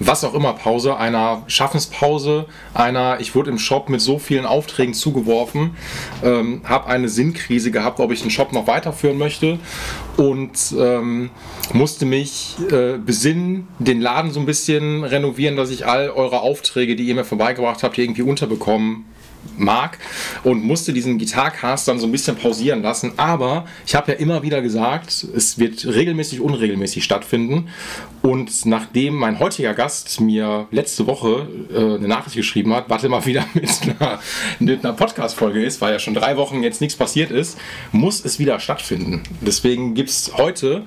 was auch immer Pause, einer Schaffenspause, einer, ich wurde im Shop mit so vielen Aufträgen zugeworfen, ähm, habe eine Sinnkrise gehabt, ob ich den Shop noch weiterführen möchte und ähm, musste mich äh, besinnen, den Laden so ein bisschen renovieren, dass ich all eure Aufträge, die ihr mir vorbeigebracht habt, irgendwie unterbekommen mag und musste diesen Gitarcast dann so ein bisschen pausieren lassen. Aber ich habe ja immer wieder gesagt, es wird regelmäßig, unregelmäßig stattfinden. Und nachdem mein heutiger Gast mir letzte Woche äh, eine Nachricht geschrieben hat, warte mal wieder mit einer, einer Podcast-Folge ist, weil ja schon drei Wochen jetzt nichts passiert ist, muss es wieder stattfinden. Deswegen gibt es heute,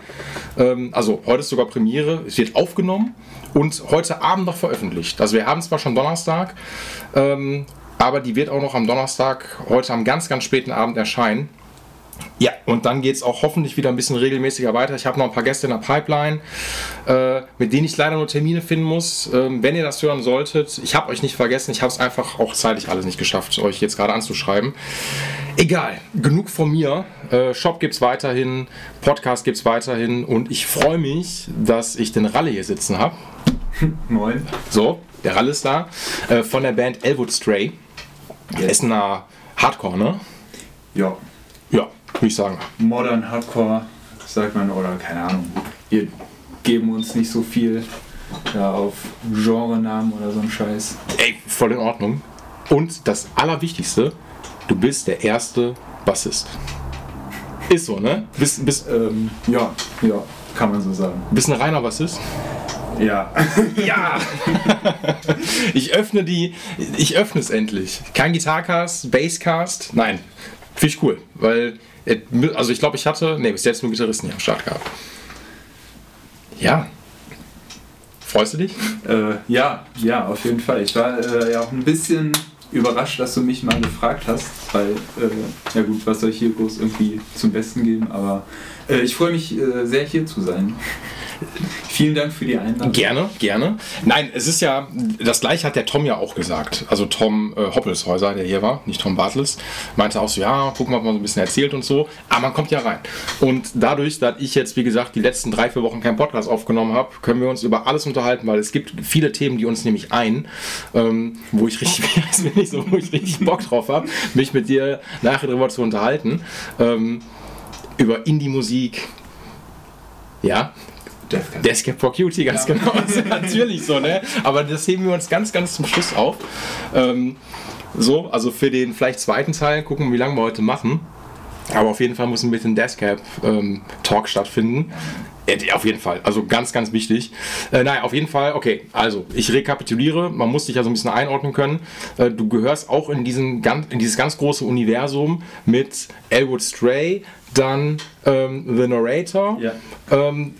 ähm, also heute ist sogar Premiere, es wird aufgenommen und heute Abend noch veröffentlicht. Also wir haben zwar schon Donnerstag, ähm, aber die wird auch noch am Donnerstag, heute am ganz, ganz späten Abend erscheinen. Ja, und dann geht es auch hoffentlich wieder ein bisschen regelmäßiger weiter. Ich habe noch ein paar Gäste in der Pipeline, äh, mit denen ich leider nur Termine finden muss. Ähm, wenn ihr das hören solltet, ich habe euch nicht vergessen, ich habe es einfach auch zeitlich alles nicht geschafft, euch jetzt gerade anzuschreiben. Egal, genug von mir. Äh, Shop gibt es weiterhin, Podcast gibt es weiterhin und ich freue mich, dass ich den Ralle hier sitzen habe. Moin. So, der Ralle ist da, äh, von der Band Elwood Stray. Essener Hardcore, ne? Ja, Ja, würde ich sagen. Modern Hardcore, sagt man, oder keine Ahnung. Wir geben uns nicht so viel ja, auf Genrenamen oder so ein Scheiß. Ey, voll in Ordnung. Und das Allerwichtigste, du bist der erste Bassist. Ist so, ne? Bist, bist, Ähm, ja, ja, kann man so sagen. bist ein reiner Bassist? Ja, Ja! ich öffne die, ich öffne es endlich. Kein Gitarcast, Basscast, nein. Finde ich cool, weil, also ich glaube, ich hatte, ne, bis jetzt nur Gitarristen hier am Start gehabt. Ja. Freust du dich? äh, ja, ja, auf jeden Fall. Ich war äh, ja auch ein bisschen überrascht, dass du mich mal gefragt hast, weil, äh, ja gut, was soll ich hier groß irgendwie zum Besten geben, aber ich freue mich äh, sehr hier zu sein. Vielen Dank für die Einladung. Gerne, gerne. Nein, es ist ja, das gleiche hat der Tom ja auch gesagt. Also Tom äh, Hoppelshäuser, der hier war, nicht Tom Bartels, meinte auch so, ja, guck mal, was man so ein bisschen erzählt und so. Aber man kommt ja rein. Und dadurch, dass ich jetzt, wie gesagt, die letzten drei, vier Wochen keinen Podcast aufgenommen habe, können wir uns über alles unterhalten, weil es gibt viele Themen, die uns nämlich ein, ähm, wo ich richtig, nicht so, wo ich richtig Bock drauf habe, mich mit dir nachher darüber zu unterhalten. Ähm, über Indie-Musik. Ja, der Escape for Cutie, ganz Ja. genau. Das ist natürlich so, ne? Aber das heben wir uns ganz, ganz zum Schluss auf. Ähm, so, also für den vielleicht zweiten Teil, gucken, wie lange wir heute machen. Aber auf jeden Fall muss ein bisschen Deathcap ähm, Talk stattfinden. Äh, auf jeden Fall, also ganz, ganz wichtig. Äh, nein, auf jeden Fall, okay, also ich rekapituliere, man muss dich ja so ein bisschen einordnen können. Äh, du gehörst auch in, diesen, in dieses ganz große Universum mit Elwood Stray, dann ähm, The Narrator. Ja. Ähm,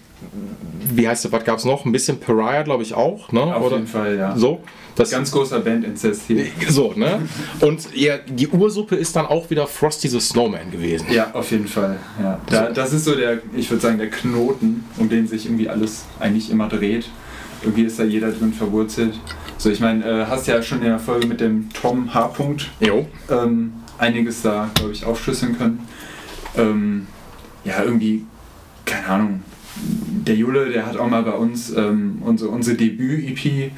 wie heißt das, was gab es noch? Ein bisschen Pariah, glaube ich auch, ne? Auf jeden Fall, ja. So, das Ganz großer Band-Inzest hier. so, ne? Und ja, die Ursuppe ist dann auch wieder Frosty the Snowman gewesen. Ja, auf jeden Fall. Ja. Da, das ist so der, ich würde sagen, der Knoten, um den sich irgendwie alles eigentlich immer dreht. Irgendwie ist da jeder drin verwurzelt. So, ich meine, äh, hast ja schon in der Folge mit dem Tom H. -Punkt, Jo. ähm, einiges da, glaube ich, aufschlüsseln können. Ähm, ja, irgendwie, keine Ahnung. Der Jule, der hat auch mal bei uns ähm, unsere, unsere Debüt-EP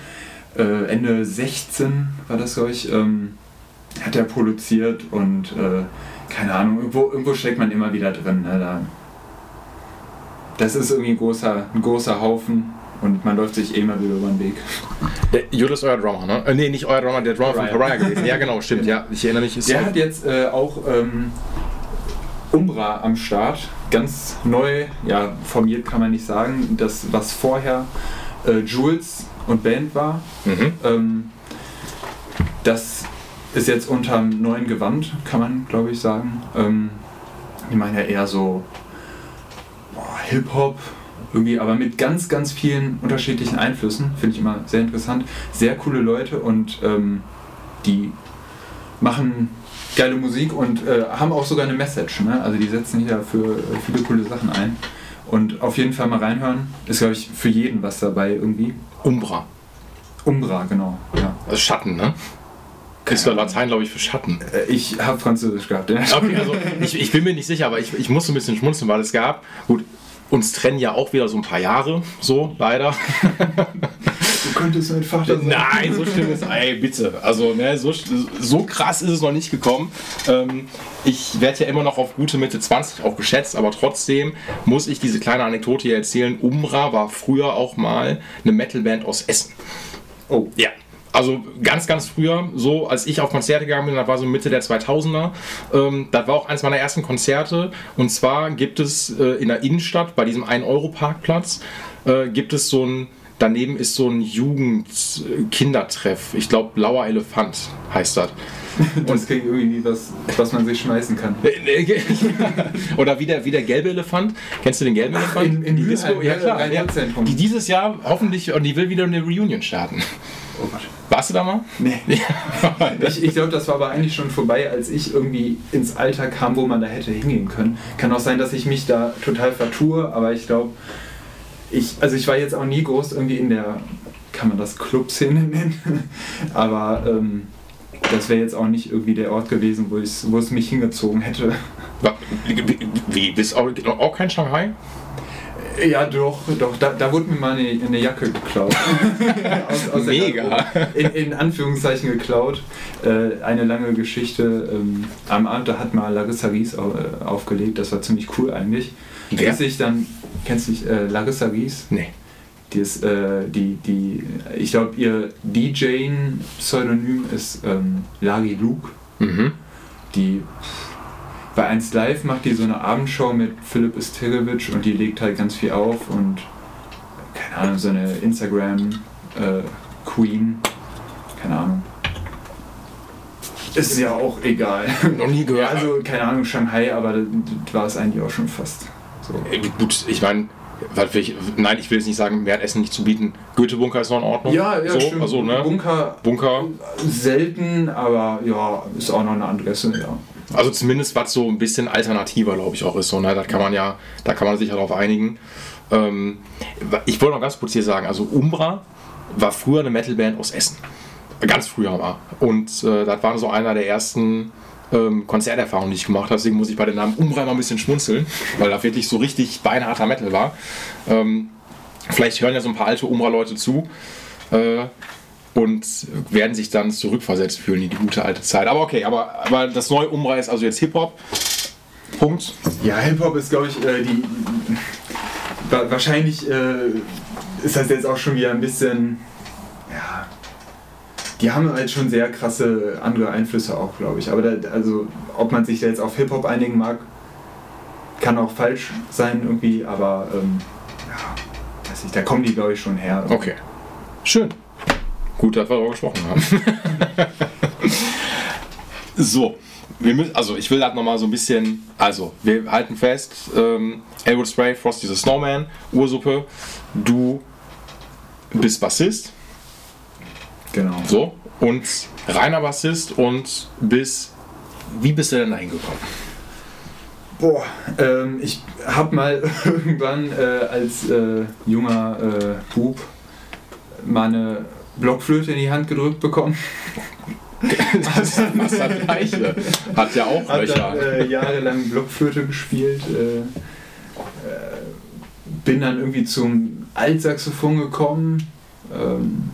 äh, Ende 16 war das, glaube ich, ähm, hat er produziert und äh, keine Ahnung, irgendwo, irgendwo steckt man immer wieder drin. Ne? Da, das ist irgendwie ein großer, ein großer Haufen und man läuft sich eh immer wieder über den Weg. Der Jude ist euer Drummer, ne? Äh, nee, nicht euer Drummer, der Drummer von Pariah. Pariah gewesen. Ja, genau, stimmt, ja. Ich erinnere mich. Ist Der hat jetzt äh, auch ähm, Umbra am Start, ganz neu, ja, formiert kann man nicht sagen, das was vorher äh, Jules und Band war. mhm. Ähm, das ist jetzt unterm neuen Gewand, kann man glaube ich sagen. Ähm, ich meine ja eher so Hip-Hop, irgendwie, aber mit ganz, ganz vielen unterschiedlichen Einflüssen. Finde ich immer sehr interessant. Sehr coole Leute und ähm, die machen geile Musik und äh, haben auch sogar eine Message. Ne? Also die setzen sich da für viele coole Sachen ein. Und auf jeden Fall mal reinhören. Ist, glaube ich, für jeden was dabei irgendwie. Umbra. Umbra, genau. Ja. Also Schatten, ne? Ist doch Latein, glaube ich, für Schatten. Äh, Ich habe Französisch gehabt. Ja. Okay, also ich, ich bin mir nicht sicher, aber ich, ich musste ein bisschen schmunzeln, weil es gab, gut, uns trennen ja auch wieder so ein paar Jahre, so leider. Du könntest mein Vater sein. Nein, so schlimm ist, ey, bitte. Also, ne, so, so krass ist es noch nicht gekommen. Ähm, ich werde ja immer noch auf gute Mitte 20 auch geschätzt, aber trotzdem muss ich diese kleine Anekdote hier erzählen. Umbra war früher auch mal eine Metalband aus Essen. Oh. Ja. Also ganz, ganz früher, so als ich auf Konzerte gegangen bin, das war so Mitte der 2000er, ähm, das war auch eines meiner ersten Konzerte. Und zwar gibt es äh, in der Innenstadt, bei diesem 1-Euro-Parkplatz, äh, gibt es so ein, daneben ist so ein Jugend-Kindertreff. Ich glaube, Blauer Elefant heißt das. Das klingt irgendwie wie was, was man sich schmeißen kann. Oder wie der, wie der gelbe Elefant. Kennst du den gelben Elefant? in- in die Disco? Ja, ja, klar. Ja. Die dieses Jahr hoffentlich, und die will wieder eine Reunion starten. Oh Gott. Warst du da mal? Nee. Ich, ich glaube, das war aber eigentlich schon vorbei, als ich irgendwie ins Alter kam, wo man da hätte hingehen können. Kann auch sein, dass ich mich da total vertue, aber ich glaube, ich, also ich war jetzt auch nie groß irgendwie in der, kann man das Clubszene nennen, aber ähm, das wäre jetzt auch nicht irgendwie der Ort gewesen, wo, wo es mich hingezogen hätte. Wie, bist auch, auch kein Shanghai? Ja, doch, doch. Da, da wurde mir mal eine, eine Jacke geklaut. aus, aus Mega. In, in Anführungszeichen geklaut. Äh, eine lange Geschichte. Ähm, am Abend, da hat mal Larissa Ries äh, aufgelegt. Das war ziemlich cool eigentlich. Wer? Bis ich dann, kennst du nicht, äh, Larissa Ries? Nee. Die ist, äh, die, die, ich glaube, ihr DJ-Pseudonym ist ähm, Lari Luke. Mhm. Die bei 1 Live macht die so eine Abendshow mit Philipp Istirewitsch und die legt halt ganz viel auf und keine Ahnung, so eine Instagram äh, Queen, keine Ahnung. Ist ja auch egal. Noch nie gehört. also keine Ahnung, Shanghai, aber das war es eigentlich auch schon fast. Gut, ich meine, ich, nein, ich will jetzt nicht sagen, mehr Essen nicht zu bieten. Goethe-Bunker ist noch in Ordnung. Ja, ja, so, stimmt. Also, ne? Bunker Bunker. selten, aber ja, ist auch noch eine Adresse, ja. Also zumindest was so ein bisschen alternativer, glaube ich, auch ist. So, ne? Das kann man ja, da kann man sich ja darauf einigen. Ähm, ich wollte noch ganz kurz hier sagen, also Umbra war früher eine Metalband aus Essen. Ganz früher mal. Und äh, das war so einer der ersten ähm, Konzerterfahrungen, die ich gemacht habe. Deswegen muss ich bei dem Namen Umbra mal ein bisschen schmunzeln, weil da wirklich so richtig beinharter Metal war. Ähm, vielleicht hören ja so ein paar alte Umbra-Leute zu. Äh, und werden sich dann zurückversetzt fühlen in die gute alte Zeit. Aber okay, aber, aber das neue Umbra ist also jetzt Hip-Hop. Punkt. Ja, Hip-Hop ist, glaube ich, äh, die. wa- Wahrscheinlich äh, ist das jetzt auch schon wieder ein bisschen. Ja. Die haben halt schon sehr krasse andere Einflüsse auch, glaube ich. Aber da, also, ob man sich da jetzt auf Hip-Hop einigen mag, kann auch falsch sein irgendwie, aber ähm, ja, weiß ich, da kommen die, glaube ich, schon her. Okay. Schön. Gut, dass wir darüber gesprochen haben. so. Wir müssen, also ich will das nochmal so ein bisschen, also wir halten fest, ähm, Elwood Spray, Frosty the Snowman, Ursuppe, du bist Bassist, Genau. so, und reiner Bassist und bist, wie bist du denn da hingekommen? Boah, ähm, ich habe mal irgendwann äh, als äh, junger äh, Bub mal eine Blockflöte in die Hand gedrückt bekommen. Das das Gleiche. Hat ja auch Löcher. dann äh, jahrelang Blockflöte gespielt. Äh, äh, bin dann irgendwie zum Altsaxophon gekommen. Ähm,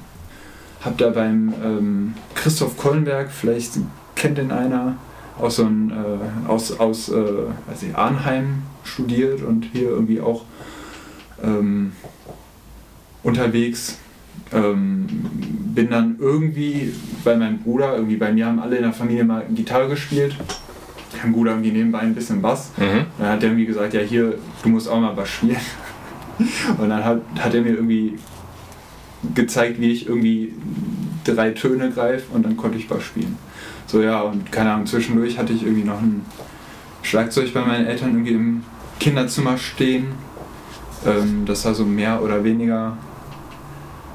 hab da beim ähm, Christoph Kollenberg, vielleicht kennt den einer, aus, so ein, äh, aus, aus äh, weiß ich, Arnheim studiert und hier irgendwie auch ähm, unterwegs. Ähm, bin dann irgendwie bei meinem Bruder, irgendwie bei mir haben alle in der Familie mal Gitarre gespielt. Mein Bruder irgendwie nebenbei ein bisschen Bass. Mhm. Dann hat er irgendwie gesagt, ja hier, du musst auch mal Bass spielen. Und dann hat, hat er mir irgendwie gezeigt, wie ich irgendwie drei Töne greife und dann konnte ich Bass spielen. So ja, und keine Ahnung, zwischendurch hatte ich irgendwie noch ein Schlagzeug bei meinen Eltern irgendwie im Kinderzimmer stehen. Ähm, das war so mehr oder weniger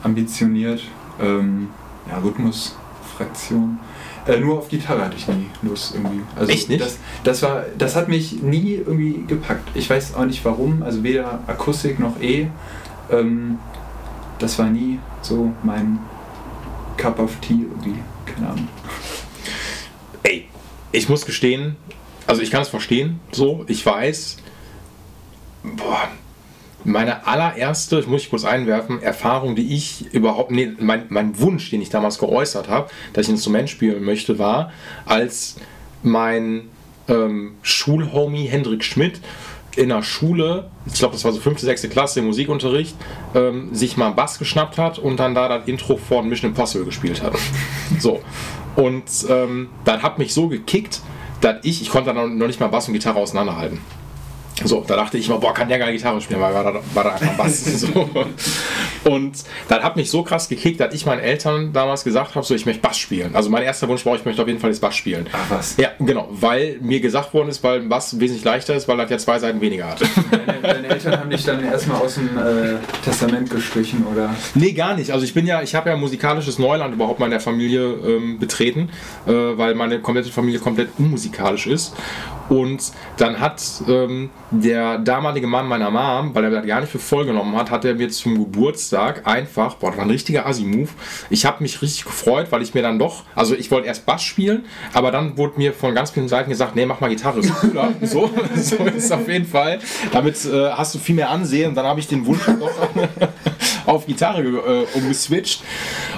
ambitioniert. Ähm, ja, Rhythmusfraktion. Äh, nur auf Gitarre hatte ich nie Lust irgendwie. Also Echt nicht? Das, das, war, das hat mich nie irgendwie gepackt. Ich weiß auch nicht warum. Also weder Akustik noch E. Ähm, das war nie so mein Cup of Tea irgendwie. Keine Ahnung. Ey, ich muss gestehen, also ich kann es verstehen, so, ich weiß, boah, meine allererste, ich muss ich kurz einwerfen, Erfahrung, die ich überhaupt, nee, mein, mein Wunsch, den ich damals geäußert habe, dass ich ein Instrument spielen möchte, war, als mein ähm, Schulhomie Hendrik Schmidt in der Schule, ich glaube, das war so fünfte, sechste Klasse im Musikunterricht, ähm, sich mal einen Bass geschnappt hat und dann da das Intro von Mission Impossible gespielt hat. so. Und ähm, das hat mich so gekickt, dass ich, ich konnte dann noch nicht mal Bass und Gitarre auseinanderhalten. So, da dachte ich mal, boah, kann der geil Gitarre spielen, weil war da, war da einfach Bass. so. Und das hat mich so krass gekickt, dass ich meinen Eltern damals gesagt habe, so, ich möchte Bass spielen. Also mein erster Wunsch war, ich möchte auf jeden Fall das Bass spielen. Ach was. Ja, genau, weil mir gesagt worden ist, weil ein Bass wesentlich leichter ist, weil er ja zwei Seiten weniger hat. Deine, deine Eltern haben dich dann erstmal aus dem äh, Testament gestrichen, oder? Nee, gar nicht. Also ich bin ja, ich habe ja musikalisches Neuland überhaupt mal in der Familie ähm, betreten, äh, weil meine komplette Familie komplett unmusikalisch ist. Und dann hat ähm, der damalige Mann meiner Mom, weil er das gar nicht für voll genommen hat, hat er mir zum Geburtstag einfach, boah, das war ein richtiger Assi-Move. Ich habe mich richtig gefreut, weil ich mir dann doch, also ich wollte erst Bass spielen, aber dann wurde mir von ganz vielen Seiten gesagt, nee, mach mal Gitarre, ist cooler. so, so ist auf jeden Fall. Damit äh, hast du viel mehr Ansehen und dann habe ich den Wunsch doch auf Gitarre äh, umgeswitcht.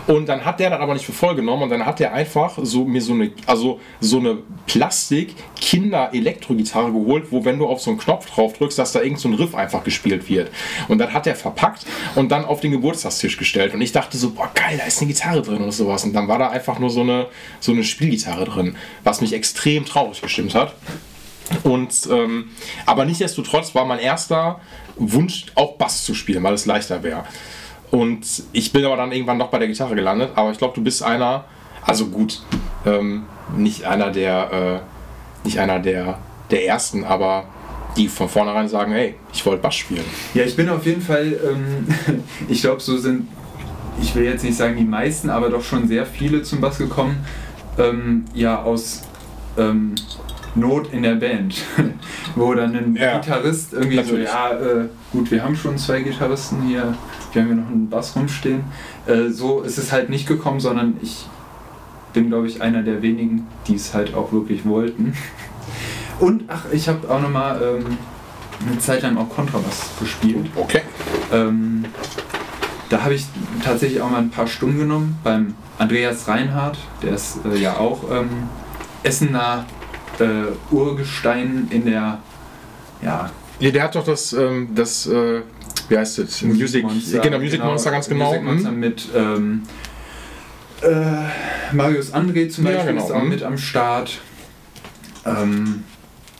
Und dann hat der das aber nicht für voll genommen und dann hat der einfach so mir so eine, also so eine Plastik-Kinder-Elektro-Gitarre geholt, wo wenn du auf so einen Knopf drauf drückst, dass da irgend so ein Riff einfach gespielt wird. Und dann hat der verpackt und dann auf den Geburtstagstisch gestellt. Und ich dachte so, boah geil, da ist eine Gitarre drin oder sowas. Und dann war da einfach nur so eine, so eine Spielgitarre drin, was mich extrem traurig gestimmt hat. Und ähm, aber nichtsdestotrotz war mein erster Wunsch auch Bass zu spielen, weil es leichter wäre. Und ich bin aber dann irgendwann doch bei der Gitarre gelandet. Aber ich glaube, du bist einer, also gut, ähm, nicht einer der, äh, nicht einer der, der ersten, aber die von vornherein sagen, hey, ich wollte Bass spielen. Ja, ich bin auf jeden Fall, ähm, ich glaube, so sind, ich will jetzt nicht sagen die meisten, aber doch schon sehr viele zum Bass gekommen. Ähm, ja, aus ähm, Not in der Band, wo dann ein Ja, Gitarrist irgendwie natürlich. so, ja, äh, gut, wir haben schon zwei Gitarristen hier, wir haben hier noch einen Bass rumstehen. Äh, so ist es halt nicht gekommen, sondern ich bin, glaube ich, einer der wenigen, die es halt auch wirklich wollten. Und, ach, ich habe auch nochmal ähm, eine Zeit lang auch Kontrabass gespielt. Okay. Ähm, da habe ich tatsächlich auch mal ein paar Stunden genommen beim Andreas Reinhardt, der ist äh, ja auch ähm, Essener äh, Urgestein in der ja, Ja, der hat doch das, ähm, das, äh, wie heißt es? Music, genau, Music Monster ganz genau. Music Monster Mhm. mit ähm, äh, Marius André zum Ja, Beispiel genau. ist auch Mhm. mit am Start. Ähm,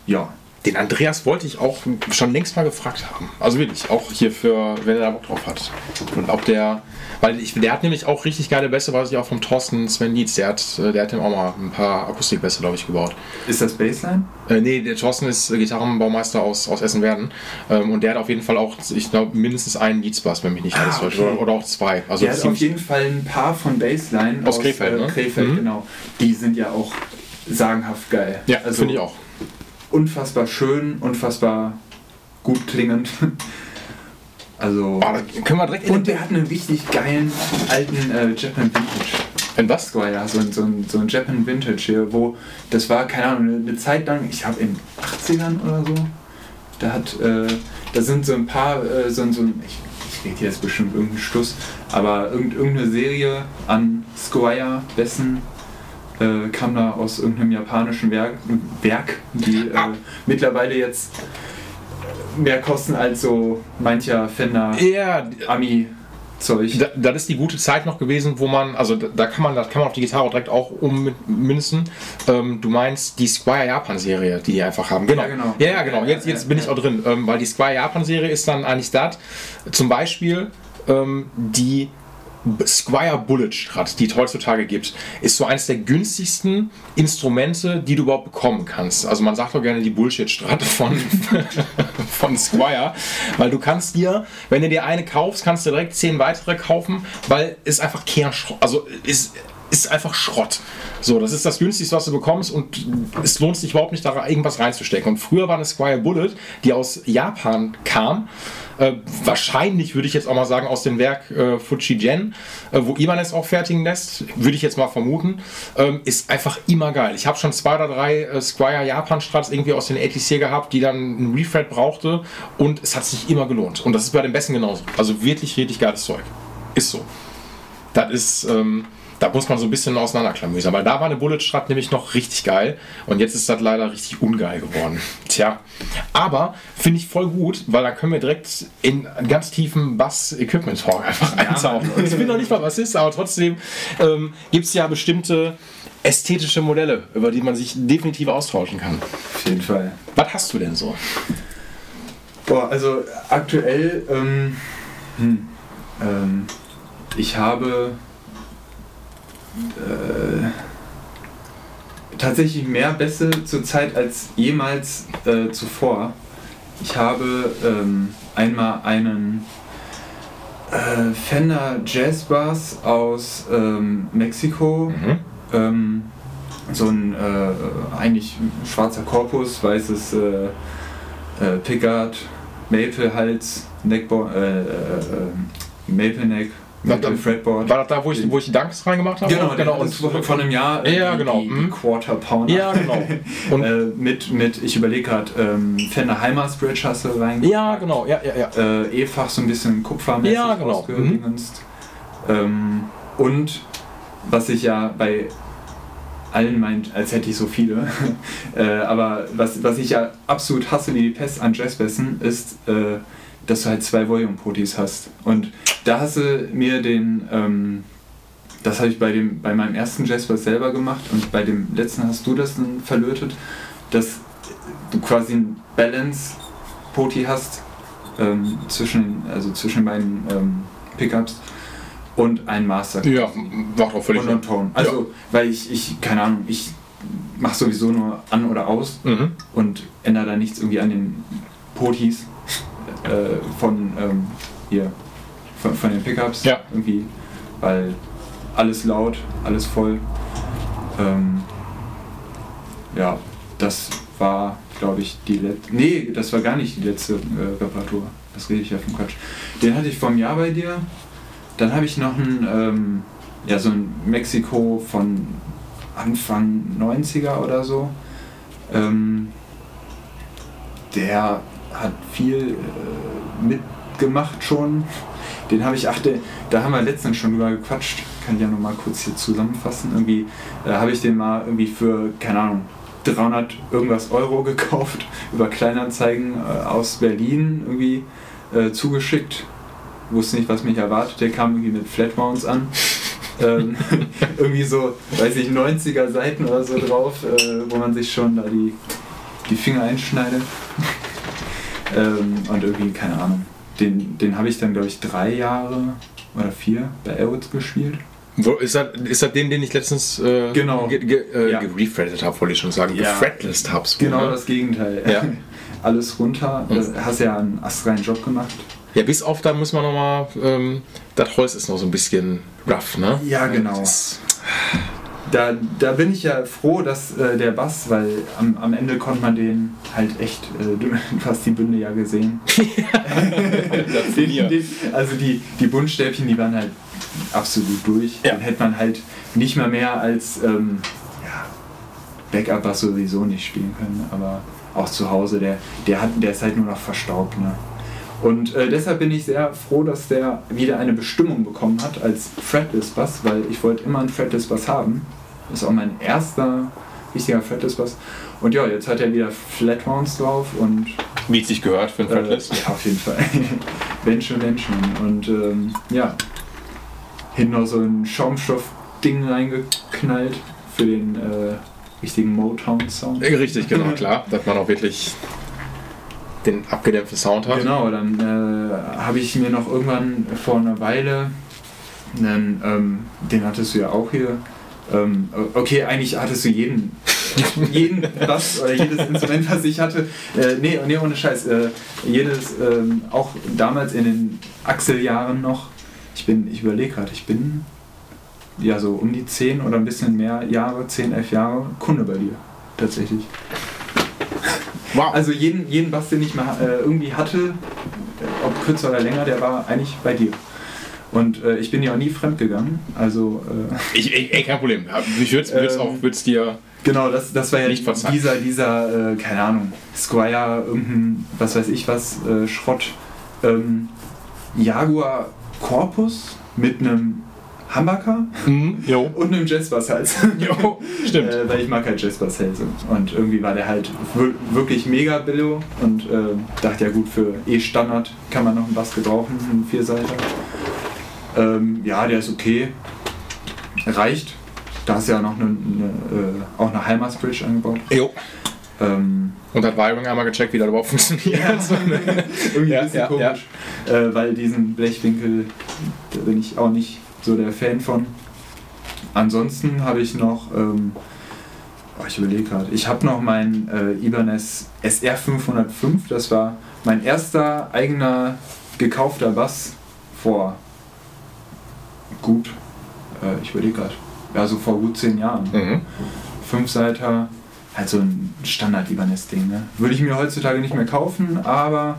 ja, Den Andreas wollte ich auch schon längst mal gefragt haben. Also wirklich, auch hier für, wenn er da Bock drauf hat. Und ob der, weil ich, der hat nämlich auch richtig geile Bässe, weiß ich auch vom Thorsten Sven Dietz. Der hat, äh, der hat ihm auch mal ein paar Akustikbässe, glaube ich, gebaut. ist das Bassline? Äh, nee, der Thorsten ist äh, Gitarrenbaumeister aus, aus Essen-Werden. Ähm, und der hat auf jeden Fall auch, ich glaube, mindestens einen Dietz-Bass, wenn mich nicht Ah, alles täuscht. okay. Oder, oder auch zwei. Also Der hat auf jeden Fall ein paar von Bassline Aus Krefeld, äh, ne? Krefeld Mhm. genau. Die sind ja auch sagenhaft geil. Ja, also finde ich auch. Unfassbar schön, unfassbar gut klingend. Also Oh, können wir direkt und der hat einen richtig geilen alten äh, Japan Vintage In was? Squire, so, ein- so, ein, so ein Japan Vintage hier, wo das war, keine Ahnung, eine, Zeit lang, ich glaube in den 80ern oder so, da hat, äh, da sind so ein paar, äh, so, ein- so ein, ich, ich rede jetzt bestimmt irgendeinen Stuss, aber irgend, irgendeine Serie an Squire Bessen äh, kam da aus irgendeinem japanischen Werk, Werk die äh, Ah. mittlerweile jetzt mehr kosten als so mancher Fender Ja, Ami Zeug. Da, das ist die gute Zeit noch gewesen, wo man, also da, da kann man, das kann man auf die Gitarre direkt auch ummünzen. Ähm, du meinst die Squire Japan Serie, die die einfach haben. Genau. Ja, genau. Ja, ja, genau. Jetzt, jetzt bin ich auch drin, ähm, weil die Squire Japan Serie ist dann eigentlich das. Zum Beispiel ähm, die Squire Bullet Strat, die es heutzutage gibt, ist so eines der günstigsten Instrumente, die du überhaupt bekommen kannst. Also man sagt doch gerne die Bullshit Strat von, von Squire, weil du kannst dir, wenn du dir eine kaufst, kannst du direkt zehn weitere kaufen, weil es einfach Kernschrott, also ist ist einfach Schrott. So, das ist das günstigste, was du bekommst und es lohnt sich überhaupt nicht, da irgendwas reinzustecken. Und früher war eine Squire Bullet, die aus Japan kam, äh, wahrscheinlich würde ich jetzt auch mal sagen aus dem Werk äh, Fujigen, äh, wo Ibanez auch fertigen lässt, würde ich jetzt mal vermuten, ähm, ist einfach immer geil. Ich habe schon zwei oder drei äh, Squire Japan Strats irgendwie aus den 80s gehabt, die dann einen Refret brauchte und es hat sich immer gelohnt. Und das ist bei den Besten genauso. Also wirklich richtig geiles Zeug. Ist so. Das ist, ähm, da muss man so ein bisschen auseinanderklamüsern, weil da war eine Bullet Strat nämlich noch richtig geil und jetzt ist das leider richtig ungeil geworden. Tja, aber finde ich voll gut, weil da können wir direkt in einen ganz tiefen Bass-Equipment-Talk einfach ja. eintauchen. Und ich bin noch nicht mal was ist, aber trotzdem ähm, gibt es ja bestimmte ästhetische Modelle, über die man sich definitiv austauschen kann. Auf jeden Fall. Was hast du denn so? Boah, also aktuell, ähm, hm, ähm, ich habe äh, tatsächlich mehr Bässe zurzeit als jemals äh, zuvor. Ich habe ähm, einmal einen äh, Fender Jazz Bass aus ähm, Mexiko. Mhm. Ähm, so ein äh, eigentlich schwarzer Korpus, weißes äh, äh, Pickard, Maple Hals, Neckboard, Maple Neck mit dem Fretboard. War das da, wo ich, wo ich die Dunks reingemacht habe? Genau, genau. Und von einem Jahr ja, genau. die, die mhm. Quarter Pounder. Ja, genau. Und äh, mit, mit, ich überlege gerade, ähm, Fender Heimas Bridge hast du reingemacht. Ja, genau. Ja, ja, ja. Äh, E-Fach so ein bisschen kupfermäßig ja, genau. Mhm. Ähm, und was ich ja bei allen meint, als hätte ich so viele. äh, aber was, was ich ja absolut hasse wie die Pest an Jazzbässen ist, äh, dass du halt zwei Volume-Potis hast. Und da hast du mir den, ähm, das habe ich bei, dem, bei meinem ersten Jazzbass selber gemacht und bei dem letzten hast du das dann verlötet, dass du quasi ein Balance-Poti hast ähm, zwischen, also zwischen beiden ähm, Pickups und ein Master. Ja, macht auch völlig Und Ton. Also, ja. weil ich, ich, keine Ahnung, ich mache sowieso nur an oder aus mhm. und ändere da nichts irgendwie an den Potis äh, von ähm, hier von, von, den Pickups ja. irgendwie, weil alles laut, alles voll. Ähm, ja, das war, glaube ich, die letzte. Nee, das war gar nicht die letzte äh, Reparatur. Das rede ich ja vom Quatsch. Den hatte ich vor einem Jahr bei dir. Dann habe ich noch einen, ähm, ja, so ein Mexiko von Anfang 90er oder so. Ähm, der hat viel äh, mitgemacht schon. Den habe ich, ach, da haben wir letztens schon drüber gequatscht. Kann ich ja nochmal kurz hier zusammenfassen. Irgendwie äh, habe ich den mal irgendwie für, keine Ahnung, 300 irgendwas Euro gekauft, über Kleinanzeigen äh, aus Berlin irgendwie äh, zugeschickt. Wusste nicht, was mich erwartet. Der kam irgendwie mit Flatmounts an. ähm, irgendwie so, weiß ich, 90er Seiten oder so drauf, äh, wo man sich schon da die, die Finger einschneidet. Ähm, und irgendwie, keine Ahnung. Den, den habe ich dann, glaube ich, drei Jahre oder vier bei Airwoods gespielt. Wo, ist, das, ist das den, den ich letztens äh, genau. ge, ge, äh, ja. habe, wollte ich schon sagen. Ja. Gefretlist habe. Genau das Gegenteil. Ja. Alles runter. Mhm. Hast ja einen astreinen Job gemacht. Ja, bis auf da muss man nochmal, ähm, das Holz ist noch so ein bisschen rough, ne? Ja, genau. Das da, da bin ich ja froh, dass äh, der Bass, weil am, am Ende konnte man den halt echt, äh, du hast die Bünde ja gesehen. den, den, also die, die Buntstäbchen, die waren halt absolut durch. Ja. Den hätte man halt nicht mal mehr als ähm, ja, Backup-Bass sowieso nicht spielen können, aber auch zu Hause, der, der, hat, der ist halt nur noch verstaubt. Ne? Und äh, deshalb bin ich sehr froh, dass der wieder eine Bestimmung bekommen hat als Fretless Bass, weil ich wollte immer einen Fretless Bass haben. Das ist auch mein erster richtiger Fretless Bass. Und ja, jetzt hat er wieder Flat Mounts drauf und. Wie es sich gehört für ein Fretless? Äh, ja, auf jeden Fall. wenn schon, wenn schon. Und ähm, ja, hinten noch so ein Schaumstoff-Ding reingeknallt für den äh, richtigen Motown-Sound. Richtig, genau, klar. Dass man auch wirklich den abgedämpften Sound hat. Genau, dann äh, habe ich mir noch irgendwann vor einer Weile Einen, ähm, den hattest du ja auch hier. Ähm, okay, eigentlich hattest du jeden, jeden Bass oder jedes Instrument, was ich hatte. Äh, nee, nee, ohne Scheiß. Äh, jedes, ähm, auch damals in den Axel-Jahren noch. Ich bin, ich überlege gerade, ich bin ja so um die 10 oder ein bisschen mehr Jahre, 10, 11 Jahre Kunde bei dir. Tatsächlich. Wow. Also jeden, jeden Bass, den ich mal äh, irgendwie hatte, ob kürzer oder länger, der war eigentlich bei dir. Und äh, ich bin ja auch nie fremd gegangen. Also äh, ich, ey, kein Problem. Ich würde es Ähm, auch würd's dir. genau, das, das war ja Nicht verzeihen. dieser, dieser, äh, keine Ahnung, Squire, irgendein, was weiß ich was, äh, Schrott, ähm, Jaguar Corpus mit einem Humbucker Mhm, und einem Jazzbasshals. Jo, stimmt. Äh, weil ich mag halt Jazzbasshälse. Und irgendwie war der halt wir- wirklich mega billo und äh, dachte ja gut, für E-Standard kann man noch einen Bass gebrauchen, einen Vierseiter. Ähm, ja, der ist okay. Reicht. Da ist ja noch eine, eine, äh, auch eine Heimas Bridge angebaut. Jo. Ähm, Und hat Wiring einmal gecheckt, wie das überhaupt funktioniert. irgendwie Ja, ein bisschen ja, komisch. Äh, weil diesen Blechwinkel, da bin ich auch nicht so der Fan von. Ansonsten habe ich noch, ähm, oh, ich überlege gerade, ich habe noch meinen äh, Ibanez SR 505, das war mein erster eigener gekaufter Bass vor gut, äh, ich überlege gerade, ja so vor gut zehn Jahren. mhm. Fünfseiter, halt so ein Standard-Ibanez-Ding. Ne? Würde ich mir heutzutage nicht mehr kaufen, aber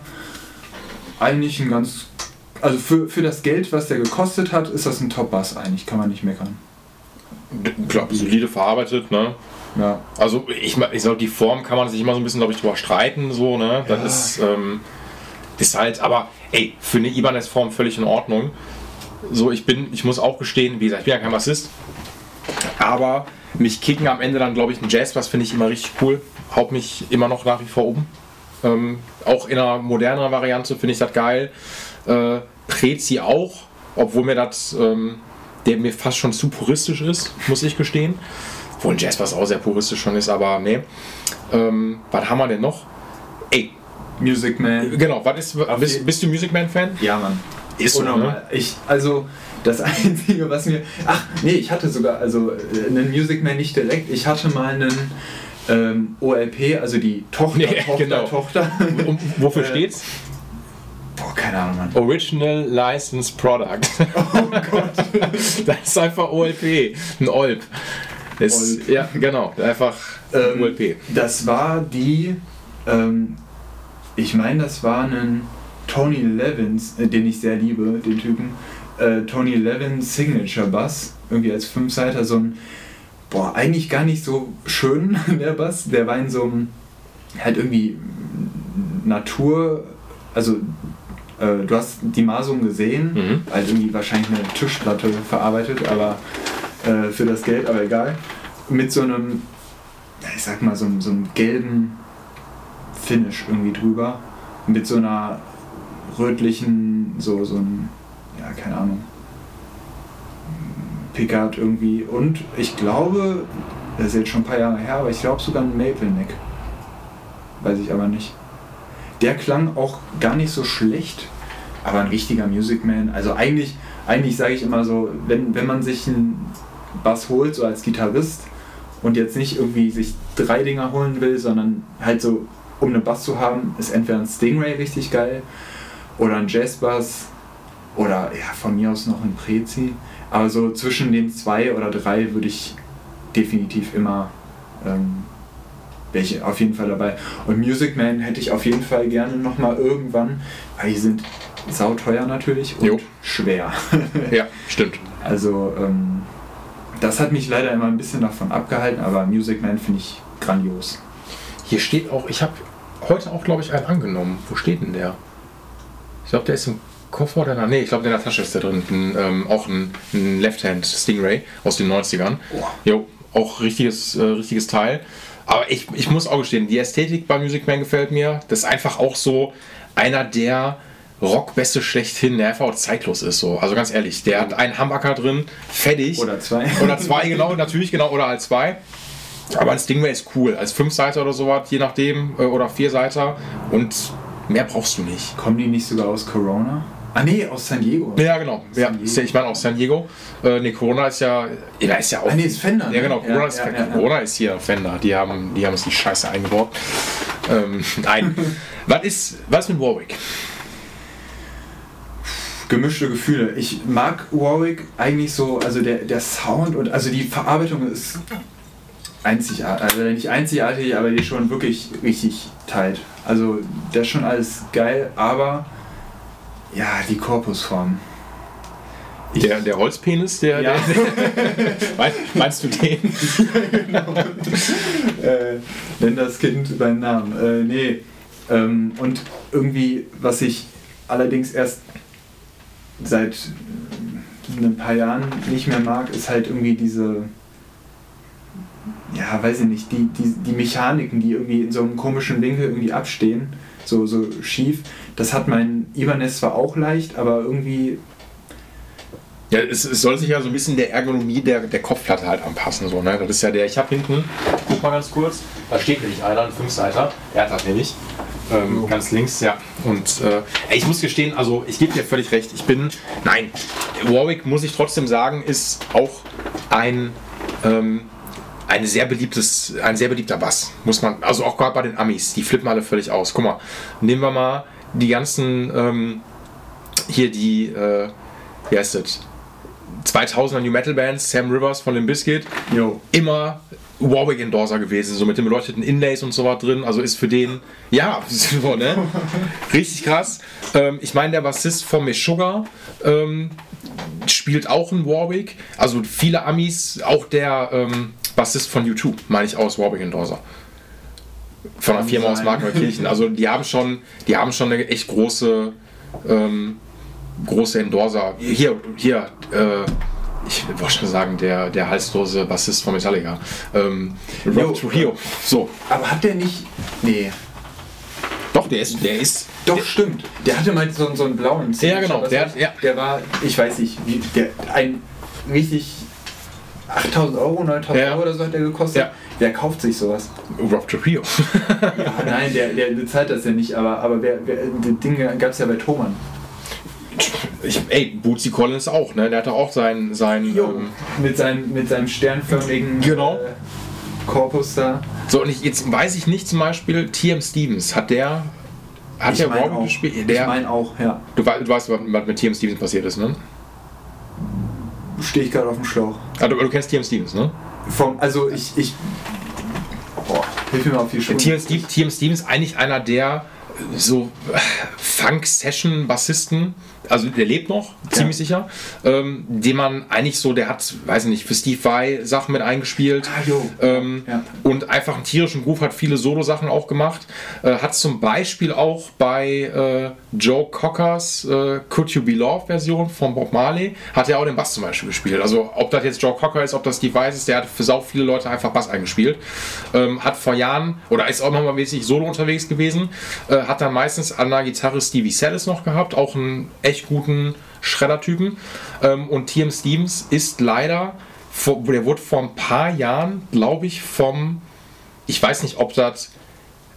eigentlich ein ganz. Also für, für das Geld, was der gekostet hat, ist das ein Top-Bass eigentlich, kann man nicht meckern. Klar, solide verarbeitet, ne? Ja. Also ich, ich glaube, die Form kann man sich immer so ein bisschen, glaube ich, drüber streiten, so, ne? Das Ja. ist, ähm, ist halt, aber ey, für eine Ibanez-Form völlig in Ordnung. So, ich bin, ich muss auch gestehen, wie gesagt, ich bin ja kein Bassist, aber mich kicken am Ende dann, glaube ich, ein Jazz, was finde ich immer richtig cool. Haut mich immer noch nach wie vor um. Ähm, auch in einer moderneren Variante finde ich das geil. Äh, Prezi auch, obwohl mir das, ähm, der mir fast schon zu puristisch ist, muss ich gestehen. Obwohl ein Jazz was auch sehr puristisch schon ist, aber nee. Ähm, was haben wir denn noch? Ey, Music Man. genau, was ist, bist, bist du Music Man-Fan? Ja, Mann. Ist so, Unnormal. Ich, also, das Einzige, was mir. Ach, nee, ich hatte sogar also äh, einen Music Man nicht direkt. Ich hatte mal einen ähm, OLP, also die Tochter, Nee, Tochter, genau. Tochter. Und wofür Äh, steht's? Boah, keine Ahnung, Mann. Original Licensed Product. Oh Gott. das ist einfach OLP. Ein OLP. OLP. Ja, genau. Einfach Ähm, OLP. Das war die, ähm, ich meine, das war ein Tony Levins, äh, den ich sehr liebe, den Typen. Äh, Tony Levins Signature Bass, irgendwie als Fünfseiter, so ein, boah, eigentlich gar nicht so schön, der Bass. Der war in so einem, halt irgendwie Natur, also äh, du hast die Masung gesehen, Mhm. halt irgendwie wahrscheinlich eine Tischplatte verarbeitet, aber äh, für das Geld, aber egal. Mit so einem, ich sag mal, so, so einem gelben Finish irgendwie drüber. Mit so einer rötlichen, so, so ein, ja, keine Ahnung, Pickard irgendwie. Und ich glaube, das ist jetzt schon ein paar Jahre her, aber ich glaube sogar ein Maple Neck. Weiß ich aber nicht. Der klang auch gar nicht so schlecht, aber ein richtiger Music Man. Also eigentlich, eigentlich sage ich immer so, wenn, wenn man sich einen Bass holt, so als Gitarrist, und jetzt nicht irgendwie sich drei Dinger holen will, sondern halt so, um einen Bass zu haben, ist entweder ein Stingray richtig geil oder ein Jazzbass oder ja, von mir aus noch ein Prezi. Aber so zwischen den zwei oder drei würde ich definitiv immer ähm, welche auf jeden Fall dabei. Und Music Man hätte ich auf jeden Fall gerne nochmal irgendwann, weil die sind sauteuer natürlich und Jo. schwer. Ja, stimmt. Also ähm, das hat mich leider immer ein bisschen davon abgehalten, aber Music Man finde ich grandios. Hier steht auch, ich habe heute auch, glaube ich, einen angenommen. Wo steht denn der? Ich glaube, der ist im Koffer oder in der, Nee, ich glaube, in der Tasche ist der drin. Ein, ähm, auch ein, ein Left-Hand Stingray aus den 90ern. Oh. Jo, auch richtiges, äh, richtiges Teil. Aber ich, ich muss auch gestehen, die Ästhetik bei Music Man gefällt mir. Das ist einfach auch so einer der Rockbässe schlechthin, der einfach auch zeitlos ist. So. Also ganz ehrlich, der hat einen Humbucker drin, fertig. Oder zwei. Oder zwei, genau, natürlich, genau, oder als zwei. Aber ein Stingray ist cool. Als Fünfseiter oder sowas, je nachdem, äh, oder Vierseiter. Und mehr brauchst du nicht. Kommen die nicht sogar aus Corona? Ah nee, aus San Diego. Ja, genau. Ja, Diego. ich meine auch San Diego. Äh, nee, Corona ist ja. Ja, ist ja auch. Ah nee, ist Fender. ne? Ja, genau. Corona, Ja, ist, ja, ja, Corona ist hier Fender. Die haben, die haben uns die Scheiße eingebaut. Ähm, nein. was, ist, was ist mit Warwick? gemischte Gefühle. Ich mag Warwick eigentlich so, also der, der Sound und also die Verarbeitung ist einzigartig, also nicht einzigartig, aber die schon wirklich richtig tight. Also das ist schon alles geil, aber ja, die Korpusform. Ich- Der, der Holzpenis, der. Ja. der meinst, meinst du den? äh, nenn das Kind beim Namen. Äh, nee. Ähm, und irgendwie, was ich allerdings erst seit äh, ein paar Jahren nicht mehr mag, ist halt irgendwie diese, ja, weiß ich nicht, die, die, die Mechaniken, die irgendwie in so einem komischen Winkel irgendwie abstehen, so, so schief. Das hat mein Ibanez zwar auch leicht, aber irgendwie, Ja, es, es soll sich ja so ein bisschen der Ergonomie der, der Kopfplatte halt anpassen. So, ne? Das ist ja der, ich habe hinten, guck mal ganz kurz, da steht nämlich einer, ein Fünfseiter, er hat das nämlich. Ähm, Ganz links, ja. Und äh, ich muss gestehen, also ich gebe dir völlig recht, ich bin, nein, Warwick muss ich trotzdem sagen, ist auch ein, ähm, ein sehr beliebtes, ein sehr beliebter Bass, muss man, also auch gerade bei den Amis, die flippen alle völlig aus. Guck mal, nehmen wir mal die ganzen, ähm, hier die, äh, wie heißt das? 2000er New Metal Bands, Sam Rivers von dem Biscuit, immer Warwick Endorser gewesen, so mit den beleuchteten Inlays und so was drin. Also ist für den, ja, so, ne? Richtig krass. Ähm, ich meine, der Bassist von Meshuggah ähm, spielt auch in Warwick. Also viele Amis, auch der ähm, Bassist von U2, meine ich aus Warwick Endorser. Von einer Firma aus. Markneukirchen. Also die haben schon, die haben schon eine echt große, ähm, große Endorser. Hier, hier, äh, ich wollte schon sagen, der, der halslose Bassist von Metallica. Ähm. Rob Trujillo. So. aber hat der nicht, nee, Doch, der ist, der ist. Doch, der, stimmt. Der hatte mal so, so einen blauen Ja, genau, Was der hat- ja. der war, ich weiß nicht, wie, der, ein richtig 8000 Euro, 9000 Ja. Euro oder so hat der gekostet. Ja. Wer kauft sich sowas? Rob Trujillo. Ja, nein, der, der bezahlt das ja nicht, aber, aber wer, wer, das Ding gab es ja bei Thomann. Ich, ey, Bootsy Collins auch, ne? Der hatte auch sein. sein ähm, mit, seinem, mit seinem sternförmigen Genau. äh, Korpus da. so, und ich, jetzt weiß ich nicht zum Beispiel, TM Stevens, hat der. Hat der mein Robin auch. gespielt? Ich Der, meine auch, ja. du, du weißt, was mit TM Stevens passiert ist, ne? Stehe ich gerade auf dem Schlauch. Ah, du, du kennst TM Stevens, ne? Vom, also ich, ich. Boah, hilf mir mal auf die Schuhe. TM, TM Stevens eigentlich einer der so Funk-Session-Bassisten, also der lebt noch, ziemlich sicher, ähm, den man eigentlich so, der hat, weiß ich nicht, für Steve Vai Sachen mit eingespielt. Ah. Ähm, Ja. Und einfach einen tierischen Groove, hat viele Solo-Sachen auch gemacht. Äh, hat zum Beispiel auch bei äh, Joe Cockers äh, Could You Be Love Version von Bob Marley, hat er auch den Bass zum Beispiel gespielt. Also ob das jetzt Joe Cocker ist, ob das Steve Vai ist, der hat für sau viele Leute einfach Bass eingespielt. Ähm, hat vor Jahren, oder ist auch nochmal mäßig solo unterwegs gewesen, äh, hat dann meistens an der Gitarre Stevie Sellis noch gehabt, auch einen echt guten Schredder-Typen. Ähm, und TM Stevens ist leider, vor, der wurde vor ein paar Jahren, glaube ich, vom, ich weiß nicht, ob das,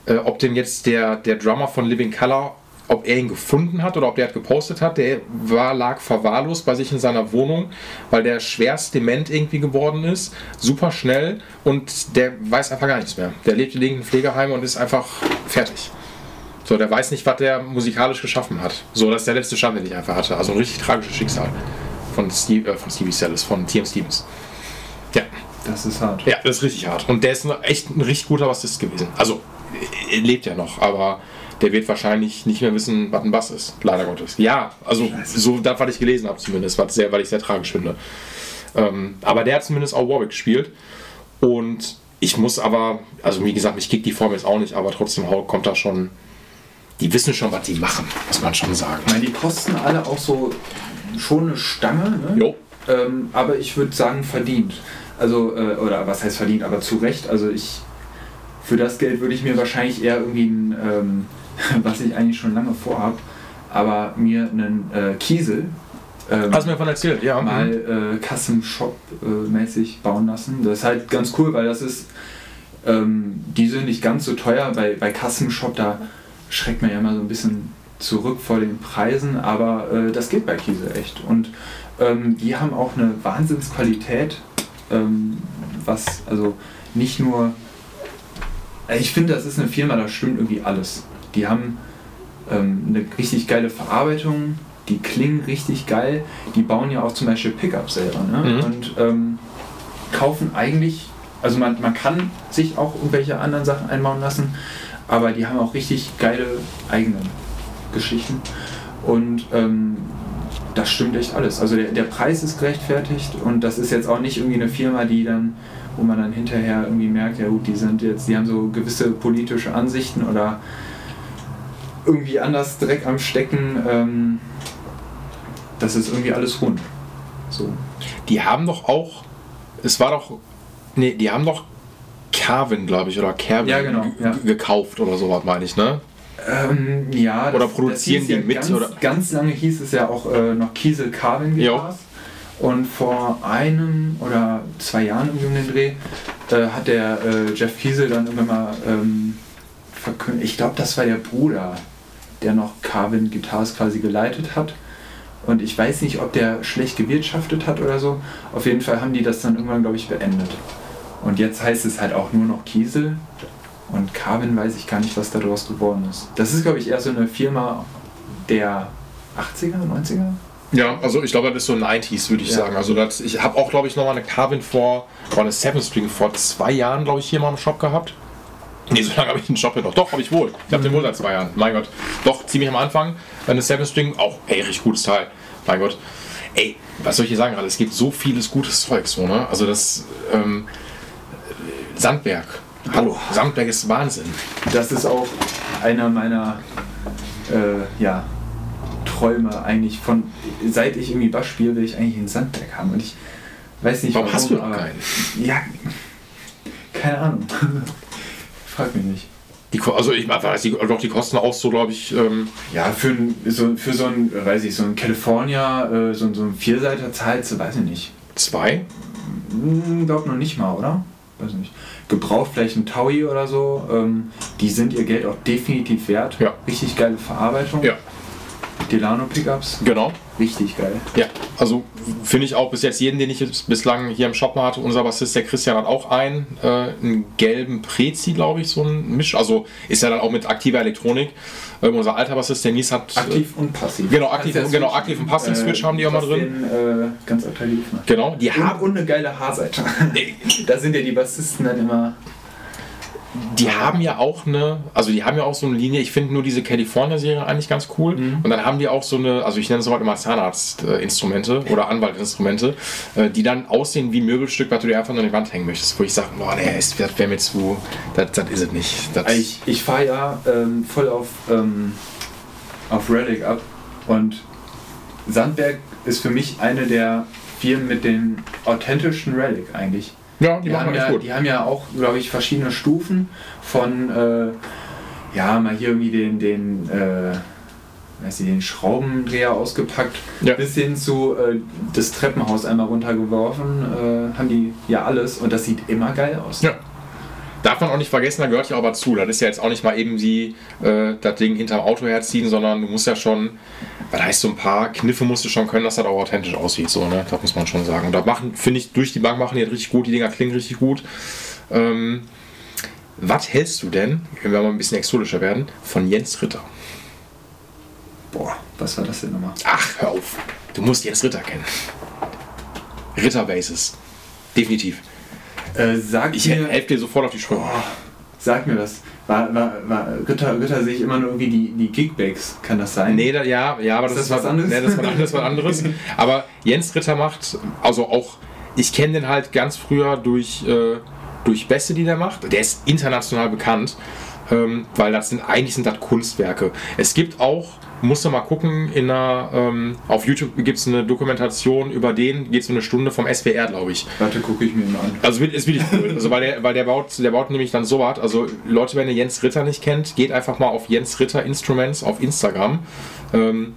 äh, ob denn jetzt der, der Drummer von Living Color, ob er ihn gefunden hat oder ob der hat gepostet hat, der war, lag verwahrlost bei sich in seiner Wohnung, weil der schwerst dement irgendwie geworden ist, super schnell und der weiß einfach gar nichts mehr. Der lebt in irgendeinem Pflegeheim und ist einfach fertig. So, der weiß nicht, was der musikalisch geschaffen hat. So, das ist der letzte Stand, den ich einfach hatte. Also ein richtig tragisches Schicksal von, Steve, äh, von Stevie Sellis, von TM Stevens. Ja. Das ist hart. Ja, das ist richtig hart. Und der ist echt ein richtig guter Bassist gewesen. Also, er lebt ja noch, aber der wird wahrscheinlich nicht mehr wissen, was ein Bass ist. Leider Gottes. Ja, also so das, was ich gelesen habe zumindest, was sehr, weil ich sehr tragisch finde. Ähm, aber der hat zumindest auch Warwick gespielt. Und ich muss aber, also wie gesagt, mich kickt die Form jetzt auch nicht, aber trotzdem kommt da schon, die wissen schon, was die machen, muss man schon sagen. Ich meine, die kosten alle auch so schon eine Stange, ne? Jo. Ähm, aber ich würde sagen verdient. Also, äh, oder was heißt verdient, aber zu Recht. Also ich, für das Geld würde ich mir wahrscheinlich eher irgendwie ein, ähm, was ich eigentlich schon lange vorhab, aber mir einen äh, Kiesel ähm, Hast du mir davon erzählt, ja. mal äh, Custom Shop äh, mäßig bauen lassen. Das ist halt ganz cool, weil das ist, ähm, die sind nicht ganz so teuer. Bei, bei Custom Shop, da schreckt man ja immer so ein bisschen zurück vor den Preisen, aber äh, das geht bei Kiesel echt. Und ähm, die haben auch eine Wahnsinnsqualität, ähm, was also nicht nur. äh, Ich finde, das ist eine Firma, da stimmt irgendwie alles. Die haben ähm, eine richtig geile Verarbeitung, die klingen richtig geil. Die bauen ja auch zum Beispiel Pickups selber ne? Mhm. und ähm, kaufen eigentlich, also man, man kann sich auch irgendwelche anderen Sachen einbauen lassen, aber die haben auch richtig geile eigene Geschichten und ähm, das stimmt echt alles. Also der, der Preis ist gerechtfertigt und das ist jetzt auch nicht irgendwie eine Firma, die dann, wo man dann hinterher irgendwie merkt, ja gut, die sind jetzt, die haben so gewisse politische Ansichten oder irgendwie anders Dreck am Stecken. Ähm, das ist irgendwie alles rund. So. Die haben doch auch, es war doch, nee, die haben doch Carvin, glaube ich, oder Carvin Ja, genau, ja. gekauft oder sowas, meine ich, ne? Ähm, ja, Oder produzieren hieß die ja mit, Ganz, oder? ganz lange hieß es ja auch äh, noch Kiesel Carvin. Guitars. Und vor einem oder zwei Jahren irgendwie um den Dreh äh, hat der äh, Jeff Kiesel dann irgendwann mal ähm, verkündet, ich glaube, das war der Bruder, der noch Carvin Guitars quasi geleitet hat. Und ich weiß nicht, ob der schlecht gewirtschaftet hat oder so. Auf jeden Fall haben die das dann irgendwann, glaube ich, beendet. Und jetzt heißt es halt auch nur noch Kiesel. Und Carvin weiß ich gar nicht, was daraus geworden ist. Das ist, glaube ich, eher so eine Firma der 80er, 90er? Ja, also ich glaube, das ist so 90s, würde ich Ja. sagen. Also das, ich habe auch, glaube ich, nochmal eine Carvin vor, oder eine Seven String vor zwei Jahren, glaube ich, hier mal im Shop gehabt. Nee, so lange habe ich den Shop ja noch. Doch, habe ich wohl. Ich habe den wohl seit zwei Jahren. Mein Gott. Doch, ziemlich am Anfang. Eine Seven String, auch, ey, richtig gutes Teil. Mein Gott. Ey, was soll ich hier sagen gerade? Es gibt so vieles gutes Zeug, so, ne? Also das, ähm, Sandberg. Hallo, Sandberg ist Wahnsinn. Das ist auch einer meiner äh, ja, Träume eigentlich von, seit ich irgendwie Bass spiele, will ich eigentlich einen Sandberg haben. Und ich weiß nicht Warum hast du noch aber- keinen? Ja, keine Ahnung. Frag mich nicht. Die, also ich weiß, die, doch, die kosten auch so, glaube ich, ähm, Ja, für, so, für so ein, weiß ich, so ein California, äh, so, so ein Vierseiter zahlst du, weiß ich nicht. zwei. Hm, glaub noch nicht mal, oder? Weiß nicht. Gebraucht vielleicht ein Taui oder so. Ähm, die sind ihr Geld auch definitiv wert. Ja. Richtig geile Verarbeitung. Ja, Delano Pickups. genau. Richtig geil. Ja, also finde ich auch bis jetzt jeden, den ich jetzt bislang hier im Shop hatte. Unser Bassist, der Christian, hat auch einen, äh, einen gelben Prezi, glaube ich, so ein Misch. Also ist ja dann auch mit aktiver Elektronik. Ähm, unser alter Bassist, der Nies hat. Aktiv und passiv. Genau, aktiv- ja genau, aktiv und passiv Switch haben die auch mal drin. Den, äh, ganz attraktiv macht. Genau, die Und, haben, und eine geile Haarseite. da sind ja die Bassisten dann immer. Die haben ja auch eine, also die haben ja auch so eine Linie, ich finde nur diese California-Serie eigentlich ganz cool. Und dann haben die auch so eine, also ich nenne es heute immer Zahnarztinstrumente oder Anwaltinstrumente, äh, die dann aussehen wie ein Möbelstück, was du dir einfach an die Wand hängen möchtest, wo ich sage, boah, nee, das wäre mir zu, das, das ist es nicht. Das, Ich, ich fahre ja ähm, voll auf, ähm, auf Relic ab und Sandberg ist für mich eine der Firmen mit dem authentischen Relic eigentlich. Ja, die, Die, machen ja, gut. die haben ja auch, glaube ich, verschiedene Stufen von, äh, ja, mal hier irgendwie den, den, äh, weiß ich, den Schraubendreher ausgepackt, Ja. bis hin zu äh, das Treppenhaus einmal runtergeworfen, äh, haben die ja alles und das sieht immer geil aus. Ja. Darf man auch nicht vergessen, da gehört ja aber zu. Das ist ja jetzt auch nicht mal eben die, äh, das Ding hinterm Auto herziehen, sondern du musst ja schon, was heißt so ein paar Kniffe musst du schon können, dass das auch authentisch aussieht. So, ne? Das muss man schon sagen. Und da machen, finde ich, durch die Bank machen die das richtig gut. Die Dinger klingen richtig gut. Ähm, was hältst du denn, wenn wir mal ein bisschen exotischer werden, von Jens Ritter? Boah, was war das denn nochmal? Ach, hör auf. Du musst Jens Ritter kennen. Ritter Bases. Definitiv. Äh, sag Ich mir, helfe dir sofort auf die Sprünge. Boah, sag mir das. War, war, war Ritter, Ritter sehe ich immer nur irgendwie die, die Gigbacks, kann das sein? Nee, da, ja, ja, aber Ist das, das ist was anderes? Nee, das ist was anderes, was anderes. Aber Jens Ritter macht, also auch, ich kenne den halt ganz früher durch, äh, durch Bässe, die der macht. Der ist international bekannt, ähm, weil das sind eigentlich sind das Kunstwerke. Es gibt auch, musst du mal gucken, in einer, ähm, auf YouTube gibt es eine Dokumentation über den, geht so eine Stunde vom SWR, glaube ich. Warte, gucke ich mir mal an. Also ist wirklich cool. Also weil der, weil der baut, der baut nämlich dann so was. Also Leute, wenn ihr Jens Ritter nicht kennt, geht einfach mal auf Jens Ritter Instruments auf Instagram. Ähm,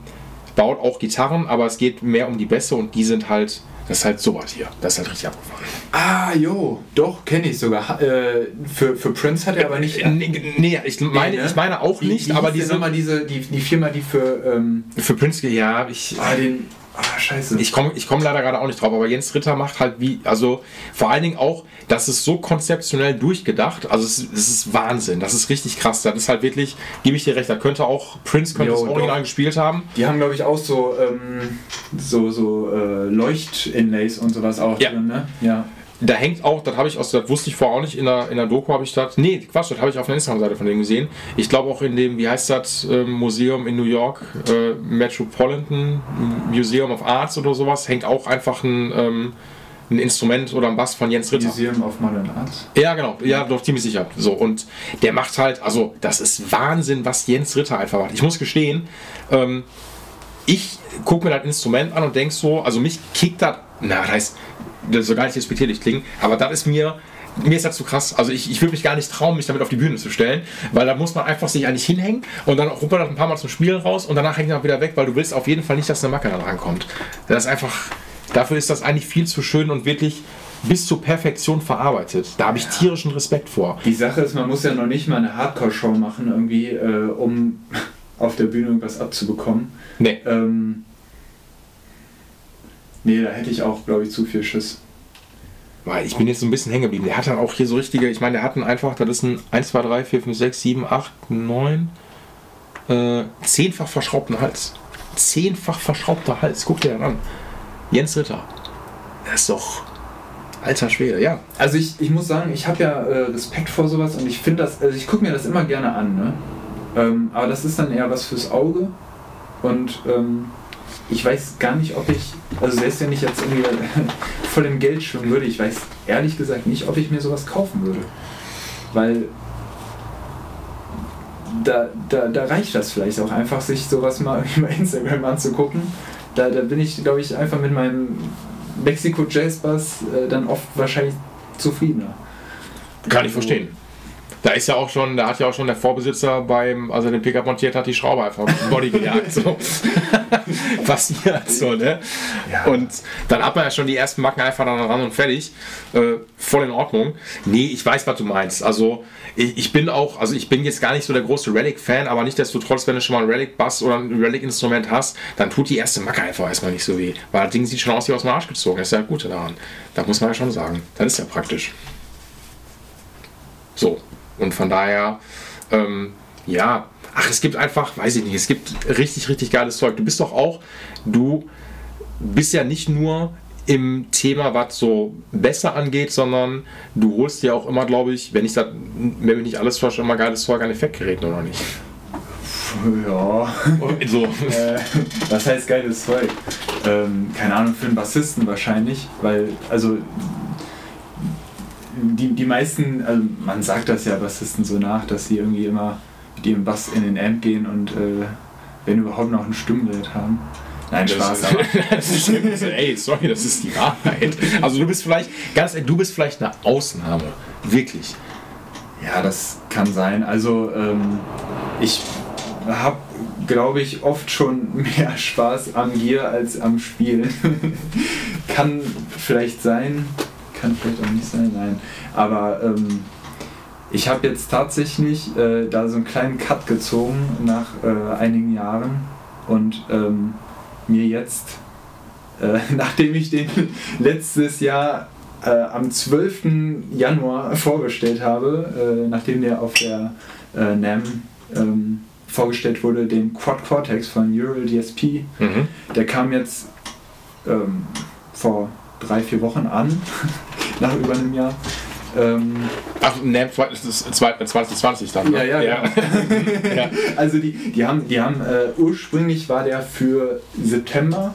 baut auch Gitarren, aber es geht mehr um die Bässe und die sind halt Das ist halt sowas hier. Das ist halt richtig abgefahren. Ah, jo, doch, kenne ich sogar. Äh, für, für Prince hat er aber nicht. Äh, Nee, ich, meine, ne? ich meine auch nicht, wie aber hieß denn diese. diese, die, die Firma, die für. Ähm, Für Prince, ja, ich. ah, den. Ah, scheiße. Ich komme ich komm leider gerade auch nicht drauf, aber Jens Ritter macht halt wie, also vor allen Dingen auch, das ist so konzeptionell durchgedacht, also es, es ist Wahnsinn, das ist richtig krass, das ist halt wirklich, gebe ich dir recht, da könnte auch, Prince könnte Jo, das Original doch. gespielt haben. Die haben, glaube ich, auch so, ähm, so, so äh, Leucht-Inlays und sowas auch Ja. drin, ne? Ja. Da hängt auch, das habe ich aus, das wusste ich vorher auch nicht, in der, in der Doku habe ich das, nee, Quatsch, das habe ich auf der Instagram-Seite von dem gesehen. Ich glaube auch in dem, wie heißt das, ähm, Museum in New York, äh, Metropolitan Museum of Arts oder sowas, hängt auch einfach ein, ähm, ein Instrument oder ein Bass von Jens Ritter. Museum of Modern Arts. Ja, genau. Ja, doch ziemlich sicher. So, und der macht halt, also, das ist Wahnsinn, was Jens Ritter einfach macht. Ich muss gestehen, ähm, ich gucke mir das Instrument an und denk so, also mich kickt das, na, das heißt, das soll gar nicht despektierlich klingen, aber das ist mir, mir ist das zu krass. Also ich, ich würde mich gar nicht trauen, mich damit auf die Bühne zu stellen, weil da muss man einfach sich eigentlich hinhängen und dann ruppert das ein paar Mal zum Spielen raus und danach hängt er wieder weg, weil du willst auf jeden Fall nicht, dass eine Macke da rankommt. Das ist einfach, dafür ist das eigentlich viel zu schön und wirklich bis zur Perfektion verarbeitet. Da habe ich tierischen Respekt vor. Die Sache ist, man muss ja noch nicht mal eine Hardcore-Show machen, irgendwie, äh, um auf der Bühne irgendwas abzubekommen. Nee. Ähm, nee, da hätte ich auch, glaube ich, zu viel Schiss. Weil ich bin jetzt so ein bisschen hängen geblieben. Der hat dann auch hier so richtige, ich meine, der hat einen einfach, das ist ein 1, 2, 3, 4, 5, 6, 7, 8, 9, äh, zehnfach verschraubten Hals. Zehnfach verschraubter Hals. Guck dir das an. Jens Ritter. Das ist doch alter Schwede, ja. Also ich, ich muss sagen, ich habe ja äh, Respekt vor sowas und ich finde das, also ich gucke mir das immer gerne an, ne? Ähm, aber das ist dann eher was fürs Auge und ähm, ich weiß gar nicht, ob ich, also selbst wenn ich jetzt irgendwie voll im Geld schwimmen würde, ich weiß ehrlich gesagt nicht, ob ich mir sowas kaufen würde. Weil da, da, da reicht das vielleicht auch einfach, sich sowas mal bei Instagram anzugucken. Da, da bin ich, glaube ich, einfach mit meinem Mexiko Jazz Bass äh, dann oft wahrscheinlich zufriedener. Kann ich verstehen. Da ist ja auch schon, da hat ja auch schon der Vorbesitzer beim, also den Pickup montiert hat, die Schraube einfach auf den Body gejagt. So. Passiert so, ne? Ja. Und dann hat man ja schon die ersten Macken einfach dann ran und fertig. Äh, voll in Ordnung. Nee, ich weiß, was du meinst. Also ich, ich bin auch, also ich bin jetzt gar nicht so der große Relic-Fan, aber nichtsdestotrotz, wenn du schon mal einen Relic-Bass oder ein Relic-Instrument hast, dann tut die erste Macke einfach erstmal nicht so weh. Weil das Ding sieht schon aus wie aus dem Arsch gezogen. Das ist ja das Gute daran. Da muss man ja schon sagen. Das ist ja praktisch. So. Und von daher, ähm, ja, ach, es gibt einfach, weiß ich nicht, es gibt richtig, richtig geiles Zeug. Du bist doch auch, du bist ja nicht nur im Thema, was so besser angeht, sondern du holst dir auch immer, glaube ich, wenn ich da, wenn mich nicht alles täuscht, immer geiles Zeug an Effektgeräten, oder nicht? Ja. So. äh, was heißt geiles Zeug? Ähm, keine Ahnung, für einen Bassisten wahrscheinlich, weil, also die, die meisten, also man sagt das ja Bassisten so nach, dass sie irgendwie immer mit ihrem Bass in den Amp gehen und äh, wenn überhaupt noch ein Stimmgerät haben. Nein, Spaß, Das aber. ist, das. Also, Ey, sorry, das ist die Wahrheit. Also du bist vielleicht, ganz ehrlich, du bist vielleicht eine Ausnahme. Wirklich. Ja, das kann sein. Also ähm, ich habe, glaube ich, oft schon mehr Spaß am Gear als am Spielen. kann vielleicht sein, kann vielleicht auch nicht sein, nein. Aber ähm, ich habe jetzt tatsächlich äh, da so einen kleinen Cut gezogen nach äh, einigen Jahren und ähm, mir jetzt, äh, nachdem ich den letztes Jahr äh, am 12. Januar vorgestellt habe, äh, nachdem der auf der äh, NAM ähm, vorgestellt wurde, den Quad Cortex von Ural DSP. Mhm. Der kam jetzt ähm, vor drei, vier Wochen an, nach über einem Jahr. Ähm, Ach, ne, das ist 2020 dann. ne? Ja, ja, genau. ja. also die, die haben, die haben äh, ursprünglich war der für September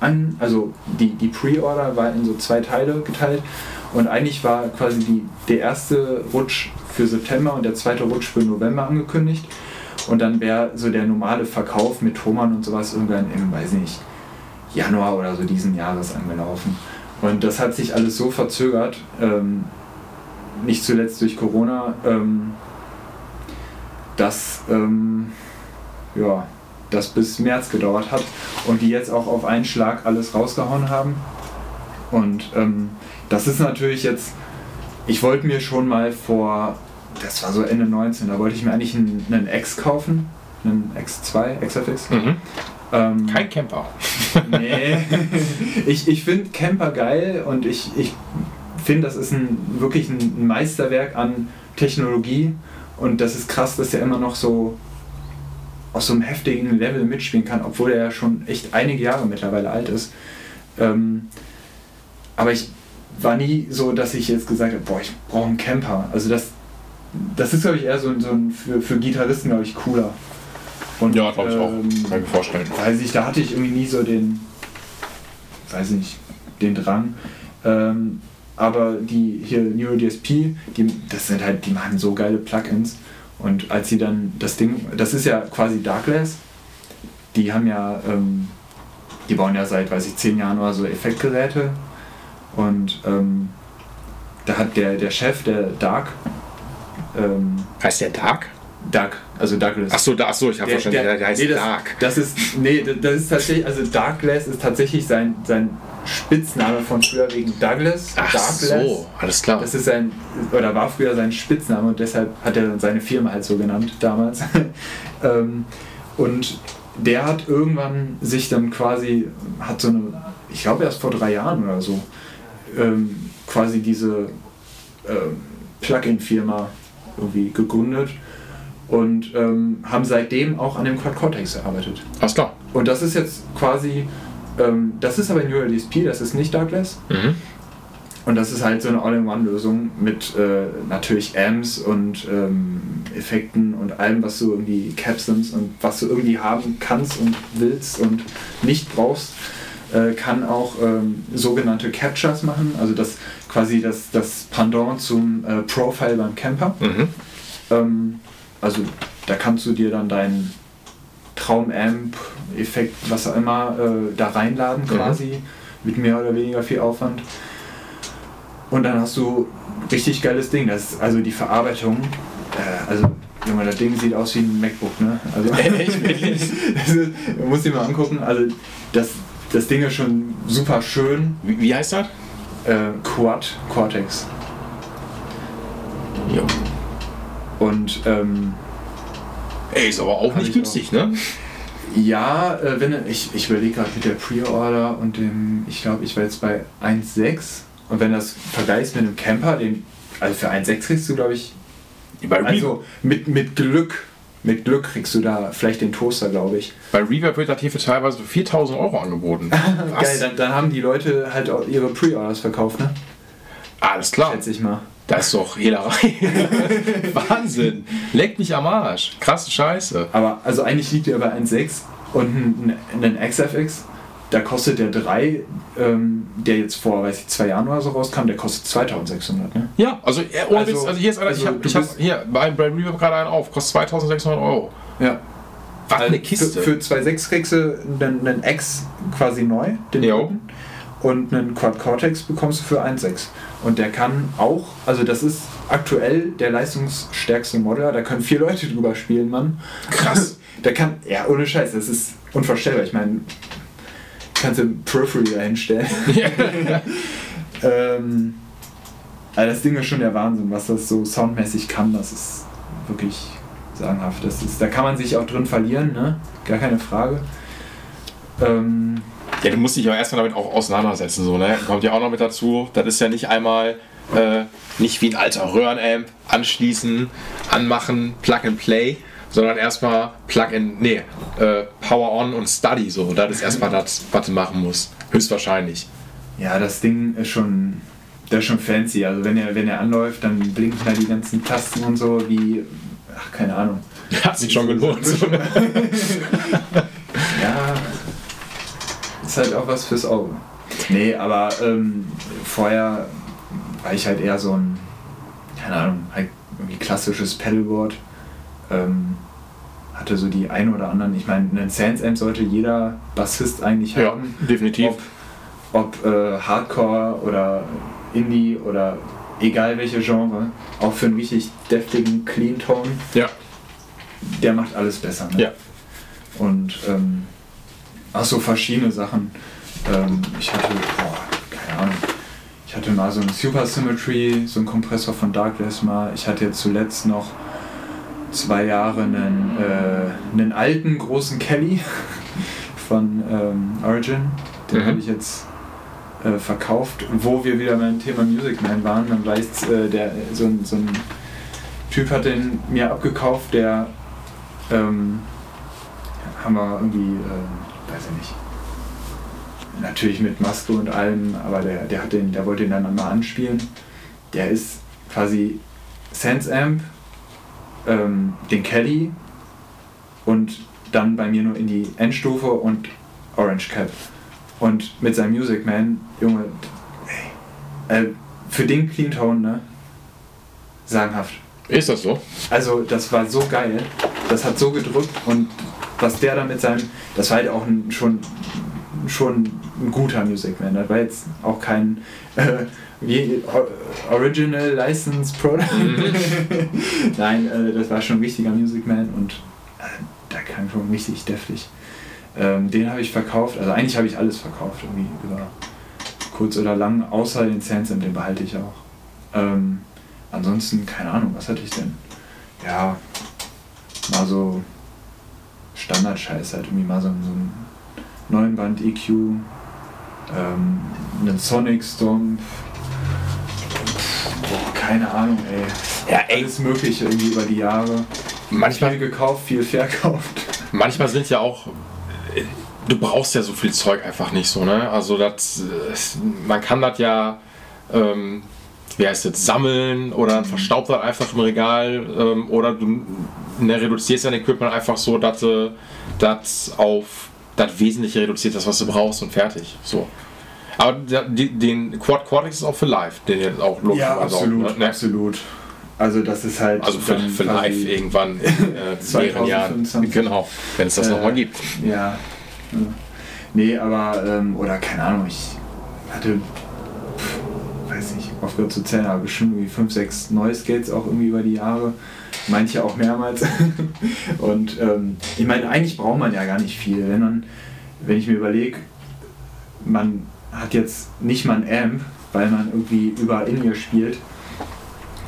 an, also die, die Pre-Order war in so zwei Teile geteilt und eigentlich war quasi die, der erste Rutsch für September und der zweite Rutsch für November angekündigt und dann wäre so der normale Verkauf mit Thomann und sowas irgendwann im, weiß ich nicht, Januar oder so diesen Jahres angelaufen. Und das hat sich alles so verzögert, ähm, nicht zuletzt durch Corona, ähm, dass ähm, ja, das bis März gedauert hat und die jetzt auch auf einen Schlag alles rausgehauen haben. Und ähm, das ist natürlich jetzt, ich wollte mir schon mal vor, das war so Ende 19, da wollte ich mir eigentlich einen, einen X kaufen, einen X2, XFX. Mhm. Ähm, Kein Camper. Nee. ich ich finde Camper geil und ich, ich finde, das ist ein, wirklich ein Meisterwerk an Technologie und das ist krass, dass er immer noch so auf so einem heftigen Level mitspielen kann, obwohl er ja schon echt einige Jahre mittlerweile alt ist. Ähm, aber ich war nie so, dass ich jetzt gesagt habe, boah, ich brauche einen Camper. Also das, das ist, glaube ich, eher so, ein- so ein für, für Gitarristen, glaube ich, cooler. Und, Ja, glaube ich auch. ähm, Kann ich mir vorstellen. weiß ich, da hatte ich irgendwie nie so den, weiß ich nicht, den Drang. Ähm, aber die hier Neuro DSP, die, das sind halt, die machen so geile Plugins. Und als sie dann das Ding, das ist ja quasi Darkless, die haben ja, ähm, die bauen ja seit, weiß ich, zehn Jahren oder so Effektgeräte. Und ähm, da hat der, der Chef, der Dark, ähm, Heißt der Dark? Dark, also Douglas. Achso, da, achso ich habe verstanden, der, der heißt nee, das, Dark. Das ist, nee, das ist tatsächlich, also Darkless ist tatsächlich sein, sein Spitzname von früher wegen Douglas. Ach Darkless. so, alles klar. Das ist sein, oder war früher sein Spitzname und deshalb hat er seine Firma halt so genannt damals. ähm, und der hat irgendwann sich dann quasi, hat so eine, ich glaube erst vor drei Jahren oder so, ähm, quasi diese ähm, Plugin-Firma irgendwie gegründet und ähm, haben seitdem auch an dem Quad Cortex gearbeitet. alles klar. Und das ist jetzt quasi, ähm, das ist aber Neural DSP, das ist nicht Douglas. Mhm. Und das ist halt so eine All-in-One-Lösung mit äh, natürlich Amps und ähm, Effekten und allem, was du irgendwie capsumst und was du irgendwie haben kannst und willst und nicht brauchst, äh, kann auch ähm, sogenannte Captures machen, also das quasi das, das Pendant zum äh, Profile beim Camper. Mhm. Ähm, also da kannst du dir dann deinen Traumamp-Effekt, was auch immer, äh, da reinladen quasi, mit mehr oder weniger viel Aufwand. Und dann hast du richtig geiles Ding. Das ist also die Verarbeitung. Äh, also, Junge, das Ding sieht aus wie ein MacBook, ne? Also, das ist, muss dir mal angucken. Also, das, das Ding ist schon super schön. Wie, wie heißt das? Äh, Quad Cortex. Jo. Und ähm, Ey, ist aber auch nicht ich günstig, ne? Ja, äh, wenn ich, ich überlege gerade mit der Pre-Order und dem, ich glaube, ich war jetzt bei 1,6 und wenn das vergleichst mit einem Camper, den, also für 1,6 kriegst du, glaube ich, Bei, also mit, mit Glück, mit Glück kriegst du da vielleicht den Toaster, glaube ich. bei Reverb wird das hier für teilweise für 4000 Euro angeboten. Geil, dann, dann haben die Leute halt auch ihre Pre-Orders verkauft, ne? Alles klar. Schätze ich mal. Das ist doch Hehlerei. Wahnsinn. Leckt mich am Arsch. Krasse Scheiße. Aber also eigentlich liegt der bei 1,6 und ein, XFX, da kostet der 3, ähm, der jetzt vor, weiß ich, zwei Jahren oder so rauskam, der kostet 2600, ne? Ja, also, Also- Witz, also hier ist einer, ich also habe ich hab bist- hier bei, bei Reverb gerade einen auf, kostet 2600 Euro. Ja. Was eine Für, Kiste. für 2.6 kriegst du einen, einen X quasi neu, den Jo. dritten. Und einen Quad Cortex bekommst du für 1.6. Und der kann auch, also das ist aktuell der leistungsstärkste Modeler, da können vier Leute drüber spielen, Mann. Krass. Der kann, ja, ohne Scheiß, das ist unvorstellbar. Ich meine, kannst du Periphery da hinstellen. ähm, also das Ding ist schon der Wahnsinn, was das so soundmäßig kann, das ist wirklich sagenhaft. Das ist, da kann man sich auch drin verlieren, ne? Gar keine Frage. Ähm, Ja, du musst dich ja erstmal damit auch auseinandersetzen, so, ne? Kommt ja auch noch mit dazu. Das ist ja nicht einmal äh, nicht wie ein alter Röhrenamp anschließen, anmachen, Plug and Play, sondern erstmal Plug and, nee, äh, Power On und Study, so. Das ist erstmal das, was du machen musst. Höchstwahrscheinlich. ja, das Ding ist schon, das ist schon fancy. Also wenn er, wenn er anläuft, dann blinken da die ganzen Tasten und so wie, ach, keine Ahnung. Hat sich schon gelohnt. So. ist halt auch was fürs Auge. Nee, aber ähm, vorher war ich halt eher so ein, keine Ahnung, halt irgendwie klassisches Pedalboard. Ähm, hatte so die ein oder anderen, ich meine, einen Sans Amp sollte jeder Bassist eigentlich Ja, haben. definitiv. Ob, ob äh, Hardcore oder Indie oder egal welche Genre, auch für einen richtig deftigen Clean Tone, Ja. der macht alles besser. Ne? Ja. Und ähm, ach so verschiedene Sachen. Ähm, ich hatte, boah, keine Ahnung, ich hatte mal so einen Super Symmetry, so einen Kompressor von Darkless mal. Ich hatte jetzt zuletzt noch zwei Jahre einen, äh, einen alten großen Kelly von ähm, Origin. Den Mhm. habe ich jetzt äh, verkauft, wo wir wieder beim Thema Music Man waren. Dann weiß äh, der so, ein- so ein Typ hat den mir abgekauft, der ähm, haben wir irgendwie, ähm, weiß ich nicht, natürlich mit Maske und allem, aber der, der hat den, der wollte den dann mal anspielen. Der ist quasi Sense Amp, ähm, den Kelly und dann bei mir nur in die Endstufe und Orange Cap. Und mit seinem Music Man, Junge, ey, äh, für den Clean Tone, ne? Sagenhaft. Ist das so? Also das war so geil, das hat so gedrückt und was der da mit seinem, das war halt auch ein, schon, schon ein guter Music Man, das war jetzt auch kein äh, wie, Original License Product. Nein, äh, das war schon ein richtiger Music Man und äh, der klang schon richtig deftig. Ähm, den habe ich verkauft, also eigentlich habe ich alles verkauft, irgendwie über kurz oder lang, außer den Sansom, den behalte ich auch. Ähm, ansonsten, keine Ahnung, was hatte ich denn? Ja, mal so Standard-Scheiß halt, irgendwie mal so, so einen neuen Band EQ, ähm, einen Sonic Stomp, boah, keine Ahnung, ey. Ja, ey. Alles Mögliche irgendwie über die Jahre. Manchmal, Viel gekauft, viel verkauft. manchmal sind ja auch. Du brauchst ja so viel Zeug einfach nicht so, ne? Also das, man kann das ja, ähm, wie heißt das, sammeln oder verstaubt das einfach im Regal ähm, oder du ne, reduzierst dein Equipment einfach so, dass du das auf das Wesentliche reduziert, das was du brauchst und fertig. So. Aber den Quad Cortex ist auch für live, den ihr auch Ja, logischerweise absolut, auch, ne? absolut. Also das ist halt. Also für, für live irgendwann in äh, mehreren Jahren. 2025. Genau, wenn es das Äh, nochmal gibt. Ja. ja. Nee, aber, ähm, oder keine Ahnung, ich hatte, weiß nicht, aufgehört zu zählen, aber bestimmt irgendwie 5, 6 neue Skates auch irgendwie über die Jahre. Manche auch mehrmals. Und ähm, ich meine, eigentlich braucht man ja gar nicht viel. Wenn, man, wenn ich mir überlege, man hat jetzt nicht mal ein Amp, weil man irgendwie über In-Ear spielt,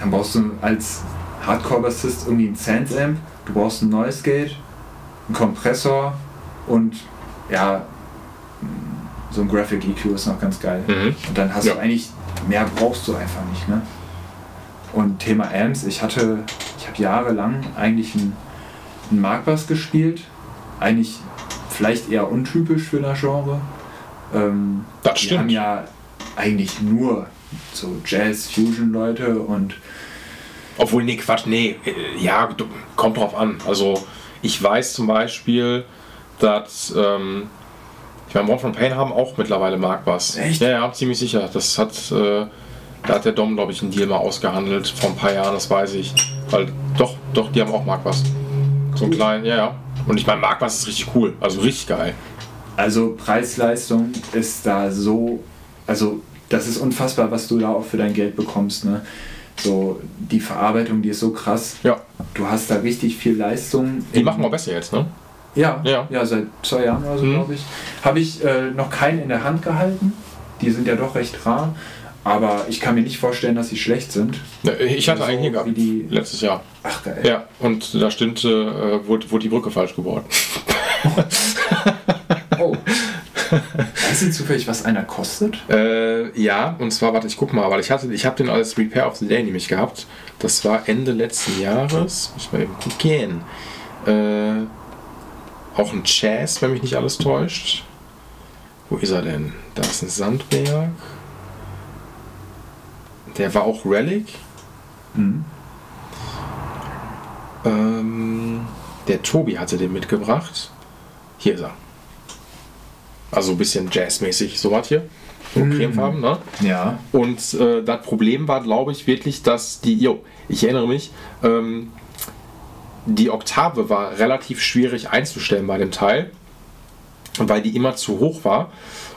dann brauchst du als Hardcore-Bassist irgendwie ein Sense-Amp, du brauchst ein Noise Gate, einen Kompressor und ja, so ein Graphic EQ ist noch ganz geil. Mhm. Und dann hast Ja. du eigentlich, mehr brauchst du einfach nicht. Ne? Und Thema Amps, ich hatte, ich habe jahrelang eigentlich einen, einen Markbass gespielt. Eigentlich vielleicht eher untypisch für das Genre. Ähm, Das stimmt. haben ja eigentlich nur so Jazz-Fusion-Leute und Obwohl, nee, Quatsch, nee, äh, ja, kommt drauf an. Also, ich weiß zum Beispiel, dass, ähm, One from Pain haben auch mittlerweile Markbass. Echt? Ja, ja, ziemlich sicher. Das hat, äh, da hat der Dom, glaube ich, einen Deal mal ausgehandelt vor ein paar Jahren, das weiß ich. Weil, doch, doch, die haben auch Markbass. So einen kleinen, ja, ja. Und ich meine, Markbass ist richtig cool, also richtig geil. Also Preis-Leistung ist da so, also das ist unfassbar, was du da auch für dein Geld bekommst. Ne? So die Verarbeitung, die ist so krass. Ja, Du hast da richtig viel Leistung. die machen wir besser jetzt, ne? Ja, Ja. ja. seit zwei Jahren oder so, Mhm. glaube ich. Habe ich äh, noch keinen in der Hand gehalten. Die sind ja doch recht rar. Aber ich kann mir nicht vorstellen, dass sie schlecht sind. Ich hatte So einen hier gehabt, letztes Jahr. Ach geil. Ja, und da stimmte, äh, wurde, wurde die Brücke falsch gebaut. Oh. weißt du zufällig, was einer kostet? Äh, ja, und zwar, warte, ich guck mal, weil ich hatte, ich habe den als Repair of the Day nämlich gehabt. Das war Ende letzten Jahres. Muss ich mal eben gucken. Äh, auch ein Jazz, wenn mich nicht alles täuscht. Wo ist er denn? Da ist ein Sandberg. Der war auch Relic. Mhm. Ähm, der Tobi hatte den mitgebracht. Hier ist er. Also ein bisschen jazzmäßig, so was hier. So Mhm. cremefarben, ne? Ja. Und äh, das Problem war, glaube ich, wirklich, dass die, jo, ich erinnere mich, ähm, die Oktave war relativ schwierig einzustellen bei dem Teil, weil die immer zu hoch war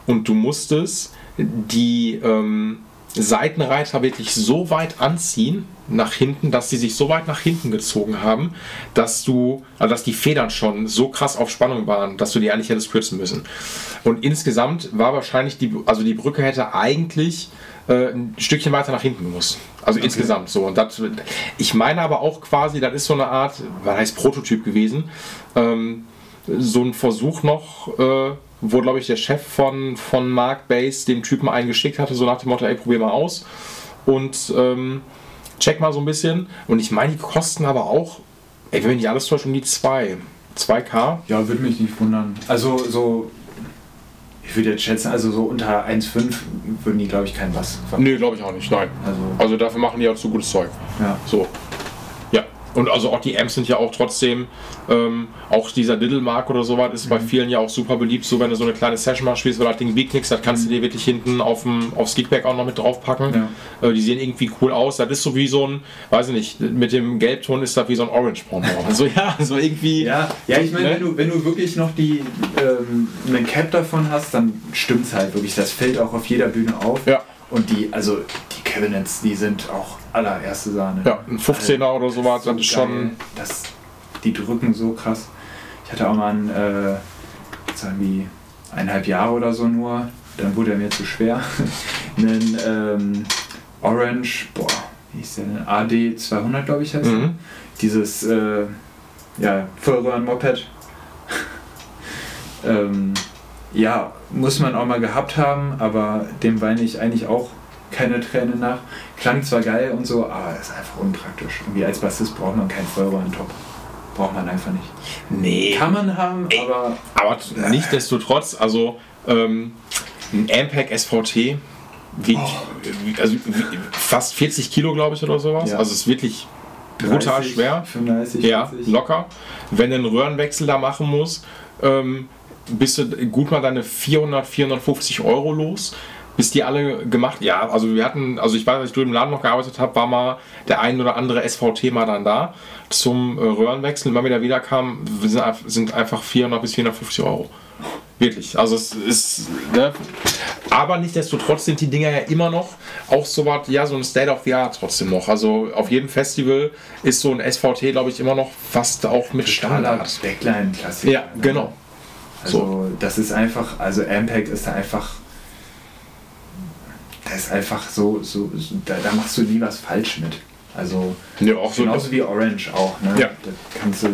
und du musstest die ähm, Seitenreiter wirklich so weit anziehen nach hinten, dass sie sich so weit nach hinten gezogen haben, dass du, also dass die Federn schon so krass auf Spannung waren, dass du die eigentlich hättest kürzen müssen. Und insgesamt war wahrscheinlich die, also die Brücke hätte eigentlich äh, ein Stückchen weiter nach hinten muss. Also insgesamt so. Und das, ich meine aber auch quasi, das ist so eine Art, was heißt Prototyp gewesen, ähm, so ein Versuch noch, äh, wo glaube ich der Chef von, von Mark Base dem Typen eingeschickt hatte, so nach dem Motto, ey, probier mal aus und ähm, check mal so ein bisschen. Und ich meine, die kosten aber auch, ey, wenn nicht alles täuscht, um die 2. 2K. Ja, würde mich nicht wundern. Also so, ich würde jetzt schätzen, also so unter 1,5 würden die, glaube ich, kein was. ver- Nee, glaube ich auch nicht, nein. Also, Also dafür machen die auch zu gutes Zeug. ja. So. Ja. Und also auch die Amps sind ja auch trotzdem, ähm, auch dieser Diddle-Mark oder sowas ist bei vielen ja auch super beliebt, so wenn du so eine kleine Session mal spielst, weil das Ding wiegt nichts, das kannst du dir wirklich hinten auf dem, aufs Kickback auch noch mit draufpacken. Äh, die sehen irgendwie cool aus. Das ist so wie so ein, weiß ich nicht, mit dem Gelbton ist das wie so ein Orange-Bonbon. Also ja, so irgendwie. Ja, ja, ich meine, Ne? wenn, du, wenn du wirklich noch die, ähm, einen Cap davon hast, dann stimmt's halt wirklich. Das fällt auch auf jeder Bühne auf. Ja. Und die, also die Cabinets, die sind auch allererste Sahne. Ja, ein 15er oder sowas, das ist schon- Das, die drücken so krass. Ich hatte auch mal einen, äh, irgendwie eineinhalb Jahre oder so nur, dann wurde er mir zu schwer. einen ähm, Orange, boah, wie hieß der denn? AD 200, glaube ich, heißt. Mhm. Dieses, äh, ja, Vollröhren-Moped. ähm, ja, muss man auch mal gehabt haben, aber dem weine ich eigentlich auch keine Tränen nach. Klang zwar geil und so, aber ist einfach unpraktisch. Irgendwie als Bassist braucht man keinen Vollröhren-Top. Braucht man einfach nicht. Nee. Kann man haben, aber Aber nichtsdestotrotz, also ähm, ein Ampeg SVT wiegt wie- also, fast 40 Kilo, glaube ich, oder sowas. Ja. Also es ist wirklich brutal 30, schwer. 35, Ja, 40. locker. Wenn du einen Röhrenwechsel da machen musst, ähm, bist du gut mal deine 400, 450 Euro los. Bis die alle gemacht, ja, also wir hatten, also ich weiß, als ich drüben im Laden noch gearbeitet habe, war mal der ein oder andere SVT mal dann da zum äh, Röhrenwechsel. Wenn wir da wieder kamen, sind, einf- sind einfach 400 bis 450 Euro. Wirklich. Also es ist, ne? Aber nichtsdestotrotz sind die Dinger ja immer noch auch so was, ja, so ein State of the Art trotzdem noch. Also auf jedem Festival ist so ein SVT, glaube ich, immer noch fast auch mit Standard. Backline-Klassiker. Ja, genau. Also das ist einfach, also Ampeg ist da einfach, das ist einfach so, so, so da, da machst du nie was falsch mit. Also Ja, auch so genauso wie Orange auch, ne? Ja. Da kannst du,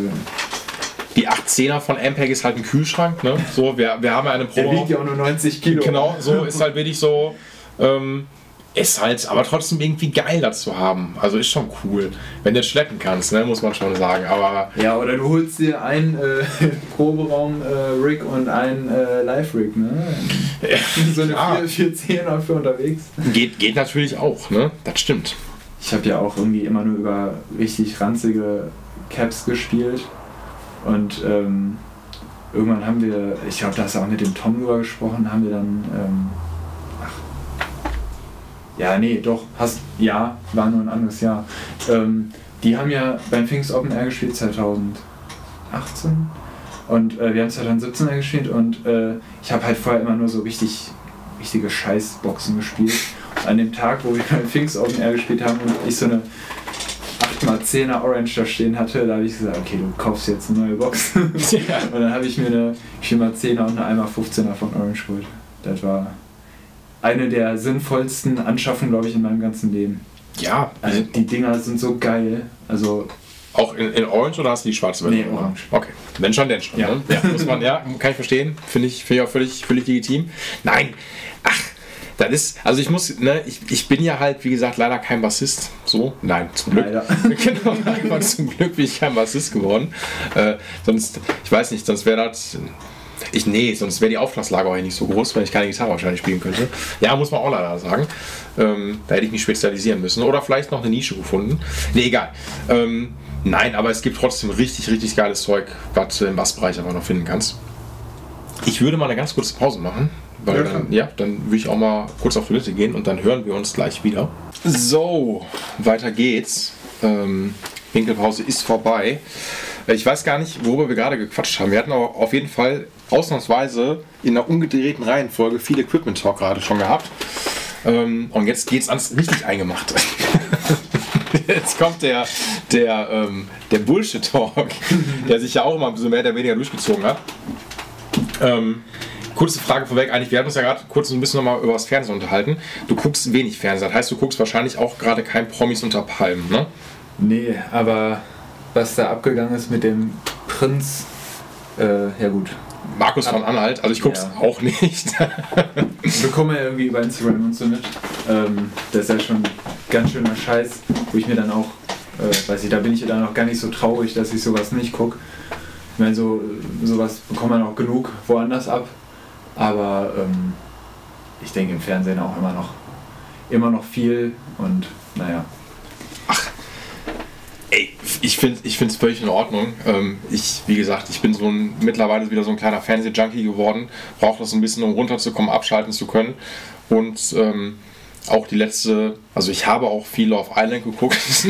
die 18er von Ampeg ist halt ein Kühlschrank, ne? So, wir, wir haben ja eine der Probe. wiegt ja auch nur 90 Kilo. Genau, so ist halt wirklich so. Ähm, ist halt aber trotzdem irgendwie geil, das zu haben. Also ist schon cool. Wenn du es schleppen kannst, ne, muss man schon sagen. Aber Ja, oder du holst dir einen äh, Proberaum-Rig und einen äh, Live-Rig, ne? So eine klar. 410er für unterwegs. geht, geht natürlich auch, ne? Das stimmt. Ich habe ja auch irgendwie immer nur über richtig ranzige Caps gespielt. Und ähm, irgendwann haben wir, ich glaube, da hast du auch mit dem Tom drüber gesprochen, haben wir dann, ähm, ja, nee, doch, hast, ja, war nur ein anderes Jahr. Ähm, die haben ja beim Pfingst Open Air gespielt 2018 und äh, wir haben 2017 Air gespielt und äh, ich habe halt vorher immer nur so richtig, richtige Scheißboxen gespielt. Und an dem Tag, wo wir beim Pfingst Open Air gespielt haben und ich so eine 8x10er Orange da stehen hatte, da habe ich gesagt, okay, du kaufst jetzt eine neue Box. Ja. Und dann habe ich mir eine 4x10er und eine 1x15er von Orange geholt. Das war eine der sinnvollsten Anschaffungen, glaube ich, in meinem ganzen Leben. Ja, Also die Dinger sind so geil. Also auch in, in Orange oder hast du die schwarze Nee, Version? Orange. Okay. Wenn schon, denn schon. Ja. Ne? ja muss man, ja, kann ich verstehen. Finde ich, finde ich auch völlig, völlig legitim. Nein, ach, das ist, also ich muss, ne, ich, ich bin ja halt, wie gesagt, leider kein Bassist. So, nein, zum Glück. Leider. genau, zum Glück bin ich kein Bassist geworden. Äh, sonst, ich weiß nicht, sonst wäre das. Ich, nee, sonst wäre die Auftragslage auch nicht so groß, wenn ich keine Gitarre wahrscheinlich spielen könnte. Ja, muss man auch leider sagen. Ähm, da hätte ich mich spezialisieren müssen. Oder vielleicht noch eine Nische gefunden. Nee, egal. Ähm, nein, aber es gibt trotzdem richtig, richtig geiles Zeug, was du im Bassbereich aber noch finden kannst. Ich würde mal eine ganz kurze Pause machen. Weil Ja, dann, ja, dann würde ich auch mal kurz auf Toilette gehen und dann hören wir uns gleich wieder. So, weiter geht's. Ähm, Winkelpause ist vorbei. Ich weiß gar nicht, worüber wir gerade gequatscht haben. Wir hatten aber auf jeden Fall ausnahmsweise in einer umgedrehten Reihenfolge viel Equipment Talk gerade schon gehabt. Ähm, und jetzt geht's ans richtig Eingemachte. Jetzt kommt der, der, ähm, der Bullshit-Talk, der sich ja auch immer so mehr oder weniger durchgezogen hat. Ähm, kurze Frage vorweg, eigentlich, wir haben uns ja gerade kurz ein bisschen nochmal über das Fernsehen unterhalten. Du guckst wenig Fernsehen, das heißt, du guckst wahrscheinlich auch gerade kein Promis unter Palmen, ne? Nee, aber was da abgegangen ist mit dem Prinz, äh, ja gut. Markus von Anhalt, also ich guck's Ja. auch nicht. Bekomme ja irgendwie über Instagram und so mit. Ähm, das ist ja schon ganz schöner Scheiß, wo ich mir dann auch, äh, weiß ich, da bin ich dann auch gar nicht so traurig, dass ich sowas nicht gucke. Ich meine, so, sowas bekommt man auch genug woanders ab. Aber ähm, ich denke im Fernsehen auch immer noch, immer noch viel und naja. Ey, ich finde ich es völlig in Ordnung. Ähm, ich, wie gesagt, ich bin so ein, mittlerweile wieder so ein kleiner Fernseh-Junkie geworden. Brauche das ein bisschen, um runterzukommen, abschalten zu können. Und ähm, auch die letzte, also ich habe auch viel auf Island geguckt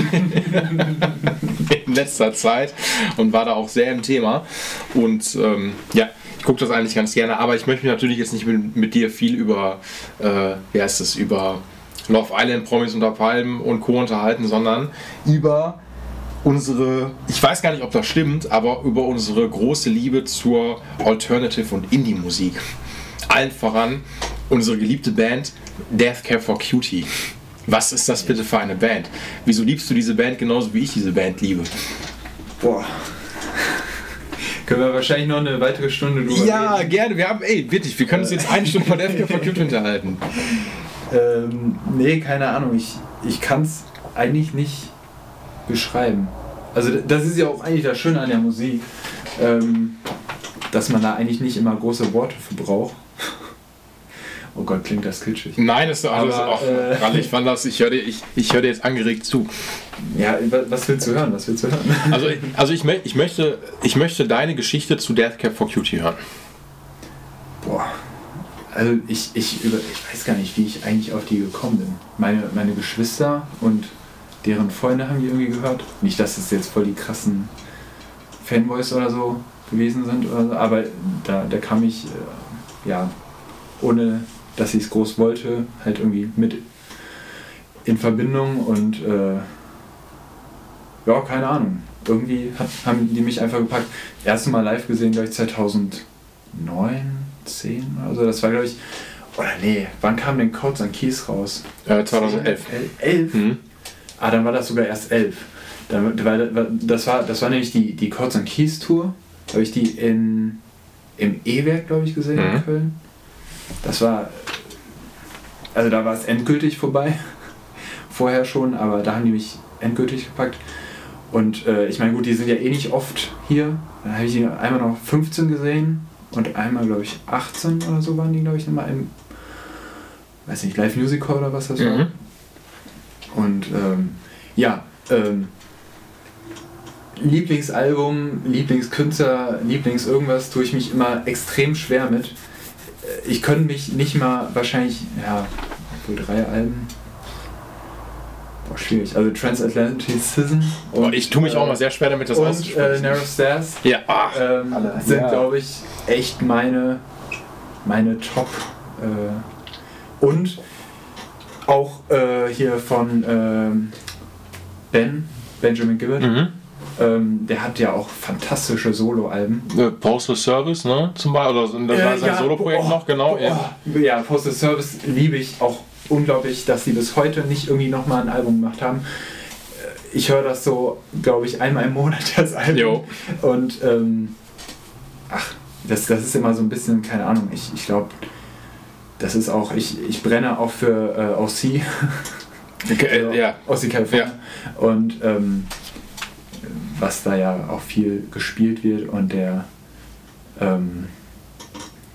in letzter Zeit und war da auch sehr im Thema. Und ähm, ja, ich gucke das eigentlich ganz gerne, aber ich möchte mich natürlich jetzt nicht mit, mit dir viel über, äh, wie heißt es, über Love Island, Promis unter Palmen und Co. unterhalten, sondern über unsere, ich weiß gar nicht, ob das stimmt, aber über unsere große Liebe zur Alternative und Indie-Musik. Allen voran unsere geliebte Band Death Care for Cutie. Was ist das bitte für eine Band? Wieso liebst du diese Band genauso wie ich diese Band liebe? Boah. Können wir wahrscheinlich noch eine weitere Stunde drüber Ja, reden. gerne. Wir haben, ey, wirklich, wir können uns jetzt eine Stunde von Death Care for Cutie unterhalten. Ähm, nee, keine Ahnung. Ich, ich kann es eigentlich nicht beschreiben. Also das ist ja auch eigentlich das Schöne an der Musik, ähm, dass man da eigentlich nicht immer große Worte für braucht. Oh Gott, klingt das kitschig. Nein, ist doch alles. Ach, äh, Ralle, ich fand das, ich höre dir, ich, ich hör dir jetzt angeregt zu. Ja, wa- was willst du hören? Was willst du hören? Also, also ich, ich, möchte, ich möchte deine Geschichte zu Death Cap for Cutie hören. Boah. Also ich, ich, über, ich weiß gar nicht, wie ich eigentlich auf die gekommen bin. Meine, meine Geschwister und deren Freunde haben die irgendwie gehört. Nicht, dass es jetzt voll die krassen Fanboys oder so gewesen sind, oder so, aber da, da kam ich, äh, ja, ohne dass ich es groß wollte, halt irgendwie mit in Verbindung und äh, ja, keine Ahnung. Irgendwie hat, haben die mich einfach gepackt. Erste Mal live gesehen, glaube ich, 2009, 10 oder so. Das war, glaube ich, oder nee, wann kam denn Codes an Keys raus? Äh, 2011. 11? Mhm. Ah, dann war das sogar erst 11. Dann, weil, das, war, das war nämlich die, die Codes and Keys Tour. Da habe ich die in, im E-Werk, glaube ich, gesehen Mhm. in Köln. Das war. Also da war es endgültig vorbei. Vorher schon, aber da haben die mich endgültig gepackt. Und äh, ich meine, gut, die sind ja eh nicht oft hier. Dann habe ich die einmal noch 15 gesehen und einmal, glaube ich, 18 oder so waren die, glaube ich, nochmal im, weiß nicht, Live Musical oder was das war. Und ähm, ja, ähm, Lieblingsalbum, Lieblingskünstler, Lieblings irgendwas tue ich mich immer extrem schwer mit. Äh, Ich könnte mich nicht mal wahrscheinlich, ja, obwohl drei Alben. Boah, schwierig. Also Transatlanticism. Und ich tue mich auch mal sehr schwer damit, das Und äh. Narrow Stairs ja, ach, ähm, Alle. sind, Ja. glaube ich, echt meine, meine Top. Äh, und auch äh, hier von ähm, Ben, Benjamin Gibbon. mhm. Ähm, der hat ja auch fantastische Soloalben. Äh, Postal Service, ne? Zum Beispiel, oder das war sein Soloprojekt oh, noch, genau. Oh, ja. ja, Postal Service liebe ich auch unglaublich, dass sie bis heute nicht irgendwie nochmal ein Album gemacht haben. Äh, Ich höre das so, glaube ich, einmal im Monat das Album. Jo. Und ähm, ach, das, das ist immer so ein bisschen, keine Ahnung, ich, ich glaube, das ist auch, ich, ich brenne auch für äh, OC. Äh, ja. OC California. Und ähm, was da ja auch viel gespielt wird und der ähm,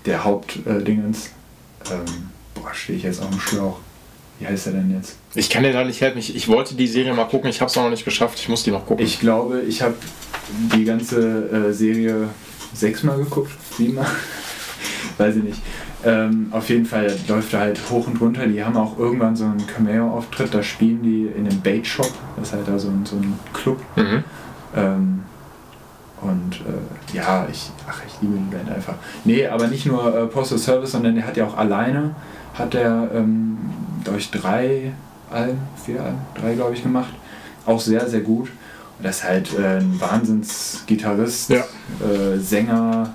der Hauptdingens, ähm, boah, stehe ich jetzt auf dem Schlauch. Wie heißt er denn jetzt? Ich kann dir da nicht helfen. Ich, ich wollte die Serie mal gucken, ich habe es noch nicht geschafft. Ich muss die noch gucken. Ich glaube, ich habe die ganze äh, Serie sechsmal geguckt, siebenmal, weiß ich nicht. Ähm, auf jeden Fall läuft er halt hoch und runter. Die haben auch irgendwann so einen Cameo-Auftritt, da spielen die in einem Bait-Shop, das ist halt da so ein, so ein Club. mhm. Ähm, und äh, ja, ich, ach, ich liebe die Band einfach. Nee, aber nicht nur äh, Postal Service, sondern der hat ja auch alleine, hat er, ähm, ich, drei Alben, vier Alben, drei, glaube ich, gemacht. Auch sehr, sehr gut. Und das ist halt äh, ein Wahnsinns-Gitarrist, Ja. äh, Sänger,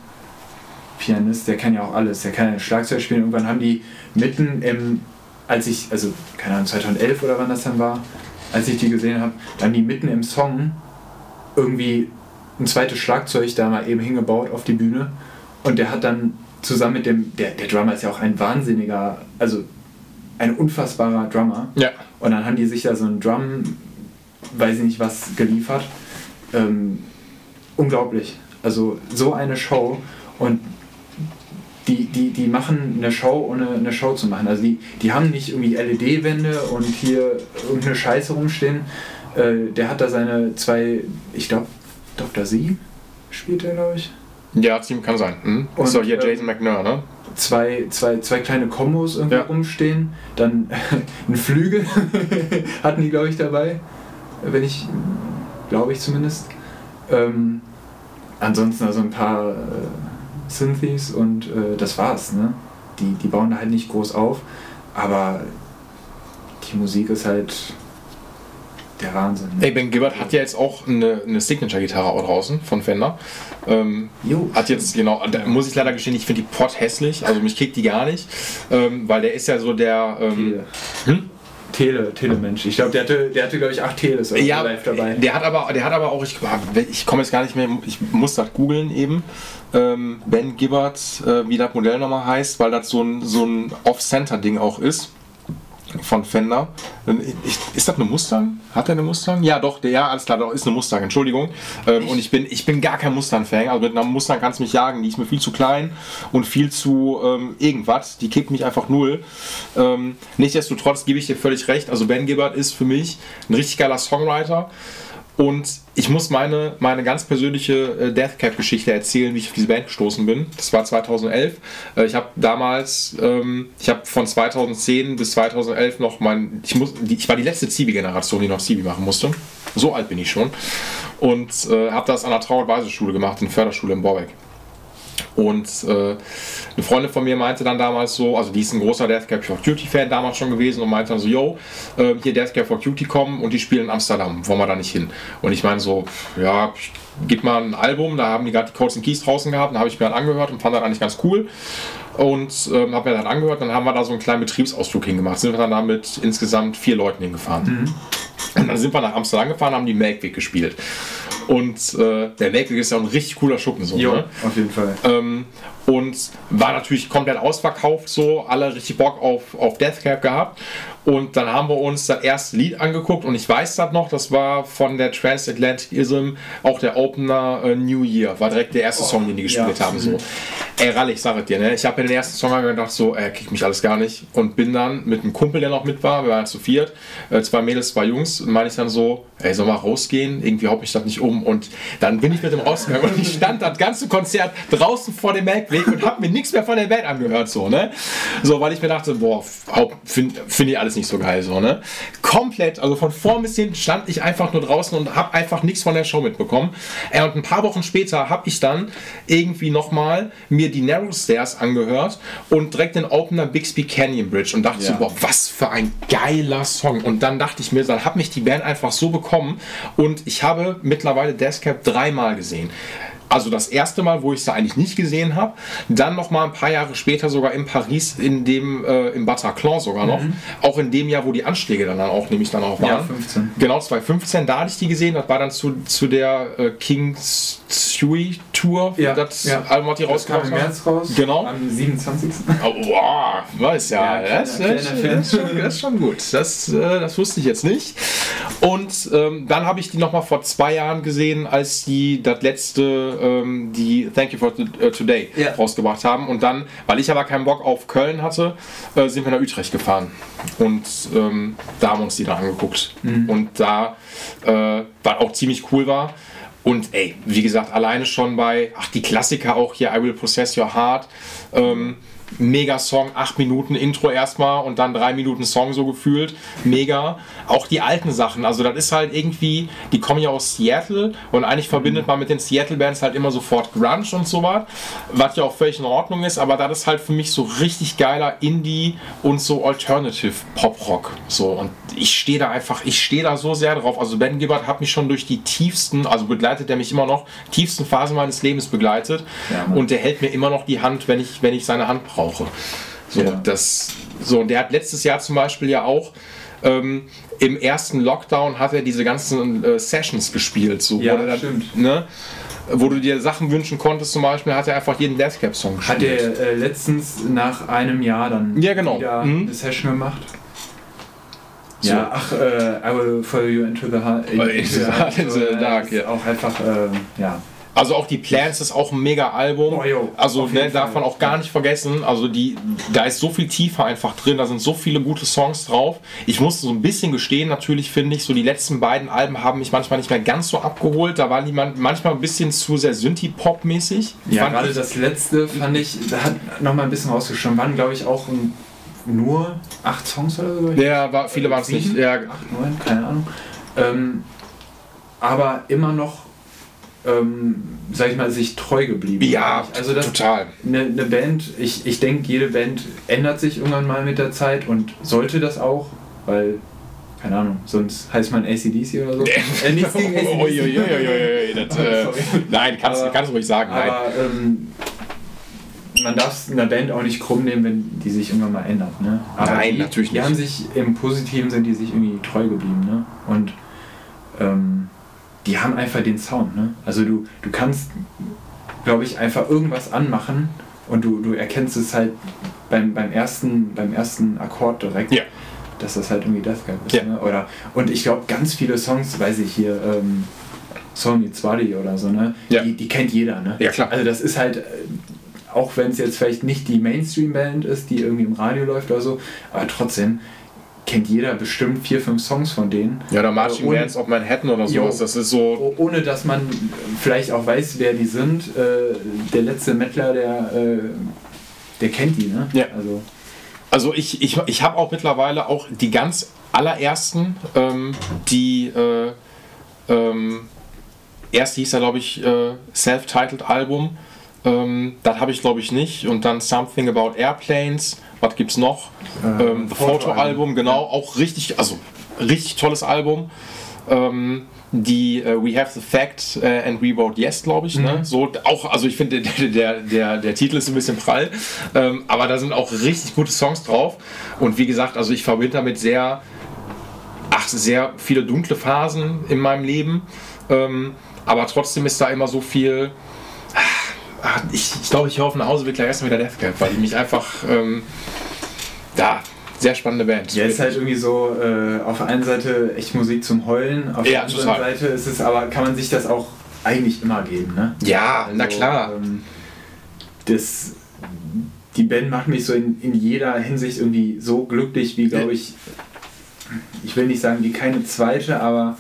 Pianist, der kann ja auch alles. Der kann ja Schlagzeug spielen. Irgendwann haben die mitten im, als ich, also keine Ahnung, 2011 oder wann das dann war, als ich die gesehen habe, haben die mitten im Song irgendwie ein zweites Schlagzeug da mal eben hingebaut auf die Bühne. Und der hat dann zusammen mit dem, der, der Drummer ist ja auch ein wahnsinniger, also ein unfassbarer Drummer. Ja. Und dann haben die sich da so ein Drum, weiß ich nicht was, geliefert. Ähm, unglaublich. Also so eine Show und die, die, die machen eine Show, ohne eine Show zu machen. Also die, die haben nicht irgendwie LED-Wände und hier irgendeine Scheiße rumstehen. Äh, der hat da seine zwei, ich glaube, Dr. Sie spielt er, glaube ich. Ja, Team kann sein. Hm? Und, doch hier ähm, Jason McNair, ne? Zwei, zwei, zwei kleine Kombos irgendwie Ja. rumstehen. Dann ein Flügel hatten die, glaube ich, dabei. Wenn ich, glaube ich zumindest. Ähm, ansonsten also ein paar äh, Synthes und äh, das war's. Ne? Die, die bauen da halt nicht groß auf, aber die Musik ist halt der Wahnsinn. Ey, Ben Gibbard hat ja jetzt auch eine, eine Signature-Gitarre draußen von Fender. Ähm, Jo. hat jetzt, genau, da muss ich leider gestehen, ich finde die Pot hässlich, also mich kriegt die gar nicht, ähm, weil der ist ja so der. Ähm, Tele. Hm? Tele, Telemensch. Ich glaube, der hatte, der hatte glaube ich, acht Teles Ja, live dabei. der hat aber, der hat aber auch, ich, ich komme jetzt gar nicht mehr, ich muss das googeln eben, ähm, Ben Gibbard, äh, wie das Modell nochmal heißt, weil das so ein, so ein Off-Center-Ding auch ist von Fender. Ich, ist das eine Mustang? Hat er eine Mustang? Ja, doch, der, ja, alles klar, doch, ist eine Mustang, Entschuldigung. Ähm, und ich bin, ich bin gar kein Mustang-Fan. Also mit einer Mustang kannst du mich jagen, die ist mir viel zu klein und viel zu ähm, irgendwas. Die kickt mich einfach null. Ähm, nichtsdestotrotz gebe ich dir völlig recht. Also Ben Gibbard ist für mich ein richtig geiler Songwriter. Und ich muss meine, meine ganz persönliche äh, Deathcap-Geschichte erzählen, wie ich auf diese Band gestoßen bin. Das war 2011. Äh, ich habe damals, ähm, ich habe von 2010 bis 2011 noch mein, ich, muss, ich war die letzte Zibi-Generation, die noch Zibi machen musste. So alt bin ich schon. Und äh, habe das an der Trauerweise-Schule gemacht, in der Förderschule in Borbeck. Und äh, eine Freundin von mir meinte dann damals so, also die ist ein großer Deathcap for Cutie Fan damals schon gewesen und meinte dann so, yo, äh, hier Deathcap for Cutie kommen und die spielen in Amsterdam, wollen wir da nicht hin? Und ich meine so, ja, gib mal ein Album, da haben die gerade die Codes and Keys draußen gehabt, da habe ich mir dann angehört und fand das eigentlich ganz cool und ähm, habe mir dann angehört, dann haben wir da so einen kleinen Betriebsausflug hingemacht, sind wir dann da mit insgesamt vier Leuten hingefahren. Und dann sind wir nach Amsterdam gefahren, haben die Melkweg gespielt. Und äh, der Melkweg ist ja ein richtig cooler Schuppen so. Jo, Ne? auf jeden Fall. Ähm, und war natürlich komplett ausverkauft, so alle richtig Bock auf, auf Deathcap gehabt. Und dann haben wir uns das erste Lied angeguckt und ich weiß das noch, das war von der Transatlanticism, auch der Opener äh, New Year, war direkt der erste Song, den die gespielt ja. haben. So. Ey, Ralle, ich sag dir, ne? ich habe mir den ersten Song angehört und dachte so, äh, kriegt mich alles gar nicht. Und bin dann mit einem Kumpel, der noch mit war, wir waren zu viert, äh, zwei Mädels, zwei Jungs, und meine ich dann so, ey, soll mal rausgehen? Irgendwie haut mich das nicht um. Und dann bin ich mit dem rausgegangen und ich stand das ganze Konzert draußen vor dem Melkweg und habe mir nichts mehr von der Band angehört, so, ne? So, weil ich mir dachte, boah, finde find ich alles nicht so geil, so, ne? Komplett, also von vorn bis hinten stand ich einfach nur draußen und habe einfach nichts von der Show mitbekommen. Ey, und ein paar Wochen später habe ich dann irgendwie nochmal mir die Narrow Stairs angehört und direkt den Opener Bixby Canyon Bridge und dachte so, Ja. boah, was für ein geiler Song. Und dann dachte ich mir, dann hat mich die Band einfach so bekommen und ich habe mittlerweile Deathcap dreimal gesehen. Also das erste Mal, wo ich sie eigentlich nicht gesehen habe, dann noch mal ein paar Jahre später sogar in Paris, in dem äh, im Bataclan sogar noch, auch in dem Jahr, wo die Anschläge dann auch nämlich dann auch waren. Ja, 15. Genau, 2015, da hatte ich die gesehen. Das war dann zu, zu der äh, King Sui Tour, Ja, das ja. Album, was die Das kam rausgebracht im. März raus. Genau. Am 27. Oh, wow, weiß ja, Ja, das, kleiner- das, kleiner das, ist schon, das ist schon gut. Das, äh, das wusste ich jetzt nicht. Und ähm, dann habe ich die noch mal vor zwei Jahren gesehen, als die das letzte, ähm, die Thank You for äh, Today Ja. rausgebracht haben. Und dann, weil ich aber keinen Bock auf Köln hatte, äh, sind wir nach Utrecht gefahren. Und ähm, da haben wir uns die dann angeguckt. Und da, äh, was auch ziemlich cool war, und ey, wie gesagt, alleine schon bei, ach, die Klassiker auch hier, I Will Possess Your Heart, ähm, mega Song, acht Minuten Intro erstmal und dann drei Minuten Song so gefühlt. Mega. Auch die alten Sachen, also das ist halt irgendwie, die kommen ja aus Seattle und eigentlich verbindet man mit den Seattle-Bands halt immer sofort Grunge und sowas, was ja auch völlig in Ordnung ist, aber das ist halt für mich so richtig geiler Indie und so Alternative Pop-Rock. So und ich stehe da einfach, ich stehe da so sehr drauf. Also Ben Gibbard hat mich schon durch die tiefsten, also begleitet er mich immer noch, tiefsten Phasen meines Lebens begleitet Ja, und der hält mir immer noch die Hand, wenn ich, wenn ich seine Hand brauche. So, Ja. das, so, und der hat letztes Jahr zum Beispiel ja auch ähm, im ersten Lockdown hat er diese ganzen äh, Sessions gespielt, so, Ja, wo, stimmt. Ne, wo du dir Sachen wünschen konntest, zum Beispiel hat er einfach jeden Deathcap-Song gespielt. Hat er äh, letztens nach einem Jahr dann Ja, genau. wieder Mhm. eine Session gemacht? So. Ja, ach, äh, I will follow you into the heart. Oh, into the into the äh, dark, ist ja. Auch einfach, äh, ja. Also auch die Plans ist auch ein mega Album. Oh, also ne, darf man auch gar nicht vergessen. Also die, da ist so viel Tiefe einfach drin. Da sind so viele gute Songs drauf. Ich muss so ein bisschen gestehen, natürlich finde ich, so die letzten beiden Alben haben mich manchmal nicht mehr ganz so abgeholt. Da war niemand manchmal ein bisschen zu sehr Synthie-Pop-mäßig. Ja, gerade das letzte fand ich, da hat nochmal ein bisschen rausgeschoben. Waren, glaube ich, auch nur acht Songs oder so. Ja, war, viele waren es nicht. Ja, Acht, neun, keine Ahnung. Ähm, aber immer noch, ähm, sag ich mal, sich treu geblieben. ja also das, total. eine, eine Band, ich, ich denke, jede Band ändert sich irgendwann mal mit der Zeit und sollte das auch, weil, keine Ahnung, sonst heißt man ACDC oder so. äh, nichts gegen AC/DC. Uiuiuiui, das, äh, nein, kannst, Aber- kannst du ruhig sagen. Nein. Aber ähm, man darf es einer Band auch nicht krumm nehmen, wenn die sich irgendwann mal ändert. Ne? Aber Nein, die, natürlich Die nicht. haben sich im Positiven sind die sich irgendwie treu geblieben. Ne? Und ähm, die haben einfach den Sound. Ne? Also du, du kannst, glaube ich, einfach irgendwas anmachen und du, du erkennst es halt beim, beim, ersten, beim ersten Akkord direkt. Ja. Dass das halt irgendwie Death Cab ist. Ja. Ne? Oder, und ich glaube, ganz viele Songs, weiß ich hier, ähm, Meets Body oder so, ne? Ja. Die, die kennt jeder, ne? Ja, klar. Also das ist halt, äh, auch wenn es jetzt vielleicht nicht die Mainstream-Band ist, die irgendwie im Radio läuft oder so, aber trotzdem kennt jeder bestimmt vier, fünf Songs von denen. ja, oder Marching Äh, Bands of Manhattan oder Jo. sowas. Das ist so. Ohne dass man vielleicht auch weiß, wer die sind. Äh, der letzte Mettler, der, äh, der kennt die, ne? Ja. Also, Also ich, ich, ich habe auch mittlerweile auch die ganz allerersten, ähm, die äh, ähm, erst hieß ja glaube ich äh, Self-Titled Album. Ähm, das habe ich glaube ich nicht. Und dann Something About Airplanes. Was gibt's noch? Äh, ähm. Photo-Album, genau. Auch richtig, also richtig tolles Album. Ähm, die äh, We Have the Fact äh, and We Vote Yes, glaube ich. Ne? So, auch, also ich finde, der, der, der, der Titel ist ein bisschen prall, ähm, aber da sind auch richtig gute Songs drauf. Und wie gesagt, also ich verbinde damit sehr, ach, sehr viele dunkle Phasen in meinem Leben. Ähm, aber trotzdem ist da immer so viel. Ach, ich ich glaube, ich höre auf nach Hause wirklich erstmal wieder Death Cab, weil die mich einfach. Ähm, ja, sehr spannende Band. Ja, ist halt irgendwie so, äh, auf der einen Seite echt Musik zum Heulen, auf Ja, der anderen total. Seite ist es aber, kann man sich das auch eigentlich immer geben, ne? ja, na Also, klar. Ähm, das, die Band macht mich so in, in jeder Hinsicht irgendwie so glücklich, wie glaube ich, ich will nicht sagen wie keine zweite, aber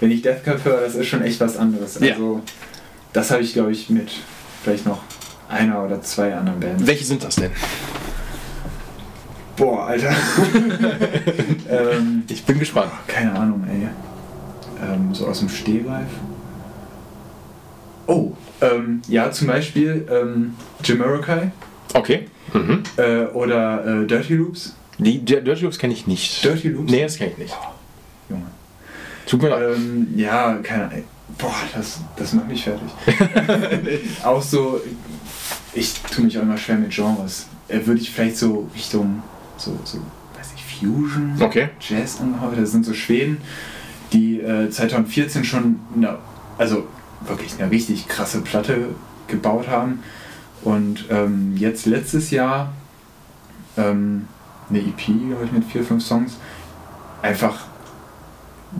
wenn ich Death Cab höre, das ist schon echt was anderes. Ja. Also das habe ich glaube ich mit vielleicht noch einer oder zwei anderen Bands. Welche sind das denn? Boah, Alter. ähm, Ich bin gespannt. keine Ahnung, ey. Ähm, so aus dem Stehgreif. Oh, ähm, ja, zum Beispiel ähm, Jamiroquai Okay. Mhm. äh, oder äh, Dirty Loops. Die die Dirty Loops kenne ich nicht. Dirty Loops? Nee, das kenne ich nicht. Junge. Tut mir leid. Ähm, ja, keine Ahnung. Boah, das, das macht mich fertig. auch so, ich tue mich auch immer schwer mit Genres. Äh, Würde ich vielleicht so Richtung, so, so weiß ich, Fusion, Okay. Jazz angehört. Das sind so Schweden, die äh, 2014 schon, eine, also wirklich eine richtig krasse Platte gebaut haben. Und ähm, jetzt letztes Jahr ähm, eine EP, glaube ich, mit vier, fünf Songs. Einfach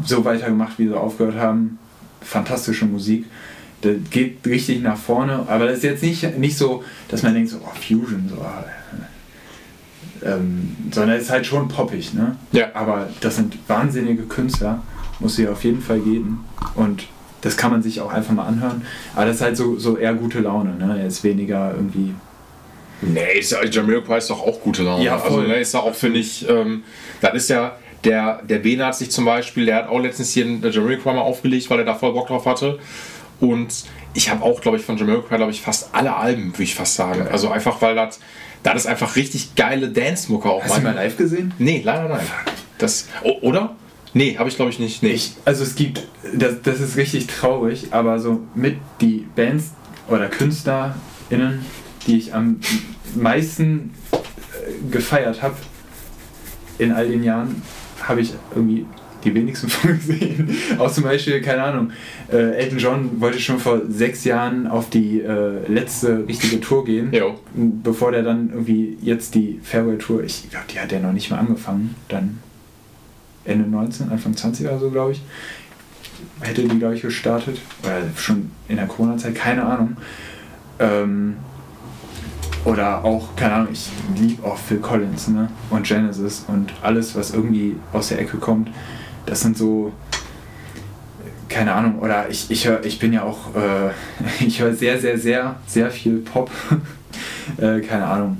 so weitergemacht, wie sie aufgehört haben. Fantastische Musik. Das geht richtig nach vorne, aber das ist jetzt nicht, nicht so, dass man denkt, so, oh, Fusion, so, äh, ähm, sondern es ist halt schon poppig, ne? Ja. Aber das sind wahnsinnige Künstler, muss sie auf jeden Fall geben. Und das kann man sich auch einfach mal anhören. Aber das ist halt so, so eher gute Laune, ne? Jetzt weniger irgendwie Nee, ist ja, Jamiroquai ist doch auch gute Laune. Ja, also voll. ne, ist ja auch, finde ich, ähm, das ist ja, der, der Bene hat sich zum Beispiel, der hat auch letztens hier einen Jamiroquai mal aufgelegt, weil er da voll Bock drauf hatte. Und ich habe auch, glaube ich, von Jamiroquai, glaube ich, fast alle Alben, würde ich fast sagen. Also einfach, weil das, das ist einfach richtig geile Dance-Mucke auch. Hast du mal live gesehen? Nee, leider nein. Das, oder? Nee, habe ich glaube ich nicht. Nee. Ich, also es gibt, das, das ist richtig traurig, aber so mit die Bands oder KünstlerInnen, die ich am meisten äh, gefeiert habe in all den Jahren, habe ich irgendwie die wenigsten von gesehen. Auch zum Beispiel, keine Ahnung, äh, Elton John wollte schon vor sechs Jahren auf die äh, letzte richtige Tour gehen, Jo. bevor der dann irgendwie jetzt die Farewell-Tour, ich glaube, die hat er noch nicht mal angefangen, dann Ende 19, Anfang 20 oder so, glaube ich. Hätte die, glaube ich, gestartet. Oder schon in der Corona-Zeit, keine Ahnung. Ähm, oder auch, keine Ahnung, ich liebe auch Phil Collins ne? und Genesis und alles, was irgendwie aus der Ecke kommt. Das sind so, keine Ahnung, oder ich, ich höre, ich bin ja auch, äh, ich höre sehr, sehr, sehr, sehr viel Pop. äh, keine Ahnung.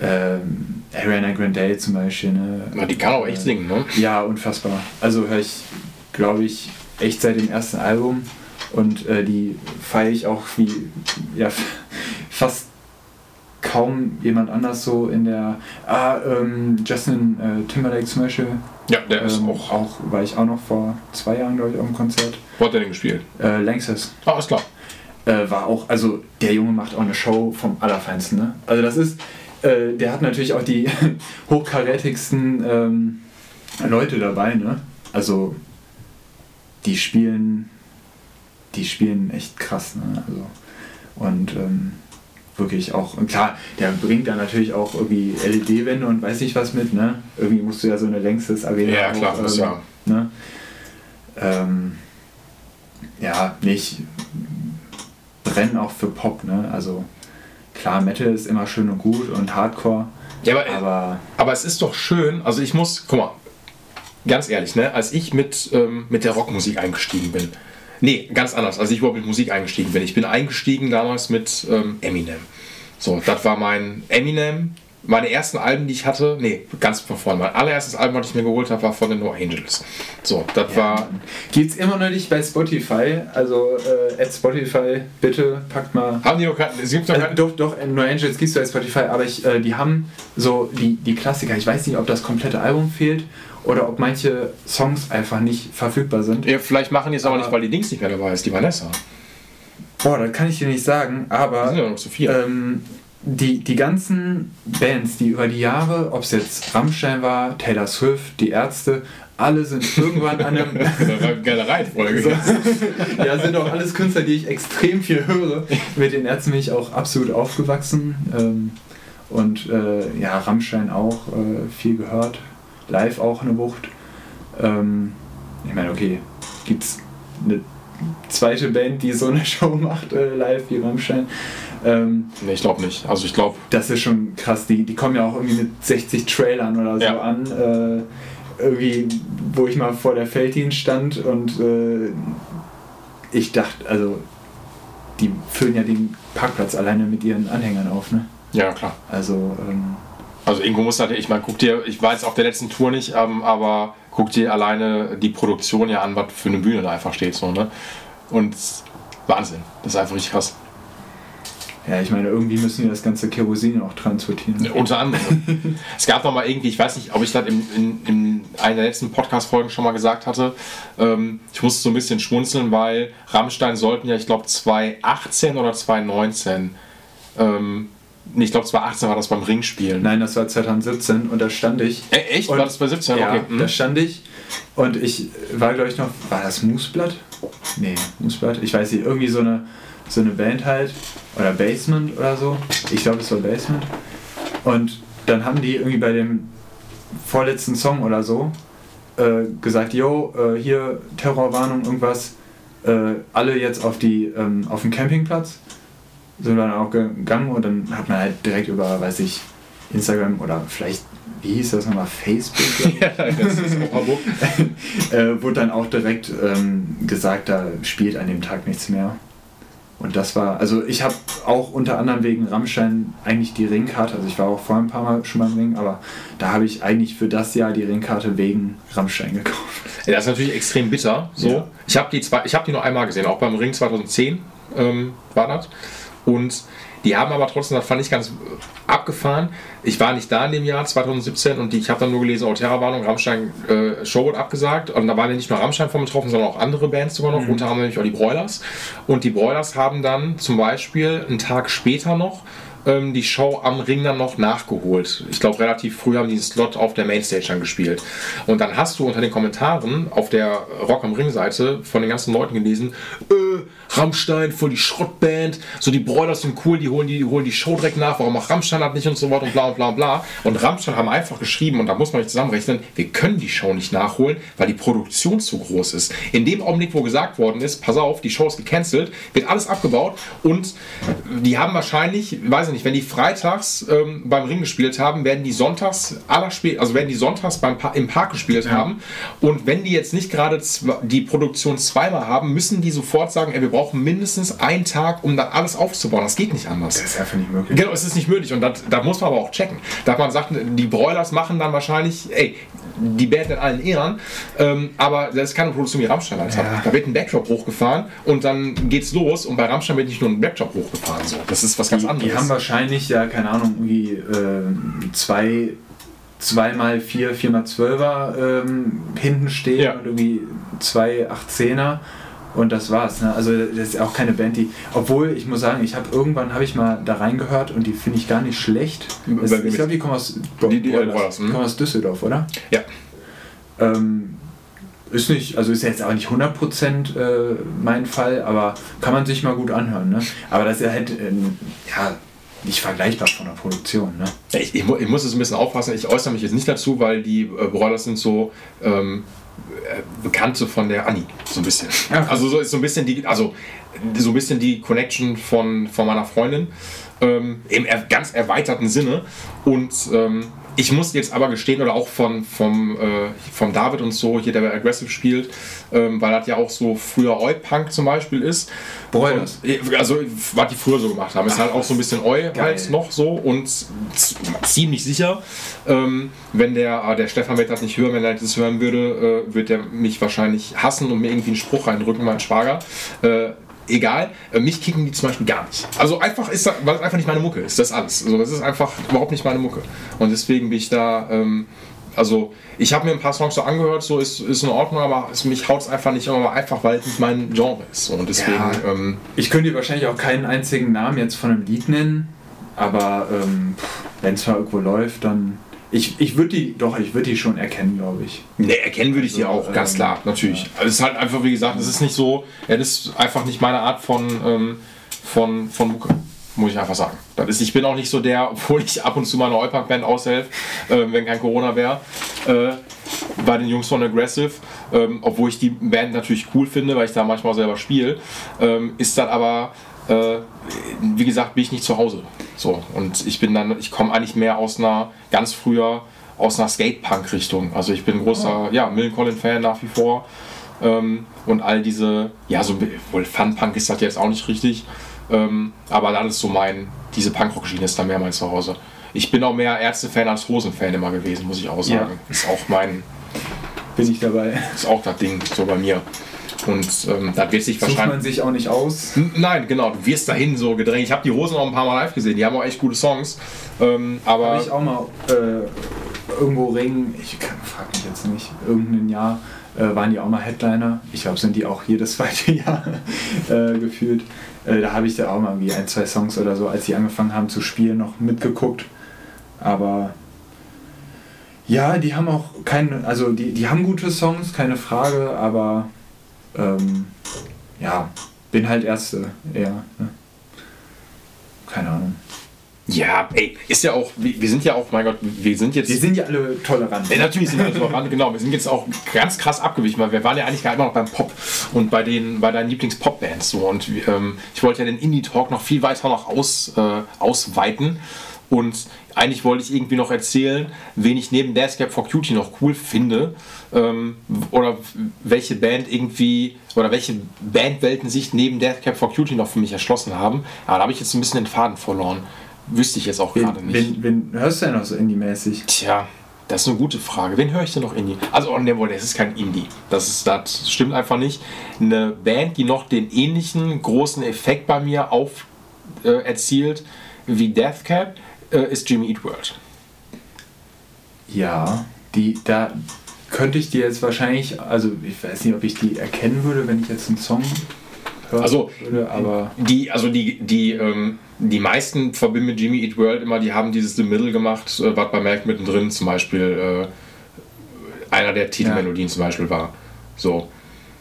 Ähm, Ariana Grande zum Beispiel. Ne? Na, die kann auch echt singen, ne? Ja, unfassbar. Also höre ich, glaube ich, echt seit dem ersten Album und äh, die feiere ich auch wie ja, fast kaum jemand anders so in der. Ah, ähm, Justin äh, Timberlake zum Beispiel. Ja, der ist ähm, auch. auch. War ich auch noch vor zwei Jahren, glaube ich, auf dem Konzert. Wo hat der denn gespielt? Äh, Lanxess. Ah, ist klar. Äh, war auch, also der Junge macht auch eine Show vom Allerfeinsten, ne? Also das ist, äh, der hat natürlich auch die hochkarätigsten ähm, Leute dabei, ne? Also die spielen, die spielen echt krass, ne? Also, und ähm, wirklich auch, und klar, der bringt da natürlich auch irgendwie LED-Wände und weiß nicht was mit, ne? Irgendwie musst du ja so eine längstes Arena Ja, klar, auch, das ähm, ja. Ne? Ähm, ja, nicht brennen auch für Pop, ne? Also klar, Metal ist immer schön und gut und Hardcore, Ja, aber, aber aber es ist doch schön, also ich muss, guck mal, ganz ehrlich, ne, als ich mit, ähm, mit der Rockmusik eingestiegen bin, nee, ganz anders, als ich überhaupt mit Musik eingestiegen bin, ich bin eingestiegen damals mit ähm, Eminem. So, das war mein Eminem, meine ersten Alben, die ich hatte, nee, ganz von vorne, mein allererstes Album, was ich mir geholt habe, war von den No Angels. So, das war, Geht's immer noch nicht bei Spotify? Also äh, at Spotify, bitte packt mal. haben die noch keinen, es gibt noch Also, keinen, doch, doch, No Angels gibt's bei Spotify, aber ich, äh, die haben so die, die Klassiker. Ich weiß nicht, ob das komplette Album fehlt oder ob manche Songs einfach nicht verfügbar sind. ja, vielleicht machen die es aber, Aber- nicht, weil die Dings nicht mehr dabei ist, die Vanessa. Boah, das kann ich dir nicht sagen, aber sind ja noch zu viel. ähm, die, die ganzen Bands, die über die Jahre, ob es jetzt Rammstein war, Taylor Swift, die Ärzte, alle sind irgendwann an einem. Das geile Reihenfolge. So. ja, sind auch alles Künstler, die ich extrem viel höre. Mit den Ärzten bin ich auch absolut aufgewachsen. Ähm, und äh, ja, Rammstein auch äh, viel gehört. Live auch eine Wucht. Ähm, ich meine, okay, gibt's eine zweite Band, die so eine Show macht, äh, live wie Rammstein. Ähm, Nee, ich glaube nicht. Also ich glaube, das ist schon krass. Die, die kommen ja auch irgendwie mit 60 Trailern oder so Ja. an. Äh, irgendwie, wo ich mal vor der Felddienst stand und äh, ich dachte, also die füllen ja den Parkplatz alleine mit ihren Anhängern auf, ne? ja klar. Also, ähm, Also irgendwo muss halt, ich meine, guck dir, ich jetzt auf der letzten Tour nicht, ähm, aber guck dir alleine die Produktion ja an, was für eine Bühne da einfach steht, so, ne? Und Wahnsinn. Das ist einfach richtig krass. ja, ich meine, irgendwie müssen die das ganze Kerosin auch transportieren. Unter anderem. es gab noch mal irgendwie, ich weiß nicht, ob ich das in, in, in einer der letzten Podcast-Folgen schon mal gesagt hatte. Ähm, ich musste so ein bisschen schmunzeln, weil Rammstein sollten ja, ich glaube, 2018 oder 2019, ähm, ich glaube, 2018 war das beim Ringspielen. Nein, das war 2017 und da stand ich. Äh, echt? War das bei 17? Ja, okay. da stand ich und ich war, glaube ich, noch. War das Moosblatt? Nee, Moosblatt. Ich weiß nicht, irgendwie so eine, so eine Band halt. Oder Basement oder so. Ich glaube, es war Basement. Und dann haben die irgendwie bei dem vorletzten Song oder so äh, gesagt: Yo, äh, hier Terrorwarnung, irgendwas. Äh, alle jetzt auf, die, ähm, auf den Campingplatz. Sind wir dann auch gegangen und dann hat man halt direkt über, weiß ich, Instagram oder vielleicht, wie hieß das nochmal, Facebook? ja, das ist äh, wurde dann auch direkt ähm, gesagt, da spielt an dem Tag nichts mehr. Und das war, also ich habe auch unter anderem wegen Rammstein eigentlich die Ringkarte, also ich war auch vorher ein paar Mal schon beim Ring, aber da habe ich eigentlich für das Jahr die Ringkarte wegen Rammstein gekauft. Ja, das ist natürlich extrem bitter. So. Ja. Ich habe die, zwei- ich hab die nur einmal gesehen, auch beim Ring 2010 ähm, war das. Und die haben aber trotzdem, das fand ich ganz abgefahren. Ich war nicht da in dem Jahr 2017 und die, ich habe dann nur gelesen, oh, Terrorwarnung, Rammstein äh, Show wird abgesagt. Und da waren ja nicht nur Rammstein von betroffen, sondern auch andere Bands sogar noch, unter anderem nämlich auch die Broilers. Und die Broilers haben dann zum Beispiel einen Tag später noch ähm, die Show am Ring dann noch nachgeholt. Ich glaube, relativ früh haben die den Slot auf der Mainstage dann gespielt. Und dann hast du unter den Kommentaren auf der Rock am Ring-Seite von den ganzen Leuten gelesen, äh, Rammstein, voll die Schrottband, so die Broilers sind cool, die holen die, die holen die Show direkt nach, warum macht Rammstein das nicht und so weiter und bla und bla und bla. Und Rammstein haben einfach geschrieben, und da muss man nicht zusammenrechnen, wir können die Show nicht nachholen, weil die Produktion zu groß ist. In dem Augenblick, wo gesagt worden ist, pass auf, die Show ist gecancelt, wird alles abgebaut und die haben wahrscheinlich, weiß ich nicht, wenn die freitags ähm, beim Ring gespielt haben, werden die sonntags aller Spiel, also werden die sonntags beim pa im Park gespielt haben. Und wenn die jetzt nicht gerade die Produktion zweimal haben, müssen die sofort sagen, ey, wir brauchen mindestens einen Tag, um dann alles aufzubauen. Das geht nicht anders. Das ist einfach nicht möglich. Genau, es ist nicht möglich und da muss man aber auch checken. Da man sagt, die Broilers machen dann wahrscheinlich, ey, die Band in allen Ehren, ähm, aber das ist keine Produktion wie Rammstein halt hat. Ja. Da wird ein Backdrop hochgefahren und dann geht's los und bei Rammstein wird nicht nur ein Backdrop hochgefahren. So. Das ist was ganz Die, anderes. die haben wahrscheinlich, ja, keine Ahnung, irgendwie äh, zwei, zweimal vier, viermal zwölfer ähm, hinten stehen Ja. und irgendwie zwei 18er und das war's. Ne? Also das ist auch keine Band, die, obwohl ich muss sagen, ich habe irgendwann habe ich mal da reingehört und die finde ich gar nicht schlecht. Bei- ich glaube, die kommen aus, Die- die Broilers, die kommen aus Düsseldorf, oder? ja. Ähm, ist nicht, also ist jetzt auch nicht 100% äh, mein Fall, aber kann man sich mal gut anhören. Ne? Aber das ist ja halt ähm, ja, nicht vergleichbar von der Produktion. Ne? Ich, ich, ich muss es ein bisschen aufpassen. Ich äußere mich jetzt nicht dazu, weil die äh, Broilers sind so ähm, äh, Bekannte von der Anni. So ein bisschen. Ja. Also so ist so ein bisschen die, also so ein bisschen die Connection von, von meiner Freundin. Ähm, Im er, ganz erweiterten Sinne. Und ähm, ich muss jetzt aber gestehen, oder auch von, vom, äh, vom David und so, hier der bei Aggressive spielt, ähm, weil das ja auch so früher Oi-Punk zum Beispiel ist. Broilers? Und, also, was die früher so gemacht haben, ist halt auch so ein bisschen Oi Geil. halt noch so und ziemlich sicher, ähm, wenn der, ah, der Stefan wird das nicht hören, wenn er das hören würde, äh, wird er mich wahrscheinlich hassen und mir irgendwie einen Spruch reindrücken, mein Schwager. Äh, egal, äh, mich kicken die zum Beispiel gar nicht. Also einfach ist das, weil es einfach nicht meine Mucke ist, das ist alles. Also das ist einfach überhaupt nicht meine Mucke. Und deswegen bin ich da, ähm, also ich habe mir ein paar Songs so angehört, so ist, ist in Ordnung, aber es, mich haut es einfach nicht, aber einfach, weil es nicht mein Genre ist. Und deswegen, Ja. ähm, Ich könnte dir wahrscheinlich auch keinen einzigen Namen jetzt von einem Lied nennen, aber ähm, wenn es mal irgendwo läuft, dann. Ich, ich würde die, doch, ich würde die schon erkennen, glaube ich. Ne, erkennen würde ich die Also, auch, ganz ähm, klar, natürlich. Also es ist halt einfach, wie gesagt, es ist nicht so, ja, das ist einfach nicht meine Art von, ähm, von, von Mucke. Muss ich einfach sagen. Das ist, ich bin auch nicht so der, obwohl ich ab und zu mal eine Eupunk-Band aushelfe, äh, wenn kein Corona wäre, äh, bei den Jungs von Aggressive, ähm, obwohl ich die Band natürlich cool finde, weil ich da manchmal selber spiele, ähm, ist das aber, äh, wie gesagt, bin ich nicht zu Hause. So, und ich bin dann, ich komme eigentlich mehr aus einer, ganz früher, aus einer Skate-Punk-Richtung. Also ich bin ein großer, ja, Millen Collin-Fan nach wie vor. Ähm, und all diese, ja, so, wohl Fun-Punk ist das jetzt auch nicht richtig. Ähm, aber das ist so mein, diese Punkrock-Schiene ist da mehr mein Zuhause. Ich bin auch mehr Ärzte-Fan als Hosen-Fan immer gewesen, muss ich auch Ja. sagen. Ist auch mein, Bin ich dabei. ist auch das Ding so bei mir. Und ähm, das wird sich Sucht wahrscheinlich. man sich auch nicht aus. Nein, genau, du wirst dahin so gedrängt. Ich habe die Hosen auch ein paar Mal live gesehen, die haben auch echt gute Songs. Ähm, aber Habe ich auch mal äh, irgendwo Ring, ich kann, frag mich jetzt nicht, irgendein Jahr äh, waren die auch mal Headliner. Ich glaube, sind die auch jedes zweite Jahr äh, gefühlt. Äh, da habe ich da auch mal irgendwie ein, zwei Songs oder so, als sie angefangen haben zu spielen, noch mitgeguckt. Aber ja, die haben auch keine, also die, die haben gute Songs, keine Frage, aber ähm, ja, bin halt Erste eher. Ne? Keine Ahnung. ja, ey, ist ja auch, wir wir sind ja auch, mein Gott, wir sind jetzt. Die sind ja alle tolerant. Ja, natürlich sind wir tolerant, genau. Wir sind jetzt auch ganz krass abgewichen, weil wir waren ja eigentlich gar immer noch beim Pop und bei den bei deinen Lieblings-Pop-Bands so. Und ähm, ich wollte ja den Indie-Talk noch viel weiter noch aus, äh, ausweiten. Und eigentlich wollte ich irgendwie noch erzählen, wen ich neben Deathcap for Cutie noch cool finde. Ähm, oder welche Band irgendwie, oder welche Bandwelten sich neben Deathcap for Cutie noch für mich erschlossen haben. Aber da habe ich jetzt ein bisschen den Faden verloren. Wüsste ich jetzt auch gerade nicht. Wen, wen hörst du denn noch so Indie-mäßig? Tja, das ist eine gute Frage. Wen höre ich denn noch Indie? Also, oh, ne, das ist kein Indie. Das, ist, das stimmt einfach nicht. Eine Band, die noch den ähnlichen großen Effekt bei mir auf äh, erzielt wie Deathcap, äh, ist Jimmy Eat World. Ja, die, da könnte ich dir jetzt wahrscheinlich, also ich weiß nicht, ob ich die erkennen würde, wenn ich jetzt einen Song hören Also, würde, aber Die, also die, die, ähm, die meisten verbinden mit Jimmy Eat World immer, die haben dieses The Middle gemacht, äh, was bei Merck mittendrin zum Beispiel äh, einer der Titelmelodien zum Beispiel war. So.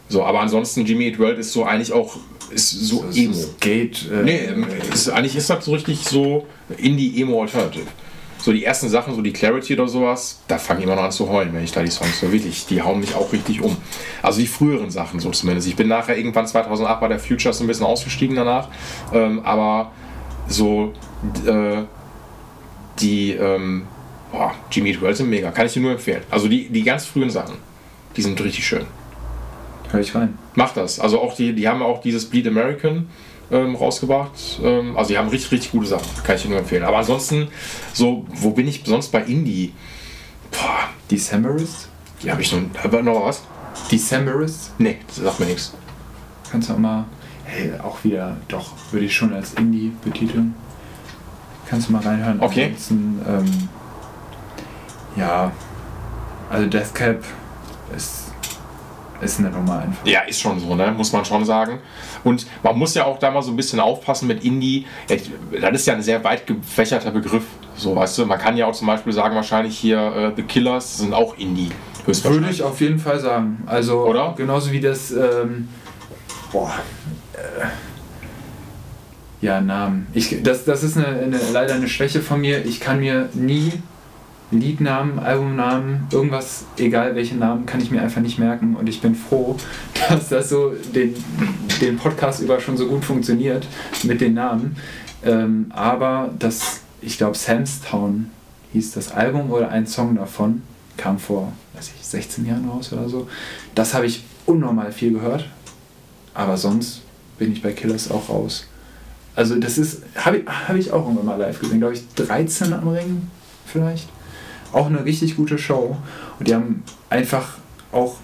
So, aber ansonsten Jimmy Eat World ist so eigentlich auch ist so das Emo. ist Gate. Äh, Nee, ähm, ist, eigentlich ist das so richtig so Indie-Emo-Alternative. So die ersten Sachen, so die Clarity oder sowas, da fange ich immer noch an zu heulen, wenn ich da die Songs so wirklich, die hauen mich auch richtig um. Also die früheren Sachen so zumindest. Ich bin nachher irgendwann 2008 bei der Futures ein bisschen ausgestiegen danach, ähm, aber so äh, die ähm, boah, Jimmy Eat World sind mega, kann ich dir nur empfehlen. Also die, die ganz frühen Sachen, die sind richtig schön. Hör ich rein. Macht das. Also auch die, die haben auch dieses Bleed American ähm, rausgebracht. Ähm, also die haben richtig, richtig gute Sachen. Kann ich nur empfehlen. Aber ansonsten, so, wo bin ich sonst bei Indie? Boah, Decemberist? die habe ich noch. Aber noch was? Decemberist? Nee, das sagt mir nichts. Kannst du auch mal, hey, auch wieder, doch, würde ich schon als Indie betiteln. Kannst du mal reinhören. Okay. Ansonsten, ähm, ja, also Deathcap ist, ist eine Nummer einfach. Ja, ist schon so, ne? muss man schon sagen. Und man muss ja auch da mal so ein bisschen aufpassen mit Indie. Das ist ja ein sehr weit gefächerter Begriff. So, weißt du, man kann ja auch zum Beispiel sagen, wahrscheinlich hier äh, The Killers sind auch Indie. Würde ich auf jeden Fall sagen. Also, Oder? genauso wie das, ähm, boah, äh, ja, Namen. Ich, das, das ist eine, eine, leider eine Schwäche von mir. Ich kann mir nie Liednamen, Albumnamen, irgendwas, egal welche Namen, kann ich mir einfach nicht merken. Und ich bin froh, dass das so den, den Podcast über schon so gut funktioniert mit den Namen. Ähm, aber das, ich glaube, Samstown hieß das Album oder ein Song davon, kam vor, weiß ich, 16 Jahren raus oder so. Das habe ich unnormal viel gehört. Aber sonst bin ich bei Killers auch raus. Also das ist, habe ich, hab ich auch irgendwann mal live gesehen, glaube ich, 13 am Ring vielleicht. Auch eine richtig gute Show. Und die haben einfach auch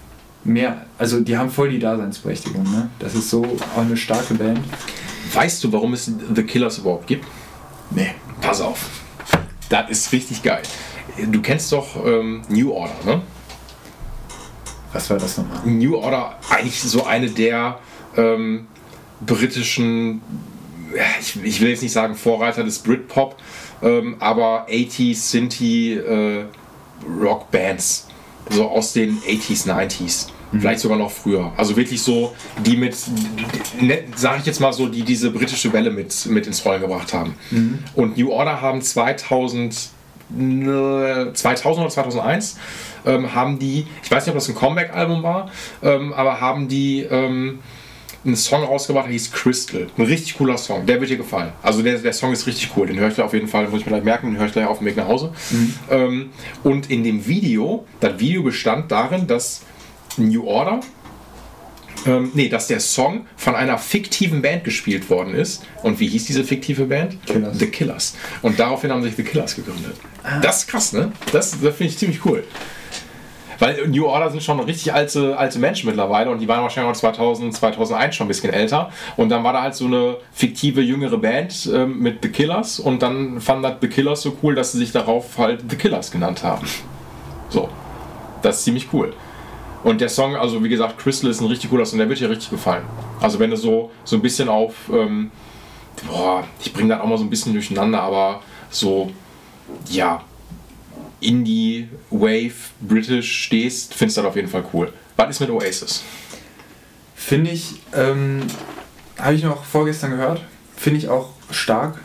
mehr, also die haben voll die Daseinsberechtigung. Ne? Das ist so auch eine starke Band. Weißt du, warum es The Killers überhaupt gibt? Nee. Pass auf. Das ist richtig geil. Du kennst doch ähm, New Order, ne? Was war das nochmal? New Order eigentlich so eine der ähm, britischen, ich, ich will jetzt nicht sagen Vorreiter des Britpop, ähm, aber 80s, Sinti äh, Rockbands. So aus den 80s, 90s. Vielleicht sogar noch früher. Also wirklich so, die mit, sage ich jetzt mal so, die diese britische Welle mit, mit ins Rollen gebracht haben. Und New Order haben 2000, ne, 2000 oder 2001 ähm, haben die, ich weiß nicht, ob das ein Comeback-Album war, ähm, aber haben die ähm, einen Song rausgebracht, der hieß Crystal. Ein richtig cooler Song, der wird dir gefallen. Also der, der Song ist richtig cool, den höre ich auf jeden Fall, muss ich mir gleich merken, den höre ich gleich auf dem Weg nach Hause. Ähm, und in dem Video, das Video bestand darin, dass New Order, ähm, nee, dass der Song von einer fiktiven Band gespielt worden ist. Und wie hieß diese fiktive Band? Killers. The Killers. Und daraufhin haben sich The Killers gegründet. Das ist krass, ne? Das, das finde ich ziemlich cool. Weil New Order sind schon richtig alte, alte Menschen mittlerweile und die waren wahrscheinlich auch 2000, 2001 schon ein bisschen älter. Und dann war da halt so eine fiktive jüngere Band ähm, mit The Killers und dann fanden das The Killers so cool, dass sie sich darauf halt The Killers genannt haben. So. Das ist ziemlich cool. Und der Song, also wie gesagt, Crystal ist ein richtig cooler Song, der wird dir richtig gefallen. Also wenn du so, so ein bisschen auf, ähm, boah, ich bringe das auch mal so ein bisschen durcheinander, aber so, ja, Indie, Wave, British stehst, findest du das auf jeden Fall cool. Was ist mit Oasis? Finde ich, ähm, habe ich noch vorgestern gehört, finde ich auch stark.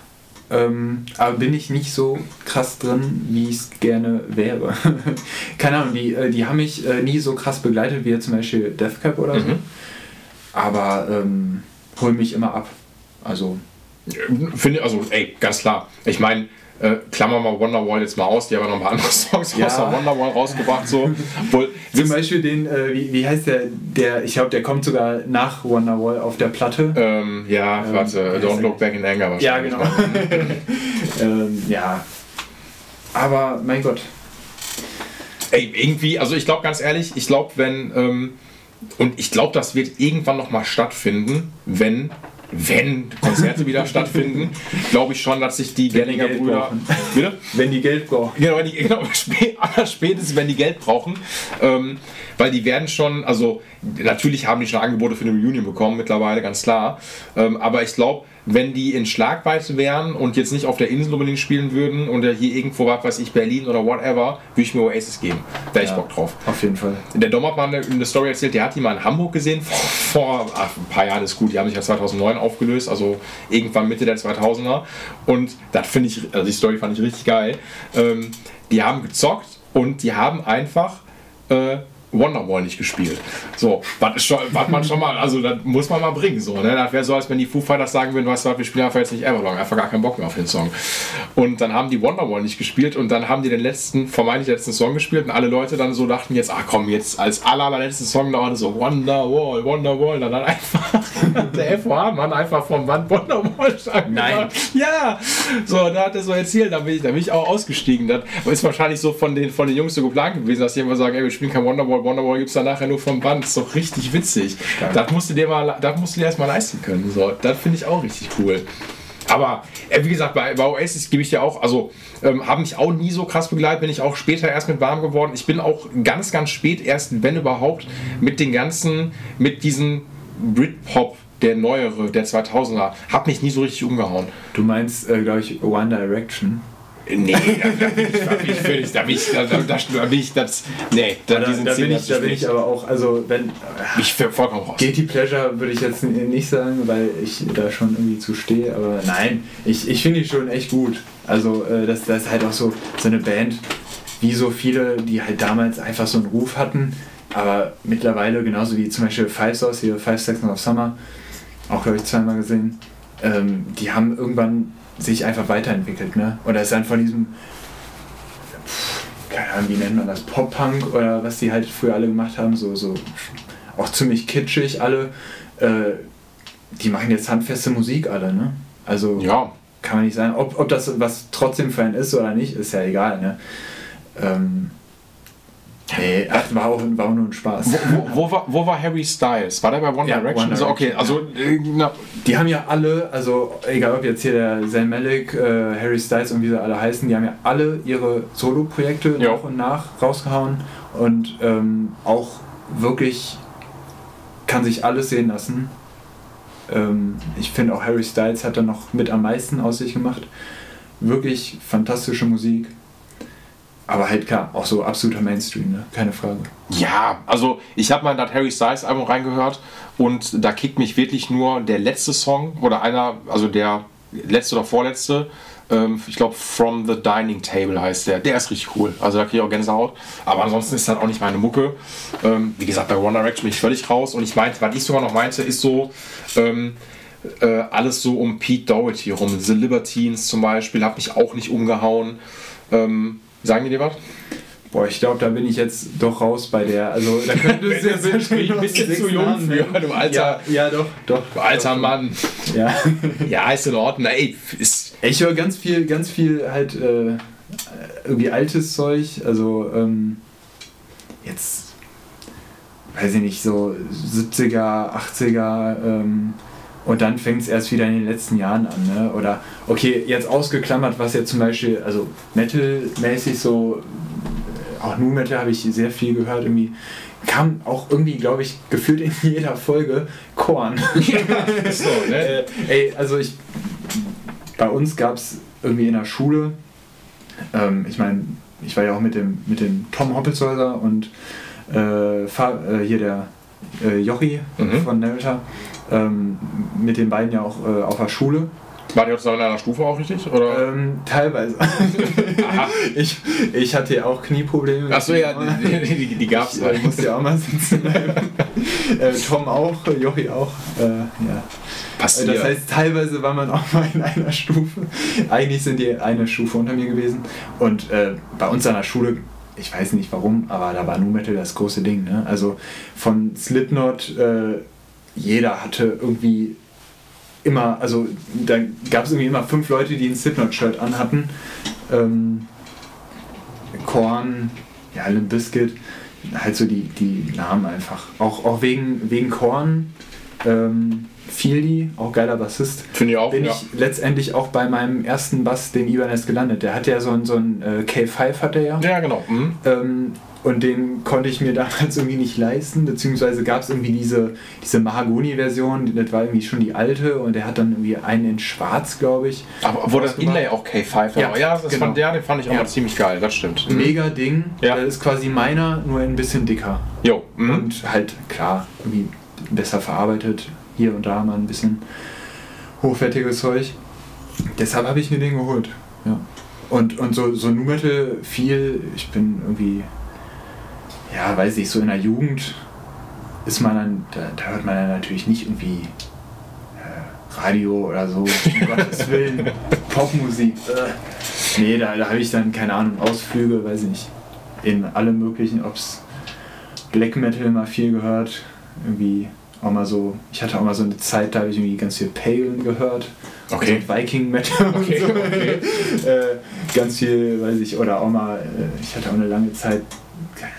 Ähm, aber bin ich nicht so krass drin, wie ich es gerne wäre. Keine Ahnung, die, äh, die haben mich äh, nie so krass begleitet wie zum Beispiel Deathcap oder so. Mhm. Aber ähm, holen mich immer ab. Also, Finde, also, ey, ganz klar. Ich meine, Äh, klammern wir Wonderwall jetzt mal aus, die haben ja noch mal andere Songs Ja. außer Wonderwall rausgebracht. So. Obwohl, Zum Beispiel den, äh, wie, wie heißt der, der, ich glaube, der kommt sogar nach Wonderwall auf der Platte. ähm, ja, Ähm, warte, Don't? Look Back in Anger ja, wahrscheinlich. genau. ne? ähm, ja. Aber, mein Gott. Ey, irgendwie, also ich glaube ganz ehrlich, ich glaube, wenn, ähm, und ich glaube, das wird irgendwann nochmal stattfinden, wenn, wenn Konzerte wieder stattfinden, glaube ich schon, dass sich die Gellinger Brüder. Bitte? Wenn die Geld brauchen. Genau, wenn die, genau spä- allerspätestens, wenn die Geld brauchen. Ähm, weil die werden schon, also natürlich haben die schon Angebote für eine Reunion bekommen, mittlerweile, ganz klar. Ähm, aber ich glaube, wenn die in Schlagweite wären und jetzt nicht auf der Insel unbedingt spielen würden und hier irgendwo, was weiß ich, Berlin oder whatever, würde ich mir Oasis geben. Da hätte ich Ja. Bock drauf. Auf jeden Fall. Der Dom hat mal eine, eine Story erzählt, der hat die mal in Hamburg gesehen, vor, vor ach, ein paar Jahren ist gut, die haben sich ja 2009 aufgelöst, also irgendwann Mitte der 2000er. Und das finde ich, also die Story fand ich richtig geil. Ähm, die haben gezockt und die haben einfach äh, Wonderwall nicht gespielt. So, was man schon mal, also das muss man mal bringen. So, ne? Das wäre so, als wenn die Foo Fighters sagen würden, weißt du wir spielen einfach jetzt nicht Everlong, einfach gar keinen Bock mehr auf den Song. Und dann haben die Wonderwall nicht gespielt und dann haben die den letzten, vermeintlich letzten Song gespielt und alle Leute dann so dachten jetzt, ah komm, jetzt als aller, allerletzten Song da war das so Wonderwall, Wonderwall, dann hat einfach der FOH-Mann einfach vom Band Wonderwall stark Nein. Ja, so, da hat er so erzählt, da bin ich, da bin ich auch ausgestiegen. Das ist wahrscheinlich so von den, von den Jungs so geplant gewesen, dass die immer sagen, ey, wir spielen kein Wonderwall, Wonderwall gibt es dann nachher nur vom Band. Ist doch richtig witzig. Das musst du dir mal, das musst du dir erstmal leisten können. So, das finde ich auch richtig cool. Aber äh, wie gesagt, bei, bei Oasis gebe ich dir auch, also ähm, haben mich auch nie so krass begleitet, bin ich auch später erst mit warm geworden. Ich bin auch ganz, ganz spät erst, wenn überhaupt, mit den ganzen, mit diesen Britpop, der neuere, der 2000er, hat mich nie so richtig umgehauen. Du meinst, äh, glaube ich, One Direction. Nee, da, da bin ich, da bin ich völlig, da bin ich, da, da, da bin ich, das, nee, da, Da, diesen da, bin ich, da bin ich aber auch, also wenn. ich für- vollkommen raus. Guilty Pleasure würde ich jetzt nicht sagen, weil ich da schon irgendwie zu stehe, aber nein, ich, ich finde die schon echt gut. Also äh, das, das ist halt auch so, so eine Band, wie so viele, die halt damals einfach so einen Ruf hatten, aber mittlerweile genauso wie zum Beispiel Five Sauce, hier Five Seconds of Summer, auch glaube ich zweimal gesehen, ähm, die haben irgendwann sich einfach weiterentwickelt, ne? Oder ist dann von diesem keine Ahnung, wie nennt man das, Pop-Punk oder was die halt früher alle gemacht haben, so, so auch ziemlich kitschig alle, äh, die machen jetzt handfeste Musik alle, ne? Also Ja, kann man nicht sagen, ob, ob das was trotzdem für einen ist oder nicht, ist ja egal, ne? Ähm, nee, ach, war auch, war auch nur ein Spaß. wo, wo, war, wo war Harry Styles? War der bei One Ja, Direction? One So, okay, Direction, also, äh, na, Die haben ja alle, also egal ob jetzt hier der Zayn Malik, äh, Harry Styles und wie sie alle heißen, die haben ja alle ihre Solo-Projekte nach und nach rausgehauen und ähm, auch wirklich kann sich alles sehen lassen. Ähm, ich finde auch Harry Styles hat da noch mit am meisten aus sich gemacht. Wirklich fantastische Musik. Aber halt klar, auch so absoluter Mainstream, ne? keine Frage. Ja, also ich habe mal in das Harry Styles Album reingehört und da kickt mich wirklich nur der letzte Song oder einer, also der letzte oder vorletzte, ähm, ich glaube From the Dining Table heißt der. Der ist richtig cool. Also da kriege ich auch Gänsehaut. Aber ansonsten ist das auch nicht meine Mucke. Ähm, wie gesagt, bei One Direction bin ich völlig raus und ich meinte, was ich sogar noch meinte, ist so, ähm, äh, alles so um Pete Doherty rum. The Libertines zum Beispiel, hat mich auch nicht umgehauen. Ähm, sagen die dir was? Boah, ich glaube, da bin ich jetzt doch raus bei der. Also da könnte es Das ist ein bisschen zu jung für, du alter- Ja, ja doch, doch. Du alter doch, Mann. Ja. Ja, ist in Ordnung. Ey, ist, Ich höre ganz viel, ganz viel halt äh, irgendwie altes Zeug. Also ähm, jetzt weiß ich nicht, so 70er, 80er ähm, und dann fängt es erst wieder in den letzten Jahren an. Ne? Oder okay, jetzt ausgeklammert, was jetzt zum Beispiel, also Metal-mäßig so, äh, auch Nu Metal habe ich sehr viel gehört, irgendwie kam auch irgendwie, glaube ich, gefühlt in jeder Folge Korn. so, ne? äh, ey, also ich, bei uns gab es irgendwie in der Schule, ähm, ich meine, ich war ja auch mit dem, mit dem Tom Hoppelshäuser und äh, äh, hier der äh, Jochi Mhm. von Narrator, ähm, mit den beiden ja auch äh, auf der Schule. War die zusammen in einer Stufe auch richtig? Oder? Ähm, teilweise. Ich, ich hatte ja auch Knieprobleme. Achso, ja, die, die, die gab's. Ich äh, musste ja auch mal sitzen bleiben. äh, Tom auch, Jochi auch. Äh, ja. Passiert. Das heißt, teilweise war man auch mal in einer Stufe. Eigentlich sind die eine Stufe unter mir gewesen. Und äh, bei uns an der Schule, ich weiß nicht warum, aber da war Nu Metal das große Ding. Ne? Also von Slipknot, äh, jeder hatte irgendwie immer, also da gab es irgendwie immer fünf Leute, die ein Slipknot-Shirt anhatten. Ähm, Korn, ja, Limp Bizkit, halt so die, die Namen einfach. Auch, auch wegen, wegen Korn, ähm, Fieldy, auch geiler Bassist. Finde ich auch, Bin ja. ich letztendlich auch bei meinem ersten Bass, den Ibanez gelandet. Der hatte ja so ein, so ein äh, K5 hat er ja. Ja, genau. Mhm. Ähm, und den konnte ich mir damals irgendwie nicht leisten, beziehungsweise gab es irgendwie diese, diese Mahagoni-Version, das war irgendwie schon die alte und der hat dann irgendwie einen in schwarz, glaube ich. Aber wo das. Inlay auch K5 war. Ja, Ja, das genau. fand, ja, den fand ich auch Ja. mal ziemlich geil, das stimmt. Mhm. Mega Ding. Ja. Das ist quasi meiner, nur ein bisschen dicker. Jo. Mhm. Und halt, klar, irgendwie besser verarbeitet. Hier und da mal ein bisschen hochwertiges Zeug. Deshalb habe ich mir den geholt. Ja. Und, und so, so Nu Metal viel, ich bin irgendwie, ja, weiß ich, so in der Jugend ist man dann, da, da hört man dann natürlich nicht irgendwie äh, Radio oder so, um Gottes Willen, Popmusik. Äh. Nee, da, da habe ich dann, keine Ahnung, Ausflüge, weiß ich nicht, in alle möglichen, ob es Black Metal mal viel gehört, irgendwie auch mal so, ich hatte auch mal so eine Zeit, da habe ich irgendwie ganz viel Pagan gehört. Okay. Also Viking Metal Okay, und so. okay. äh, ganz viel, weiß ich, oder auch mal, äh, ich hatte auch eine lange Zeit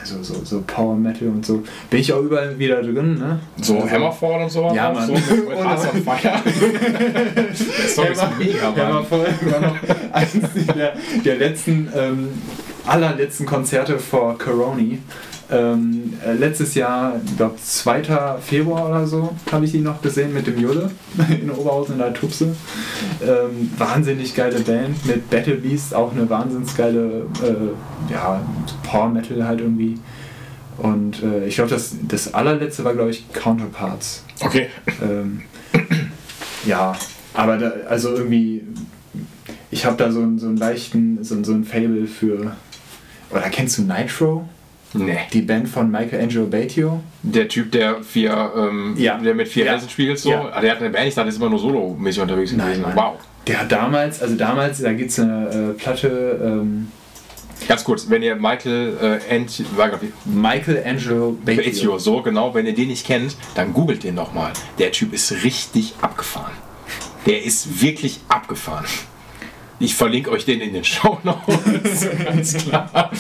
so, so, so Power Metal und so. Bin ich auch überall wieder drin, ne? So Also- Hammerfall und sowas? Ja, Mann. So mit, mit Ohne- Hearts on Fire. Der Song ist mega, Mann. Hammerfall war noch eins der, der letzten, ähm, allerletzten Konzerte vor Coroni. Ähm, äh, letztes Jahr, ich glaube 2. Februar oder so, habe ich die noch gesehen mit dem Jule in Oberhausen in der Tupse. Ähm, wahnsinnig geile Band mit Battle Beast, auch eine wahnsinnig geile äh, ja, Power Metal halt irgendwie. Und äh, ich glaube, das, das allerletzte war, glaube ich, Counterparts. Okay. Ähm, ja, aber da, also irgendwie, ich habe da so, einen- so einen leichten, so, einen- so ein Fable für. Oder kennst du Nitro? Nee. Die Band von Michelangelo Batio? Der Typ, der vier, ähm, Ja. der mit vier Ja. Elsen spielt, so. Ja. Der hat eine Band, ich dachte, der ist immer nur solo-mäßig unterwegs gewesen. Mann. Wow. Der hat damals, also damals, da gibt es eine äh, Platte, ähm, Ganz kurz, wenn ihr Michael äh, Ant, wie- Michelangelo Batio. So genau, wenn ihr den nicht kennt, dann googelt den noch mal. Der Typ ist richtig abgefahren. Der ist wirklich abgefahren. Ich verlinke euch den in den Show Notes, ganz klar.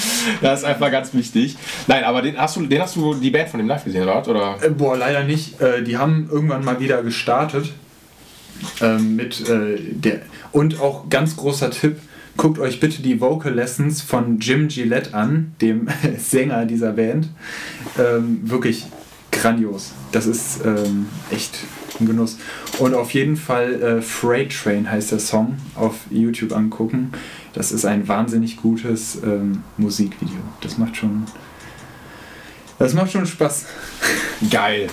Das ist einfach ganz wichtig. Nein, aber den hast du, den hast du die Band von dem live gesehen, oder? Äh, boah, leider nicht. Äh, die haben irgendwann mal wieder gestartet. Ähm, mit äh, der. Und auch ganz großer Tipp: guckt euch bitte die Vocal Lessons von Jim Gillette an, dem Sänger dieser Band. Ähm, wirklich grandios. Das ist ähm, echt ein Genuss. Und auf jeden Fall äh, Freight Train heißt der Song auf YouTube angucken. Das ist ein wahnsinnig gutes ähm, Musikvideo. Das macht schon. Das macht schon Spaß. Geil.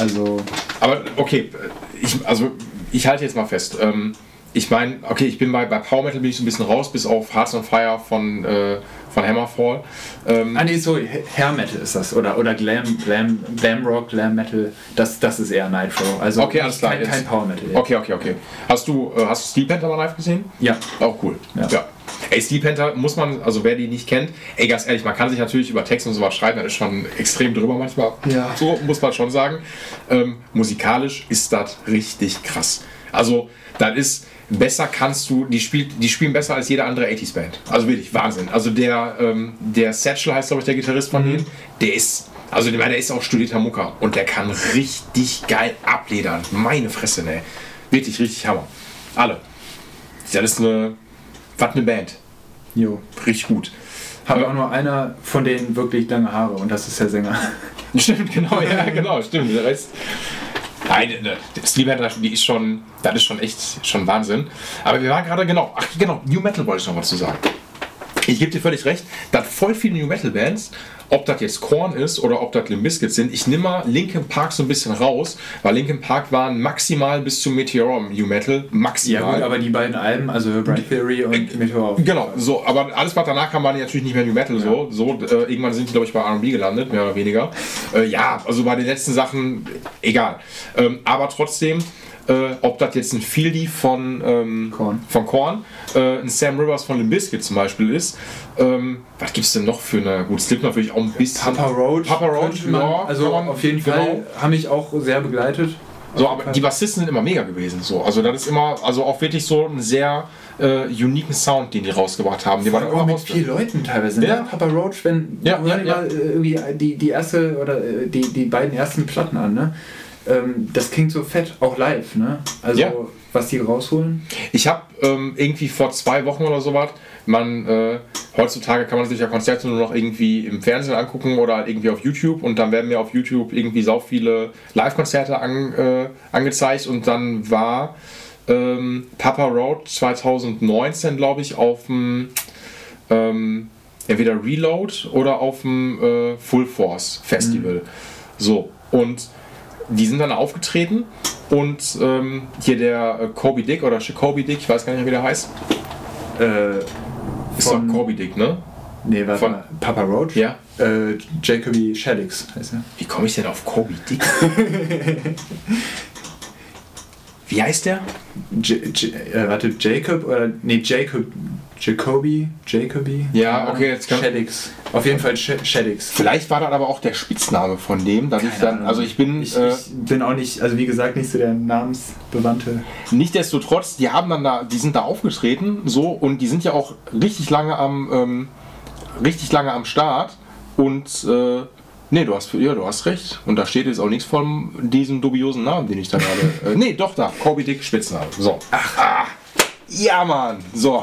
Also, Aber okay, ich, also ich halte jetzt mal fest. Ähm, ich meine, okay, ich bin bei, bei Power Metal bin ich so ein bisschen raus, bis auf Hearts on Fire von, äh, von Hammerfall. Ähm, ah nee, sorry, Hair Metal ist das. Oder, oder Glam, Glam, Glam Rock, Glam Metal. Das, das ist eher Nitro. Also Okay, alles klar, Kein, jetzt- kein Power Metal. ja. okay, okay, okay. Hast du, äh, hast du Steel Panther mal live gesehen? Ja. Auch cool. Ja. Ja. Ey, Steel Panther muss man, also wer die nicht kennt, ey, ganz ehrlich, man kann sich natürlich über Text und sowas schreiben, das ist schon extrem drüber manchmal. Ja. So muss man schon sagen. Ähm, musikalisch ist das richtig krass. Also, das ist, besser kannst du, die, spielt, die spielen besser als jede andere 80s-Band. Also wirklich, Wahnsinn. Also der, ähm, der Satchel heißt, glaube ich, der Gitarrist von denen, der ist, also der ist auch studierter Mucker und der kann richtig geil abledern. Meine Fresse, ne. Wirklich, richtig Hammer. Alle. Das ist eine, was eine Band. Jo. Richtig gut. Hat auch nur einer von denen wirklich lange Haare und das ist der Sänger. Stimmt, genau, ja, genau, stimmt. Der Rest. Nein, ne, Steve Hatter, die ist schon, das ist schon echt schon Wahnsinn. Aber wir waren gerade, genau, ach genau, New Metal wollte ich noch was zu sagen. Ich gebe dir völlig recht, dass voll viele New Metal Bands ob das jetzt Korn ist oder ob das Limp Bizkit sind. Ich nehme mal Linkin Park so ein bisschen raus, weil Linkin Park waren maximal bis zu Meteor New Metal. Maximal. Ja gut, aber die beiden Alben, also Bright Theory und Meteor. Genau, so, aber alles, was danach kam, war natürlich nicht mehr New Metal so. so äh, irgendwann sind die, glaube ich, bei RB gelandet, mehr oder weniger. Äh, ja, also bei den letzten Sachen, egal. Ähm, aber trotzdem, äh, ob das jetzt ein Fieldy von, ähm, Korn. von Korn, äh, ein Sam Rivers von Limp Bizkit zum Beispiel ist. Ähm, was gibt es denn noch für eine. Gut, Slipknot natürlich auch ein bisschen. Papa Roach. Papa Roach, man- ja, Also man- auf jeden genau. Fall haben mich auch sehr begleitet. So, aber die Bassisten sind immer mega gewesen. So. Also das ist immer, also auch wirklich so ein sehr äh, uniken Sound, den die rausgebracht haben. Die waren auch immer mit vier Leuten teilweise. Ja. Ne? Papa Roach, wenn Ja, ja, ja. mal äh, irgendwie die, die erste oder äh, die, die beiden ersten Platten an, ne? Ähm, das klingt so fett, auch live, ne? Also Ja. was die rausholen. Ich habe ähm, irgendwie vor zwei Wochen oder so was, man, äh, heutzutage kann man sich ja Konzerte nur noch irgendwie im Fernsehen angucken oder halt irgendwie auf YouTube und dann werden mir auf YouTube irgendwie sau viele Live-Konzerte an, äh, angezeigt und dann war ähm, Papa Road 2019, glaube ich, auf dem ähm, entweder Reload oder auf dem äh, Full Force Festival. So, und die sind dann aufgetreten und ähm, hier der äh, Kobe Dick oder Jacoby Dick, ich weiß gar nicht mehr, wie der heißt. Äh, Ist Von- doch Kobe Dick, ne? nee, warte Von- mal. Papa Roach? Ja. Äh, Jacoby Shaddix heißt er. Wie komme ich denn auf Kobe Dick? wie heißt der? J J äh, warte, Jacob oder. Nee, Jacob. Jacoby? Jacoby? Ja, okay, jetzt kann- Shaddix. Auf jeden Fall Sh Shaddix. Vielleicht war das aber auch der Spitzname von dem, dass ich Keine dann, Ahnung. also ich bin Ich, äh, ich bin auch nicht, also wie gesagt, nicht so der Namensbewandte. Nichtsdestotrotz, die haben dann da, die sind da aufgetreten, so und die sind ja auch richtig lange am, ähm, richtig lange am Start und äh, nee, du hast, ja, du hast recht und da steht jetzt auch nichts von diesem dubiosen Namen, den ich da gerade, äh, nee, doch da, Kobe Dick Spitzname, so. Ach, ah, ja, Mann, so,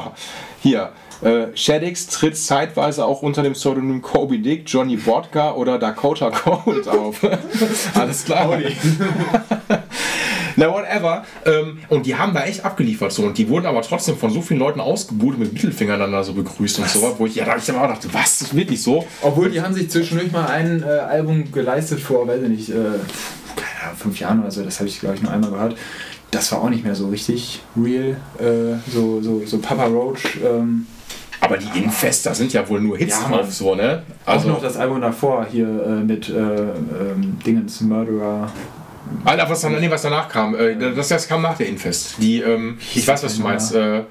hier. Äh, Shaddix tritt zeitweise auch unter dem Pseudonym Kobe Dick, Johnny Bodka oder Dakota Cold auf. Alles klar. Na, whatever. Ähm, und die haben da echt abgeliefert so. Und die wurden aber trotzdem von so vielen Leuten ausgebucht mit Mittelfingern dann da so begrüßt und so. Wo ich, ja, da hab ich dann auch gedacht, was, ist wirklich so? Obwohl die haben sich zwischendurch mal ein äh, Album geleistet vor, weiß ich nicht, äh, keine Ahnung, fünf Jahren oder so, das habe ich glaube ich nur einmal gehört. Das war auch nicht mehr so richtig real. Äh, so, so, so Papa Roach. Ähm, Aber die Infest, da sind ja wohl nur Hits Ja, drauf, so, ne? also Also, auch noch das Album davor hier äh, mit äh, ähm, Dingens Murderer. Alter, was, dann, nee, was danach kam, äh, das, das kam nach der Infest. Die, ähm, ich weiß, was du meinst. Äh,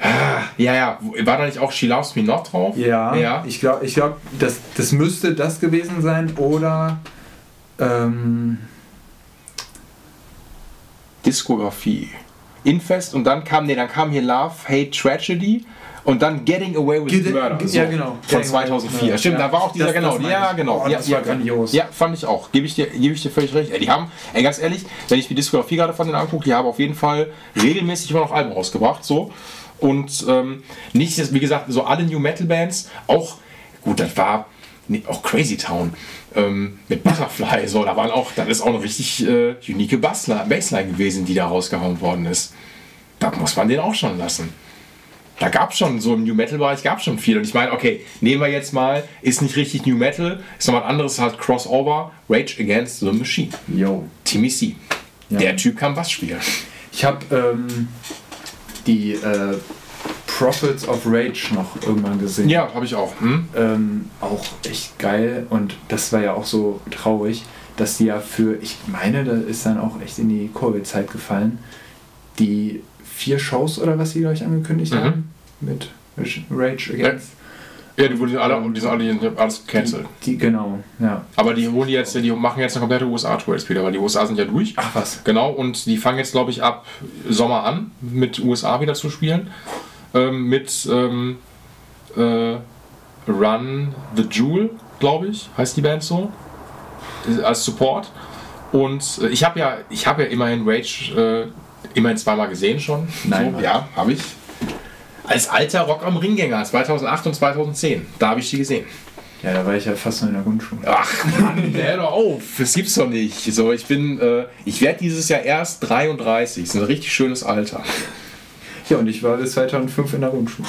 ah, ja, ja, war da nicht auch She Loves Me Not drauf? Ja, Ja. ich glaube, ich glaub, das, das müsste das gewesen sein oder. Ähm, Diskografie. Infest und dann kam, nee, dann kam hier Love, Hate, Tragedy und dann Getting Away with Get- Murder. ja, genau. Von Getting Away with 2004. Murder. Stimmt, Ja, da war auch dieser, das- genau, das ja, genau. Oh, ja, das ja, war grandios. Ja, fand ich auch. Gebe ich dir, gebe ich dir völlig recht. Ey, die haben, ey, ganz ehrlich, wenn ich die Diskografie gerade von denen angucke, die haben auf jeden Fall regelmäßig immer noch Alben rausgebracht, so. Und ähm, nicht, wie gesagt, so alle New Metal Bands, auch, gut, das war nee, auch Crazy Town ähm, mit Butterfly, so, da waren auch, das ist auch eine richtig äh, unique Bassline, Bassline gewesen, die da rausgehauen worden ist. Da muss man den auch schon lassen. Da gab es schon, so im New Metal-Bereich gab es schon viel. Und ich meine, okay, nehmen wir jetzt mal, ist nicht richtig New Metal, ist noch was anderes, halt Crossover, Rage Against the Machine. yo. Timmy C. Ja. Der Typ kann Bass spielen. Ich habe ähm, die äh, Prophets of Rage noch irgendwann gesehen. Ja, habe ich auch. Hm? Ähm, auch echt geil und das war ja auch so traurig, dass die ja für, ich meine, da ist dann auch echt in die Covid-Zeit gefallen, die vier Shows oder was sie, glaube ich, angekündigt Mhm. haben mit Rage Against. Ja, die wurden alle, die sind alle alles cancelled. Die, die, genau, ja. Aber die holen jetzt, die machen jetzt eine komplette USA-Tour jetzt wieder, weil die USA sind ja durch. Ach was. Genau, und die fangen jetzt, glaube ich, ab Sommer an, mit USA wieder zu spielen. Ähm, mit ähm, äh, Run the Jewel, glaube ich, heißt die Band so. Äh, Als Support. Und äh, ich habe ja, ich habe ja immerhin Rage äh, immerhin zweimal gesehen schon. Nein. So, ja, habe ich. Als alter Rock am Ringgänger, 2008 und 2010. Da habe ich die gesehen. Ja, da war ich ja fast noch in der Grundschule. Ach Mann, hör doch auf, das gibt's doch nicht. So, ich bin, äh, ich werde dieses Jahr erst 33. Das ist ein richtig schönes Alter. Ja, und ich war bis 2005 in der Grundschule.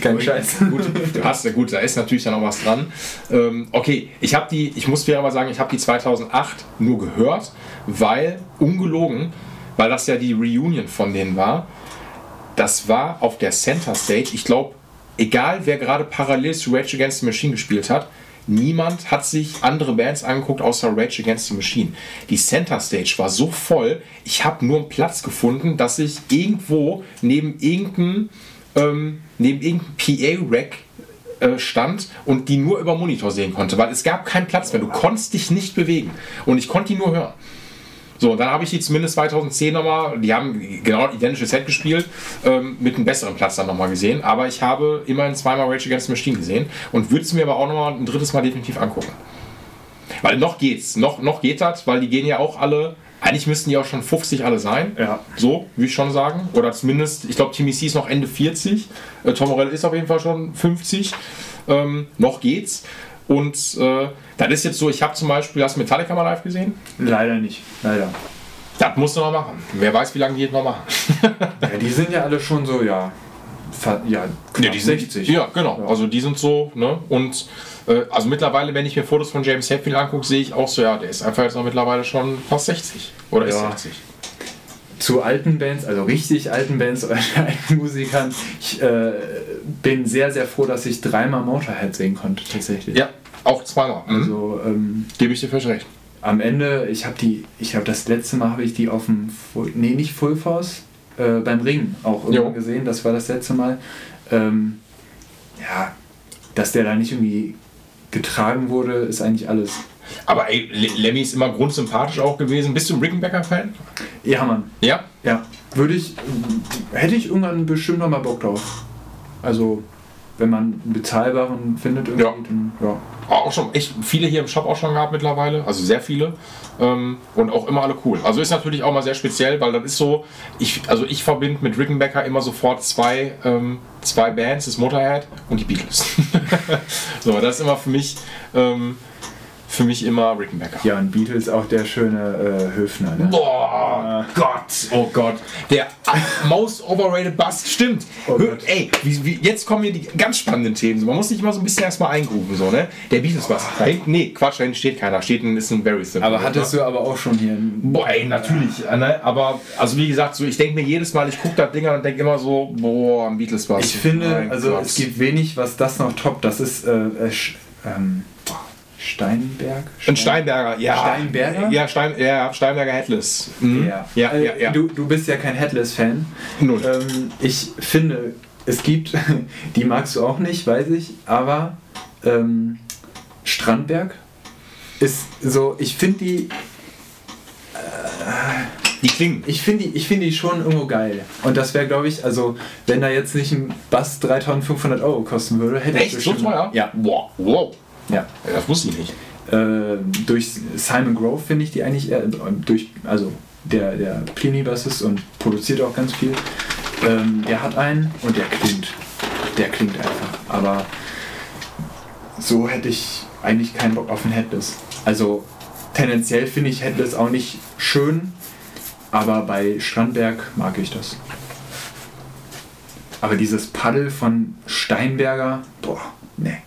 Kein Scheiß. Gut, du hast ja gut, da ist natürlich dann auch was dran. Ähm, okay, ich habe die, ich muss fair mal sagen, ich habe die 2008 nur gehört, weil, ungelogen, weil das ja die Reunion von denen war. Das war auf der Center Stage. Ich glaube, egal wer gerade parallel zu Rage Against the Machine gespielt hat, niemand hat sich andere Bands angeguckt außer Rage Against the Machine. Die Center Stage war so voll, ich habe nur einen Platz gefunden, dass ich irgendwo neben irgendeinem ähm, neben irgendeinem PA-Rack äh, stand und die nur über Monitor sehen konnte, weil es gab keinen Platz mehr. Du konntest dich nicht bewegen und ich konnte die nur hören. So, dann habe ich die zumindest 2010 nochmal, die haben genau identisches Set gespielt, ähm, mit einem besseren Platz dann nochmal gesehen. Aber ich habe immerhin zweimal Rage Against the Machine gesehen und würde es mir aber auch nochmal ein drittes Mal definitiv angucken. Weil noch geht's, noch, noch geht das, weil die gehen ja auch alle, eigentlich müssten die auch schon 50 alle sein. Ja. So, würde ich schon sagen. Oder zumindest, ich glaube, Timmy C ist noch Ende 40. Äh, Tom Morell ist auf jeden Fall schon 50. Ähm, noch geht's. Und äh, das ist jetzt so, ich habe zum Beispiel, hast du Metallica mal live gesehen? Leider nicht. Leider. Das musst du noch machen. Wer weiß, wie lange die jetzt noch machen. Ja, die sind ja alle schon so, ja. fa- Ja, knapp 60. Ja, genau. Also die sind so, ne? Und äh, also mittlerweile, wenn ich mir Fotos von James Hetfield angucke, sehe ich auch so, ja, der ist einfach jetzt noch mittlerweile schon fast 60. Oder ist Ja. 60. zu alten Bands, also richtig alten Bands oder alten Musikern. Ich äh, bin sehr, sehr froh, dass ich dreimal Motorhead sehen konnte, tatsächlich. Ja, auch zweimal. Mhm. Also ähm, Gebe ich dir völlig recht. am Ende, ich habe die, ich habe das letzte Mal habe ich die auf dem, Full, nee, nicht Full Force, äh, beim Ring auch irgendwo gesehen. Das war das letzte Mal. Ähm, ja, dass der da nicht irgendwie getragen wurde, ist eigentlich alles. Aber ey, Le- Lemmy ist immer grundsympathisch auch gewesen. Bist du ein Rickenbacker-Fan? Ja, Mann. Ja? Ja, würde ich, hätte ich irgendwann bestimmt noch mal Bock drauf. Also, wenn man einen bezahlbaren findet irgendwie, Ja. dann, ja. Auch schon echt viele hier im Shop auch schon gehabt mittlerweile, also sehr viele ähm, und auch immer alle cool. Also ist natürlich auch mal sehr speziell, weil das ist so, ich, also ich verbinde mit Rickenbacker immer sofort zwei, ähm, zwei Bands, das Motorhead und die Beatles. so, das ist immer für mich, ähm, für mich immer Rickenbacker. Ja, und Beatles auch der schöne äh, Höfner, ne? Boah, Gott, oh Gott. Der most overrated Bust, stimmt. Oh. Ey, wie, wie, jetzt kommen hier die ganz spannenden Themen. Man muss sich immer so ein bisschen erstmal eingrufen, so, ne? Der Beatles Bust. Da hinten, nee, Quatsch, da hinten steht keiner. Steht ein, ist ein Very Simple. Aber hattest du aber auch schon hier Boah, ey, natürlich. äh, Ne? Aber, also wie gesagt, so, ich denke mir jedes Mal, ich gucke das Ding an und denke immer so, boah, ein Beatles Bust. Ich finde, Mein also Gott. es gibt wenig, was das noch toppt. Das ist äh, äh, ähm, Steinberg? Ein Steinberger, ja. Steinberger? Ja, Stein, ja Steinberger Headless. Mhm. Ja, ja, Äh, ja. ja. Du, du bist ja kein Headless-Fan. Null. Ähm, ich finde, es gibt, die magst du auch nicht, weiß ich, aber ähm, Strandberg ist so, ich finde die, die klingen. ich finde die, ich finde die schon irgendwo geil. Und das wäre, glaube ich, also wenn da jetzt nicht ein Bass 3500 Euro kosten würde, hätte ich Echt? So bestimmt- teuer? Ja. Wow. wow. Ja. Ja, Das wusste ich nicht. Äh, durch Simon Grove finde ich die eigentlich eher, durch, also der, der Plini-Bassist und produziert auch ganz viel. Ähm, der hat einen und der klingt, der klingt einfach. Aber so hätte ich eigentlich keinen Bock auf ein Headless. Also tendenziell finde ich Headless auch nicht schön, aber bei Strandberg mag ich das. Aber dieses Paddel von Steinberger, boah, ne.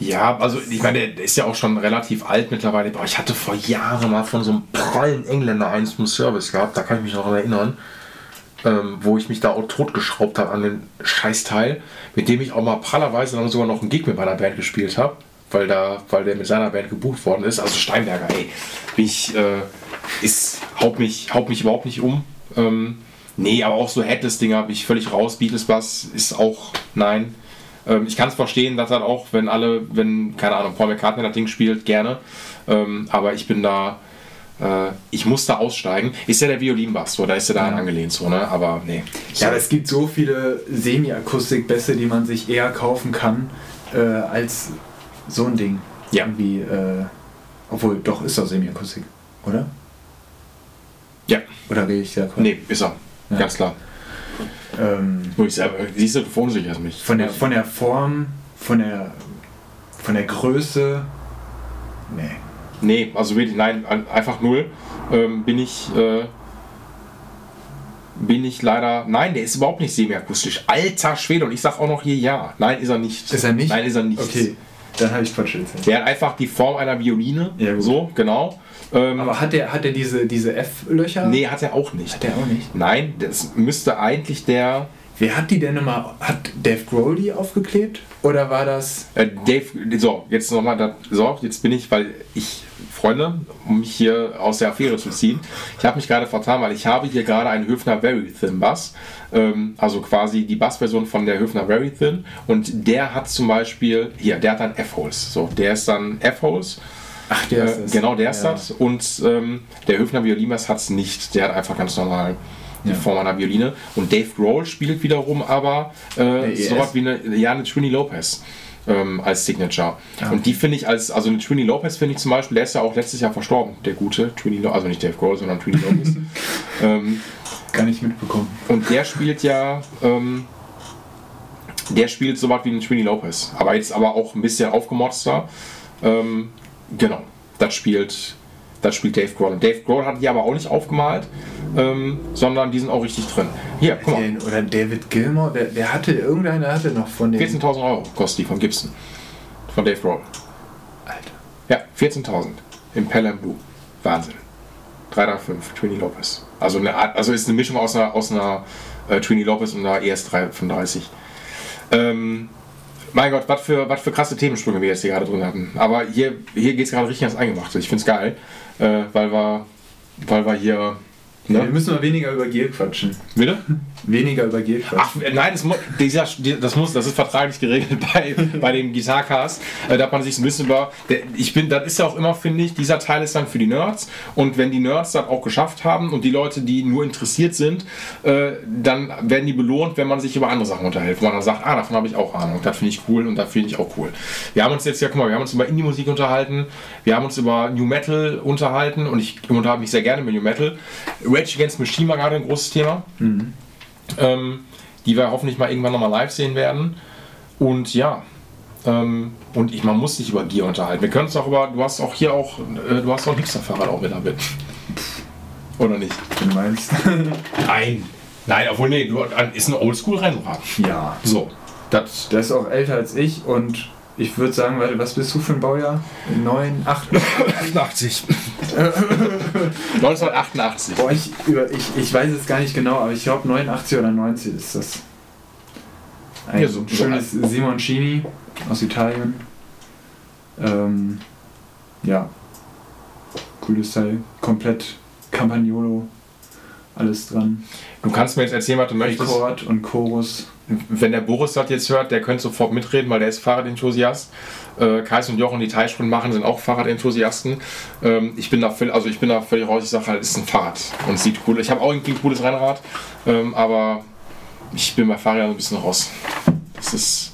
Ja, also ich meine, der ist ja auch schon relativ alt mittlerweile. Boah, ich hatte vor Jahren mal von so einem prallen Engländer eins zum Service gehabt, da kann ich mich noch erinnern, ähm, wo ich mich da auch totgeschraubt habe an den Scheißteil, mit dem ich auch mal prallerweise dann sogar noch einen Gig mit meiner Band gespielt habe, weil, da, weil der mit seiner Band gebucht worden ist. Also Steinberger, ey, bin ich, äh, ist, haut, mich, haut mich überhaupt nicht um. Ähm, nee, aber auch so Headless-Dinger bin ich völlig raus. Beatles Bass ist auch, nein. Ähm, ich kann es verstehen, dass dann auch, wenn alle, wenn, keine Ahnung, Paul McCartney das Ding spielt, gerne. Ähm, aber ich bin da, äh, ich muss da aussteigen. Ist ja der Violinbass, so, da ist er da angelehnt, so, ne? Aber nee. Ja, aber es gibt so viele Semi-Akustik-Bässe, die man sich eher kaufen kann, äh, als so ein Ding. Ja. Irgendwie, äh, obwohl, doch, ist doch Semi-Akustik, oder? Ja, Oder rede ich da Quatsch? nee, ist er. Ja. Ganz klar. Ähm, Wo ich selber, siehst du, du verunsicherst mich. von, der, von der Form, von der, von der Größe, nee. Nee, also wirklich, nein, ein- einfach null. Ähm, bin ich, äh, bin ich leider. Nein, der ist überhaupt nicht semiakustisch. Alter Schwede, und ich sag auch noch hier ja. Nein, ist er nicht. Ist er nicht? Nein, ist er nicht. Okay, dann habe ich Quatsch erzählt. Der hat einfach die Form einer Violine. Ja, gut. so, genau. Ähm, Aber hat der, hat der diese, diese F-Löcher? nee, hat er auch nicht. Hat der auch nicht. Nein, das müsste eigentlich der. Wer hat die denn immer? Hat Dave Grohl die aufgeklebt? Oder war das. Äh, Dave, so, jetzt nochmal, so, jetzt bin ich, weil ich, Freunde, um mich hier aus der Affäre zu ziehen, ich habe mich gerade vertan, weil ich habe hier gerade einen Höfner Very Thin Bass, ähm, also quasi die Bassversion von der Höfner Very Thin und der hat zum Beispiel, hier, der hat dann F-Holes, so, der ist dann F-Holes, Ach, der äh, ist das. genau, der ist Ja. das und ähm, der Höfner Violinbass hat es nicht, der hat einfach ganz normal die Ja. Form einer Violine und Dave Grohl spielt wiederum aber äh, ES? sowas wie eine, ja, eine Trini Lopez ähm, als Signature. Ah, Und die finde ich als, also eine Trini Lopez finde ich zum Beispiel, der ist ja auch letztes Jahr verstorben, der gute Trini Lopez, also nicht Dave Grohl, sondern Trini Lopez. ähm, Gar nicht mitbekommen. und der spielt ja, ähm, der spielt so was wie ein Trini Lopez, aber jetzt aber auch ein bisschen aufgemotzter. Ähm, genau, das spielt, das spielt Dave Grohl. Dave Grohl hat die aber auch nicht aufgemalt, ähm, sondern die sind auch richtig drin. Hier, guck mal, Den, oder David Gilmore, der, der hatte, irgendeiner hatte noch von den. 14.000 Euro kostet die von Gibson. Von Dave Grohl. Alter. Ja, 14.000 im Pelham Blue. Wahnsinn. 335, Trini Lopez. Also, eine Art, also ist eine Mischung aus einer, aus einer äh, Trini Lopez und einer ES335. Ähm, mein Gott, was für, was für krasse Themensprünge wir jetzt hier gerade drin hatten. Aber hier, hier geht es gerade richtig ans Eingemachte. Ich finde es geil, äh, weil, wir, weil wir hier. Wir Ne? müssen mal weniger über Gier quatschen. Bitte? Weniger über quatschen. Ach, äh, nein, das, mu- dieser, die- das muss, das ist vertraglich geregelt bei, bei dem Gitarcast. Äh, da man sich ein bisschen über. Der, ich bin, das ist ja auch immer, finde ich, dieser Teil ist dann für die Nerds. Und wenn die Nerds das auch geschafft haben und die Leute, die nur interessiert sind, äh, dann werden die belohnt, wenn man sich über andere Sachen unterhält. Wo man dann sagt, ah, davon habe ich auch Ahnung. Das finde ich cool und das finde ich auch cool. Wir haben uns jetzt ja, guck mal, wir haben uns über Indie-Musik unterhalten, wir haben uns über New Metal unterhalten und ich unterhalte mich sehr gerne mit New Metal. Rage Against Machine war gerade ein großes Thema ähm, die wir hoffentlich mal irgendwann nochmal live sehen werden. Und ja, ähm, und ich, man muss sich über Gear unterhalten. Wir können uns auch über, du hast auch hier auch, äh, du hast auch ein Hipster-Fahrrad auch mit damit. Oder nicht? Du meinst? Nein. Nein, obwohl, nee, du, ist ein Oldschool-Rennrad. ja. So, das, Der ist auch älter als ich und ich würde sagen, was bist du für ein Baujahr? 9, 8? 88. 1988. Boah, ich, über, ich, ich weiß es gar nicht genau, aber ich glaube 89 oder 90 ist das. Ein Ja, so- so schönes Simoncini aus Italien. Ähm, ja. Cooles Teil. Komplett Campagnolo. Alles dran. Du kannst mir jetzt erzählen, was du möchtest. Rekord und Chorus. Wenn der Boris das jetzt hört, der könnte sofort mitreden, weil der ist Fahrradenthusiast. Äh, Kais und Jochen, die Teilsprung machen, sind auch Fahrradenthusiasten. Ähm, ich bin da völlig, also ich bin da völlig raus. Ich sage halt, es ist ein Fahrrad und sieht cool. Ich habe auch irgendwie ein cooles Rennrad, ähm, aber ich bin bei Fahrrädern ein bisschen raus. Das ist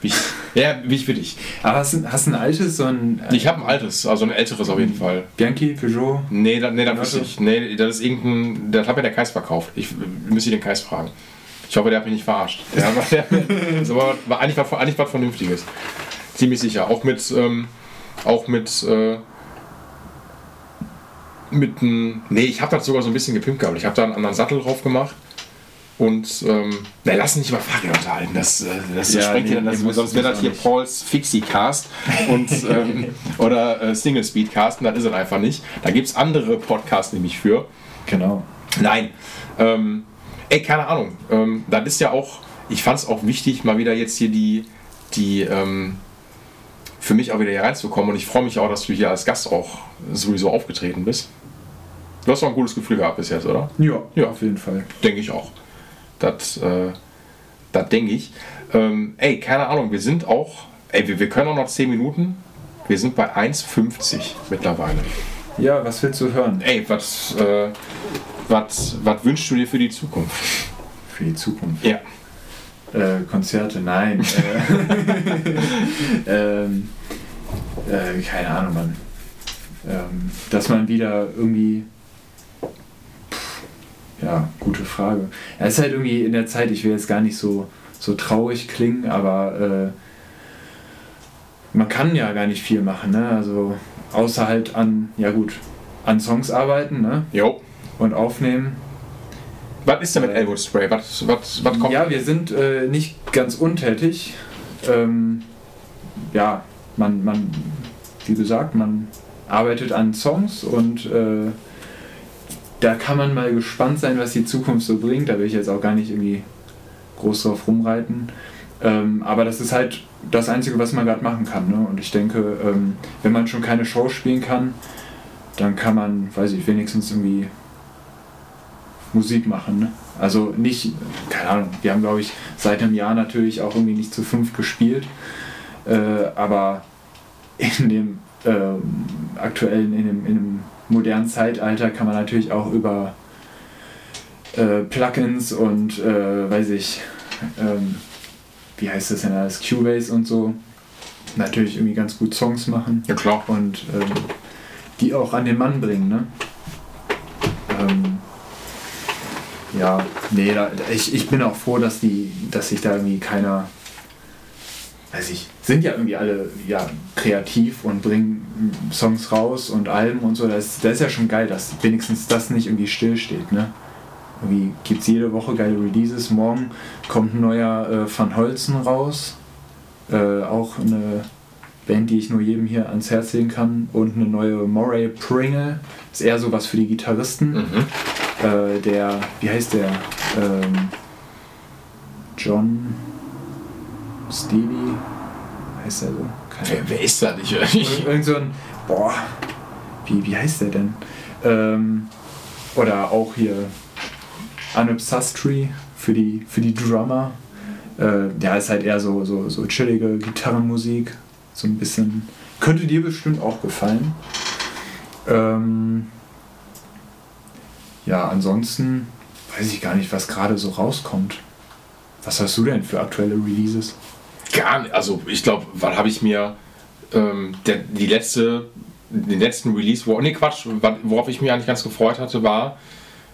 wichtig. Ja, wichtig für dich. Aber hast du hast ein altes, so ein äh, Ich habe ein altes, also ein älteres auf jeden Fall. Bianchi, Peugeot? Nee, da, nee, wüsste ich. Nee, das ist irgendein. Das hat mir der Kais verkauft. Ich müsste den Kais fragen. Ich hoffe, der hat mich nicht verarscht. Der, war- der, das war, war eigentlich, was, eigentlich was Vernünftiges. Ziemlich sicher. Auch mit. Ähm, auch mit. Äh, mit einem. Nee, ich habe das sogar so ein bisschen gepimpt gehabt. Ich habe da einen anderen Sattel drauf gemacht. Und ähm, na, lass uns nicht über Fahrräder unterhalten. Das, äh, das Ja, sprengt nee, ja, das, nee, sonst wäre das hier nicht. Pauls Fixie-Cast und, ähm, oder äh, Single-Speed-Cast. Und das ist es einfach nicht. Da gibt es andere Podcasts nämlich für. Genau. Nein. Ähm, ey, keine Ahnung. Ähm, das ist ja auch, ich fand es auch wichtig, mal wieder jetzt hier die, die ähm, für mich auch wieder hier reinzukommen. Und ich freue mich auch, dass du hier als Gast auch sowieso aufgetreten bist. Du hast auch ein gutes Gefühl gehabt bis jetzt, oder? Ja, Ja. auf jeden Fall. Denke ich auch. Das, äh, das denke ich. Ähm, ey, keine Ahnung, wir sind auch, ey, wir, wir können auch noch 10 Minuten. Wir sind bei 1,50 mittlerweile. Ja, was willst du hören? Ey, was, äh, was, wünschst du dir für die Zukunft? Für die Zukunft. Ja. Äh, Konzerte, nein. äh, ähm, äh, keine Ahnung, Mann. Ähm, dass man wieder irgendwie. Pff, Ja, gute Frage. Ja, es ist halt irgendwie in der Zeit, ich will jetzt gar nicht so, so traurig klingen, aber äh, man kann ja gar nicht viel machen, ne? Also außer halt an, ja gut, an Songs arbeiten, ne? Jo. Und aufnehmen. Was ist denn mit Elwood Spray? Was, was, was kommt? Ja, wir sind äh, nicht ganz untätig. Ähm, ja, man, man, wie gesagt, man arbeitet an Songs und äh, da kann man mal gespannt sein, was die Zukunft so bringt. Da will ich jetzt auch gar nicht irgendwie groß drauf rumreiten. Ähm, aber das ist halt das Einzige, was man gerade machen kann. Ne? Und ich denke, ähm, wenn man schon keine Show spielen kann, dann kann man, weiß ich, wenigstens irgendwie Musik machen. Ne? Also nicht, keine Ahnung, wir haben glaube ich seit einem Jahr natürlich auch irgendwie nicht zu fünf gespielt, äh, aber in dem ähm, aktuellen, in dem, in dem modernen Zeitalter kann man natürlich auch über äh, Plugins und, äh, weiß ich, ähm, wie heißt das denn alles, Cubase und so, natürlich irgendwie ganz gut Songs machen. Ja, klar. Und ähm, die auch an den Mann bringen, ne? Ähm, ja, nee, da, ich, ich bin auch froh, dass die, dass sich da irgendwie keiner, weiß ich, sind ja irgendwie alle ja, kreativ und bringen Songs raus und Alben und so. Das, das ist ja schon geil, dass wenigstens das nicht irgendwie stillsteht, ne? Irgendwie gibt es jede Woche geile Releases. Morgen kommt ein neuer äh, Van Holzen raus. Äh, auch eine Band, die ich nur jedem hier ans Herz legen kann. Und eine neue Moray Pringle. Ist eher sowas für die Gitarristen. Mhm. Äh, der, wie heißt der? Ähm, John Stevie? Heißt der so? Keine Wer, wer ist da nicht? Irgend, irgend so ein, boah, wie, wie heißt der denn? Ähm, oder auch hier Anup Sastry für die, für die Drummer. Äh, der ist halt eher so, so, so chillige Gitarrenmusik. So ein bisschen. Könnte dir bestimmt auch gefallen. Ähm, ja, ansonsten weiß ich gar nicht, was gerade so rauskommt. Was hast du denn für aktuelle Releases? Gar nicht. Also ich glaube, wann habe ich mir ähm, der, die letzte, den letzten Release, wo, nee Quatsch, worauf ich mich eigentlich ganz gefreut hatte, war,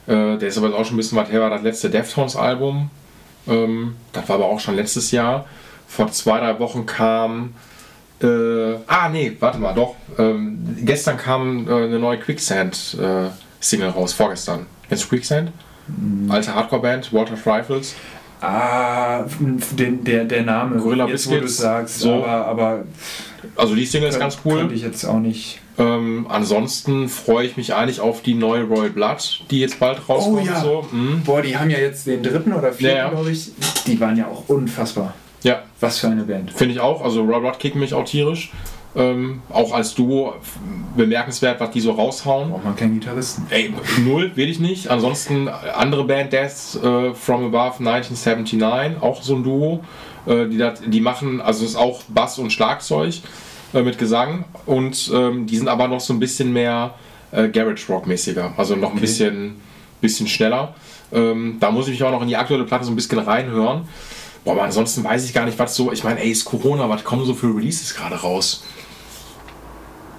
äh, der ist aber auch schon ein bisschen was her, war das letzte Deftones-Album. Ähm, das war aber auch schon letztes Jahr. Vor zwei, drei Wochen kam. Äh, ah, nee, warte mal, doch. Ähm, gestern kam äh, eine neue Quicksand-Single raus, vorgestern. Kennst du Quicksand? Alte Hardcore-Band, Walter Rifles. Ah, den, der, der Name, Gorilla jetzt wo du Biscuits, sagst, so. aber, aber Also die Single ist ganz cool. könnte ich jetzt auch nicht. Ähm, ansonsten freue ich mich eigentlich auf die neue Royal Blood, die jetzt bald rauskommt. Oh ja. So. Mhm. Boah, die haben ja jetzt den dritten oder vierten, Ja, ja. glaube ich. Die waren ja auch unfassbar. Ja, Was für eine Band. finde ich auch. Also Royal Blood kicken mich auch tierisch. Ähm, auch als Duo bemerkenswert, was die so raushauen. Braucht man keinen Gitarristen. Ey, null will ich nicht. Ansonsten andere Band Death äh, from Above 1979, auch so ein Duo. Äh, die, dat, die machen, also es ist auch Bass und Schlagzeug äh, mit Gesang und ähm, die sind aber noch so ein bisschen mehr äh, Garage Rock mäßiger, also noch ein Okay. bisschen, bisschen schneller. Ähm, da muss ich mich auch noch in die aktuelle Platte so ein bisschen reinhören. Boah, aber ansonsten weiß ich gar nicht, was so. Ich meine, ey, ist Corona, was kommen so für Releases gerade raus?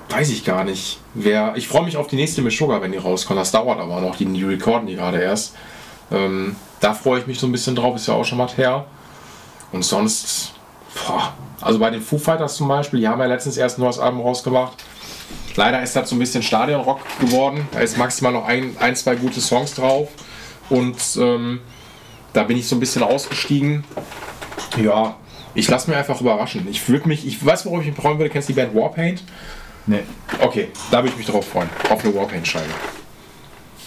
Weiß ich gar nicht. Wer, ich freue mich auf die nächste Meshuggah, wenn die rauskommt. Das dauert aber noch. Die, die recorden die gerade erst. Ähm, da freue ich mich so ein bisschen drauf. Ist ja auch schon was her. Und sonst, boah, also bei den Foo Fighters zum Beispiel, die haben ja letztens erst ein neues Album rausgebracht. Leider ist das so ein bisschen Stadionrock geworden. Da ist maximal noch ein, ein zwei gute Songs drauf. Und ähm, da bin ich so ein bisschen ausgestiegen. Ja, ich lasse mich einfach überraschen. Ich würde mich, ich weiß, worauf ich mich freuen würde. Kennst du die Band Warpaint? Nee. Okay, da würde ich mich drauf freuen. Auf eine Warpaint-Scheibe.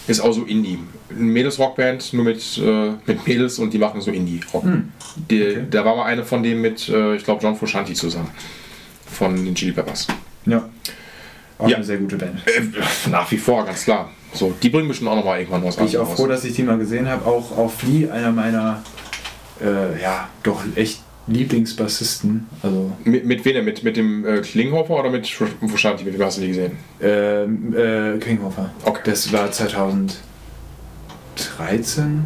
Ist auch so Indie. Eine Mädels-Rockband, nur mit, äh, mit Mädels und die machen so Indie-Rock. Die- okay. Da war mal eine von denen mit, äh, ich glaube, John Frusciante zusammen. Von den Chili Peppers. Ja. Auch Ja. eine sehr gute Band. Äh, nach wie vor, ganz klar. So, die bringen bestimmt auch noch mal irgendwann was Bin ich auch raus. froh, dass ich die mal gesehen habe. Auch auf Flea, einer meiner, äh, ja, doch echt Lieblingsbassisten. Also, Mit, mit wem denn? Mit, mit dem äh, Klinghoffer oder mit Frusciante? Mit wem hast du die gesehen? ähm, äh, Kringhofer. Okay. Das war 2013.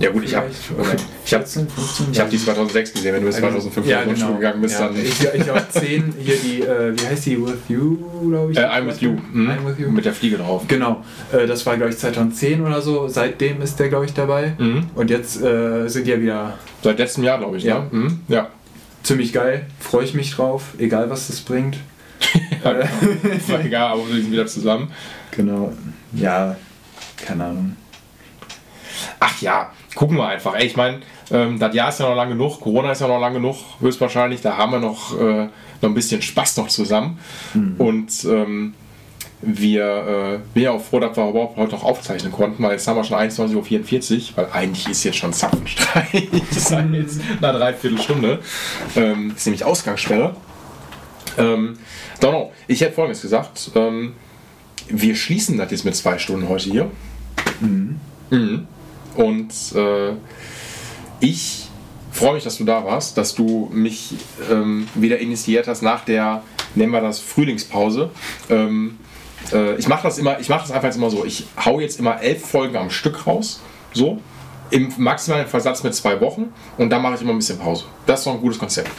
Ja gut, ich habe ich hab, 14, 15. ich hab die 2006 gesehen. Wenn du bis 2005 ja, in die genau. Gegangen bist, ja. dann... Ich, ich auch 10, hier die, äh, wie heißt die, With You, glaube ich? Äh, I'm with you. Mhm. I'm with you. Mit der Fliege drauf. Genau, äh, das war glaube ich 2010 oder so. Seitdem ist der glaube ich dabei. Mhm. Und jetzt äh, sind die ja wieder Seit letztem Jahr, glaube ich. Ja. Ne? Mhm. Ja. ziemlich geil. Freue ich mich drauf, egal was das bringt. War egal, aber wir sind wieder zusammen. Genau. Ja, keine Ahnung. ach ja, gucken wir einfach. Ey, ich meine, ähm, das Jahr ist ja noch lange genug, Corona ist ja noch lange genug, höchstwahrscheinlich. Da haben wir noch, äh, noch ein bisschen Spaß noch zusammen. Mhm. Und ähm, wir, äh, bin ja auch froh, dass wir überhaupt heute noch aufzeichnen konnten, weil jetzt haben wir schon 21.44 Uhr, weil eigentlich ist jetzt schon Zapfenstreich. das ist jetzt eine Dreiviertelstunde. Ähm, ist nämlich Ausgangssperre. Ähm, Donno, ich hätte folgendes gesagt. Ähm, wir schließen das jetzt mit zwei Stunden heute hier. Mhm. Mhm. Und äh, ich freue mich, dass du da warst, dass du mich ähm, wieder initiiert hast nach der, nennen wir das, Frühlingspause. Ähm, äh, ich mache das immer, das einfach jetzt immer so. Ich hau jetzt immer elf Folgen am Stück raus. So. Im maximalen Versatz mit zwei Wochen und dann mache ich immer ein bisschen Pause. Das ist doch ein gutes Konzept.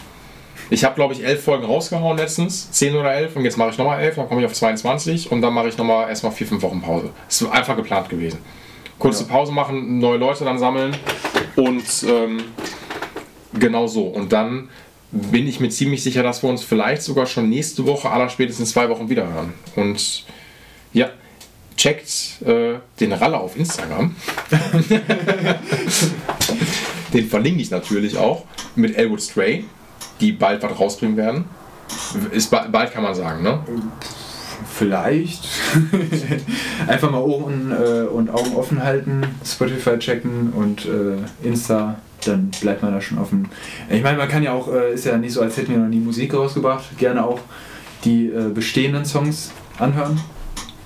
Ich habe, glaube ich, elf Folgen rausgehauen letztens, zehn oder elf, und jetzt mache ich nochmal elf, dann komme ich auf 22 und dann mache ich nochmal erstmal vier, fünf Wochen Pause. Das ist einfach geplant gewesen. Kurze ja. Pause machen, neue Leute dann sammeln und ähm, genau so. Und dann bin ich mir ziemlich sicher, dass wir uns vielleicht sogar schon nächste Woche, aller spätestens zwei Wochen wieder hören. Und ja, checkt äh, den Ralle auf Instagram. den verlinke ich natürlich auch mit Elwood Stray, die bald was rausbringen werden. Ist bald kann man sagen, ne? Vielleicht. Einfach mal Ohren äh, und Augen offen halten, Spotify checken und äh, Insta, dann bleibt man da schon offen. Ich meine, man kann ja auch, äh, ist ja nicht so, als hätten wir noch nie Musik rausgebracht, gerne auch die äh, bestehenden Songs anhören.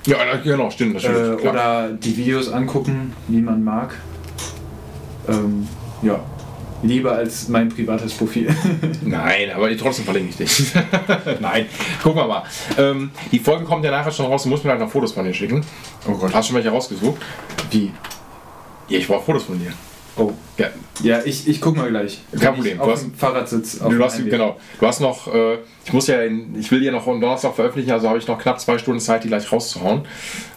Ja, genau, stimmt. Stimmt äh, oder die Videos angucken, wie man mag. Ähm, ja, Lieber als mein privates Profil. Nein, aber trotzdem verlinke ich dich. Nein, gucken wir mal. Ähm, die Folge kommt ja nachher schon raus. Du musst mir halt noch Fotos von dir schicken. Oh Gott. Hast du schon welche rausgesucht? Wie? Ja, ich brauche Fotos von dir. Oh. Ja, ja ich, ich guck mal gleich. Kein Problem. Du hast Fahrradsitz. Auf du hast, genau. Du hast noch, äh, ich muss ja, in, ich will ja noch am Donnerstag veröffentlichen, also habe ich noch knapp zwei Stunden Zeit, die gleich rauszuhauen.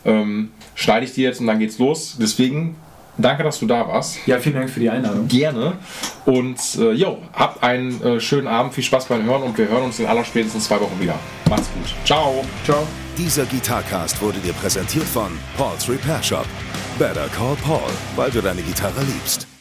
Ähm, schneide ich die jetzt und dann geht's los. Deswegen Danke, dass du da warst. Ja, vielen Dank für die Einladung. Gerne. Und äh, jo, habt einen äh, schönen Abend, viel Spaß beim Hören und wir hören uns in aller spätestens zwei Wochen wieder. Macht's gut. Ciao. Ciao. Dieser Gitarcast wurde dir präsentiert von Paul's Repair Shop. Better call Paul, weil du deine Gitarre liebst.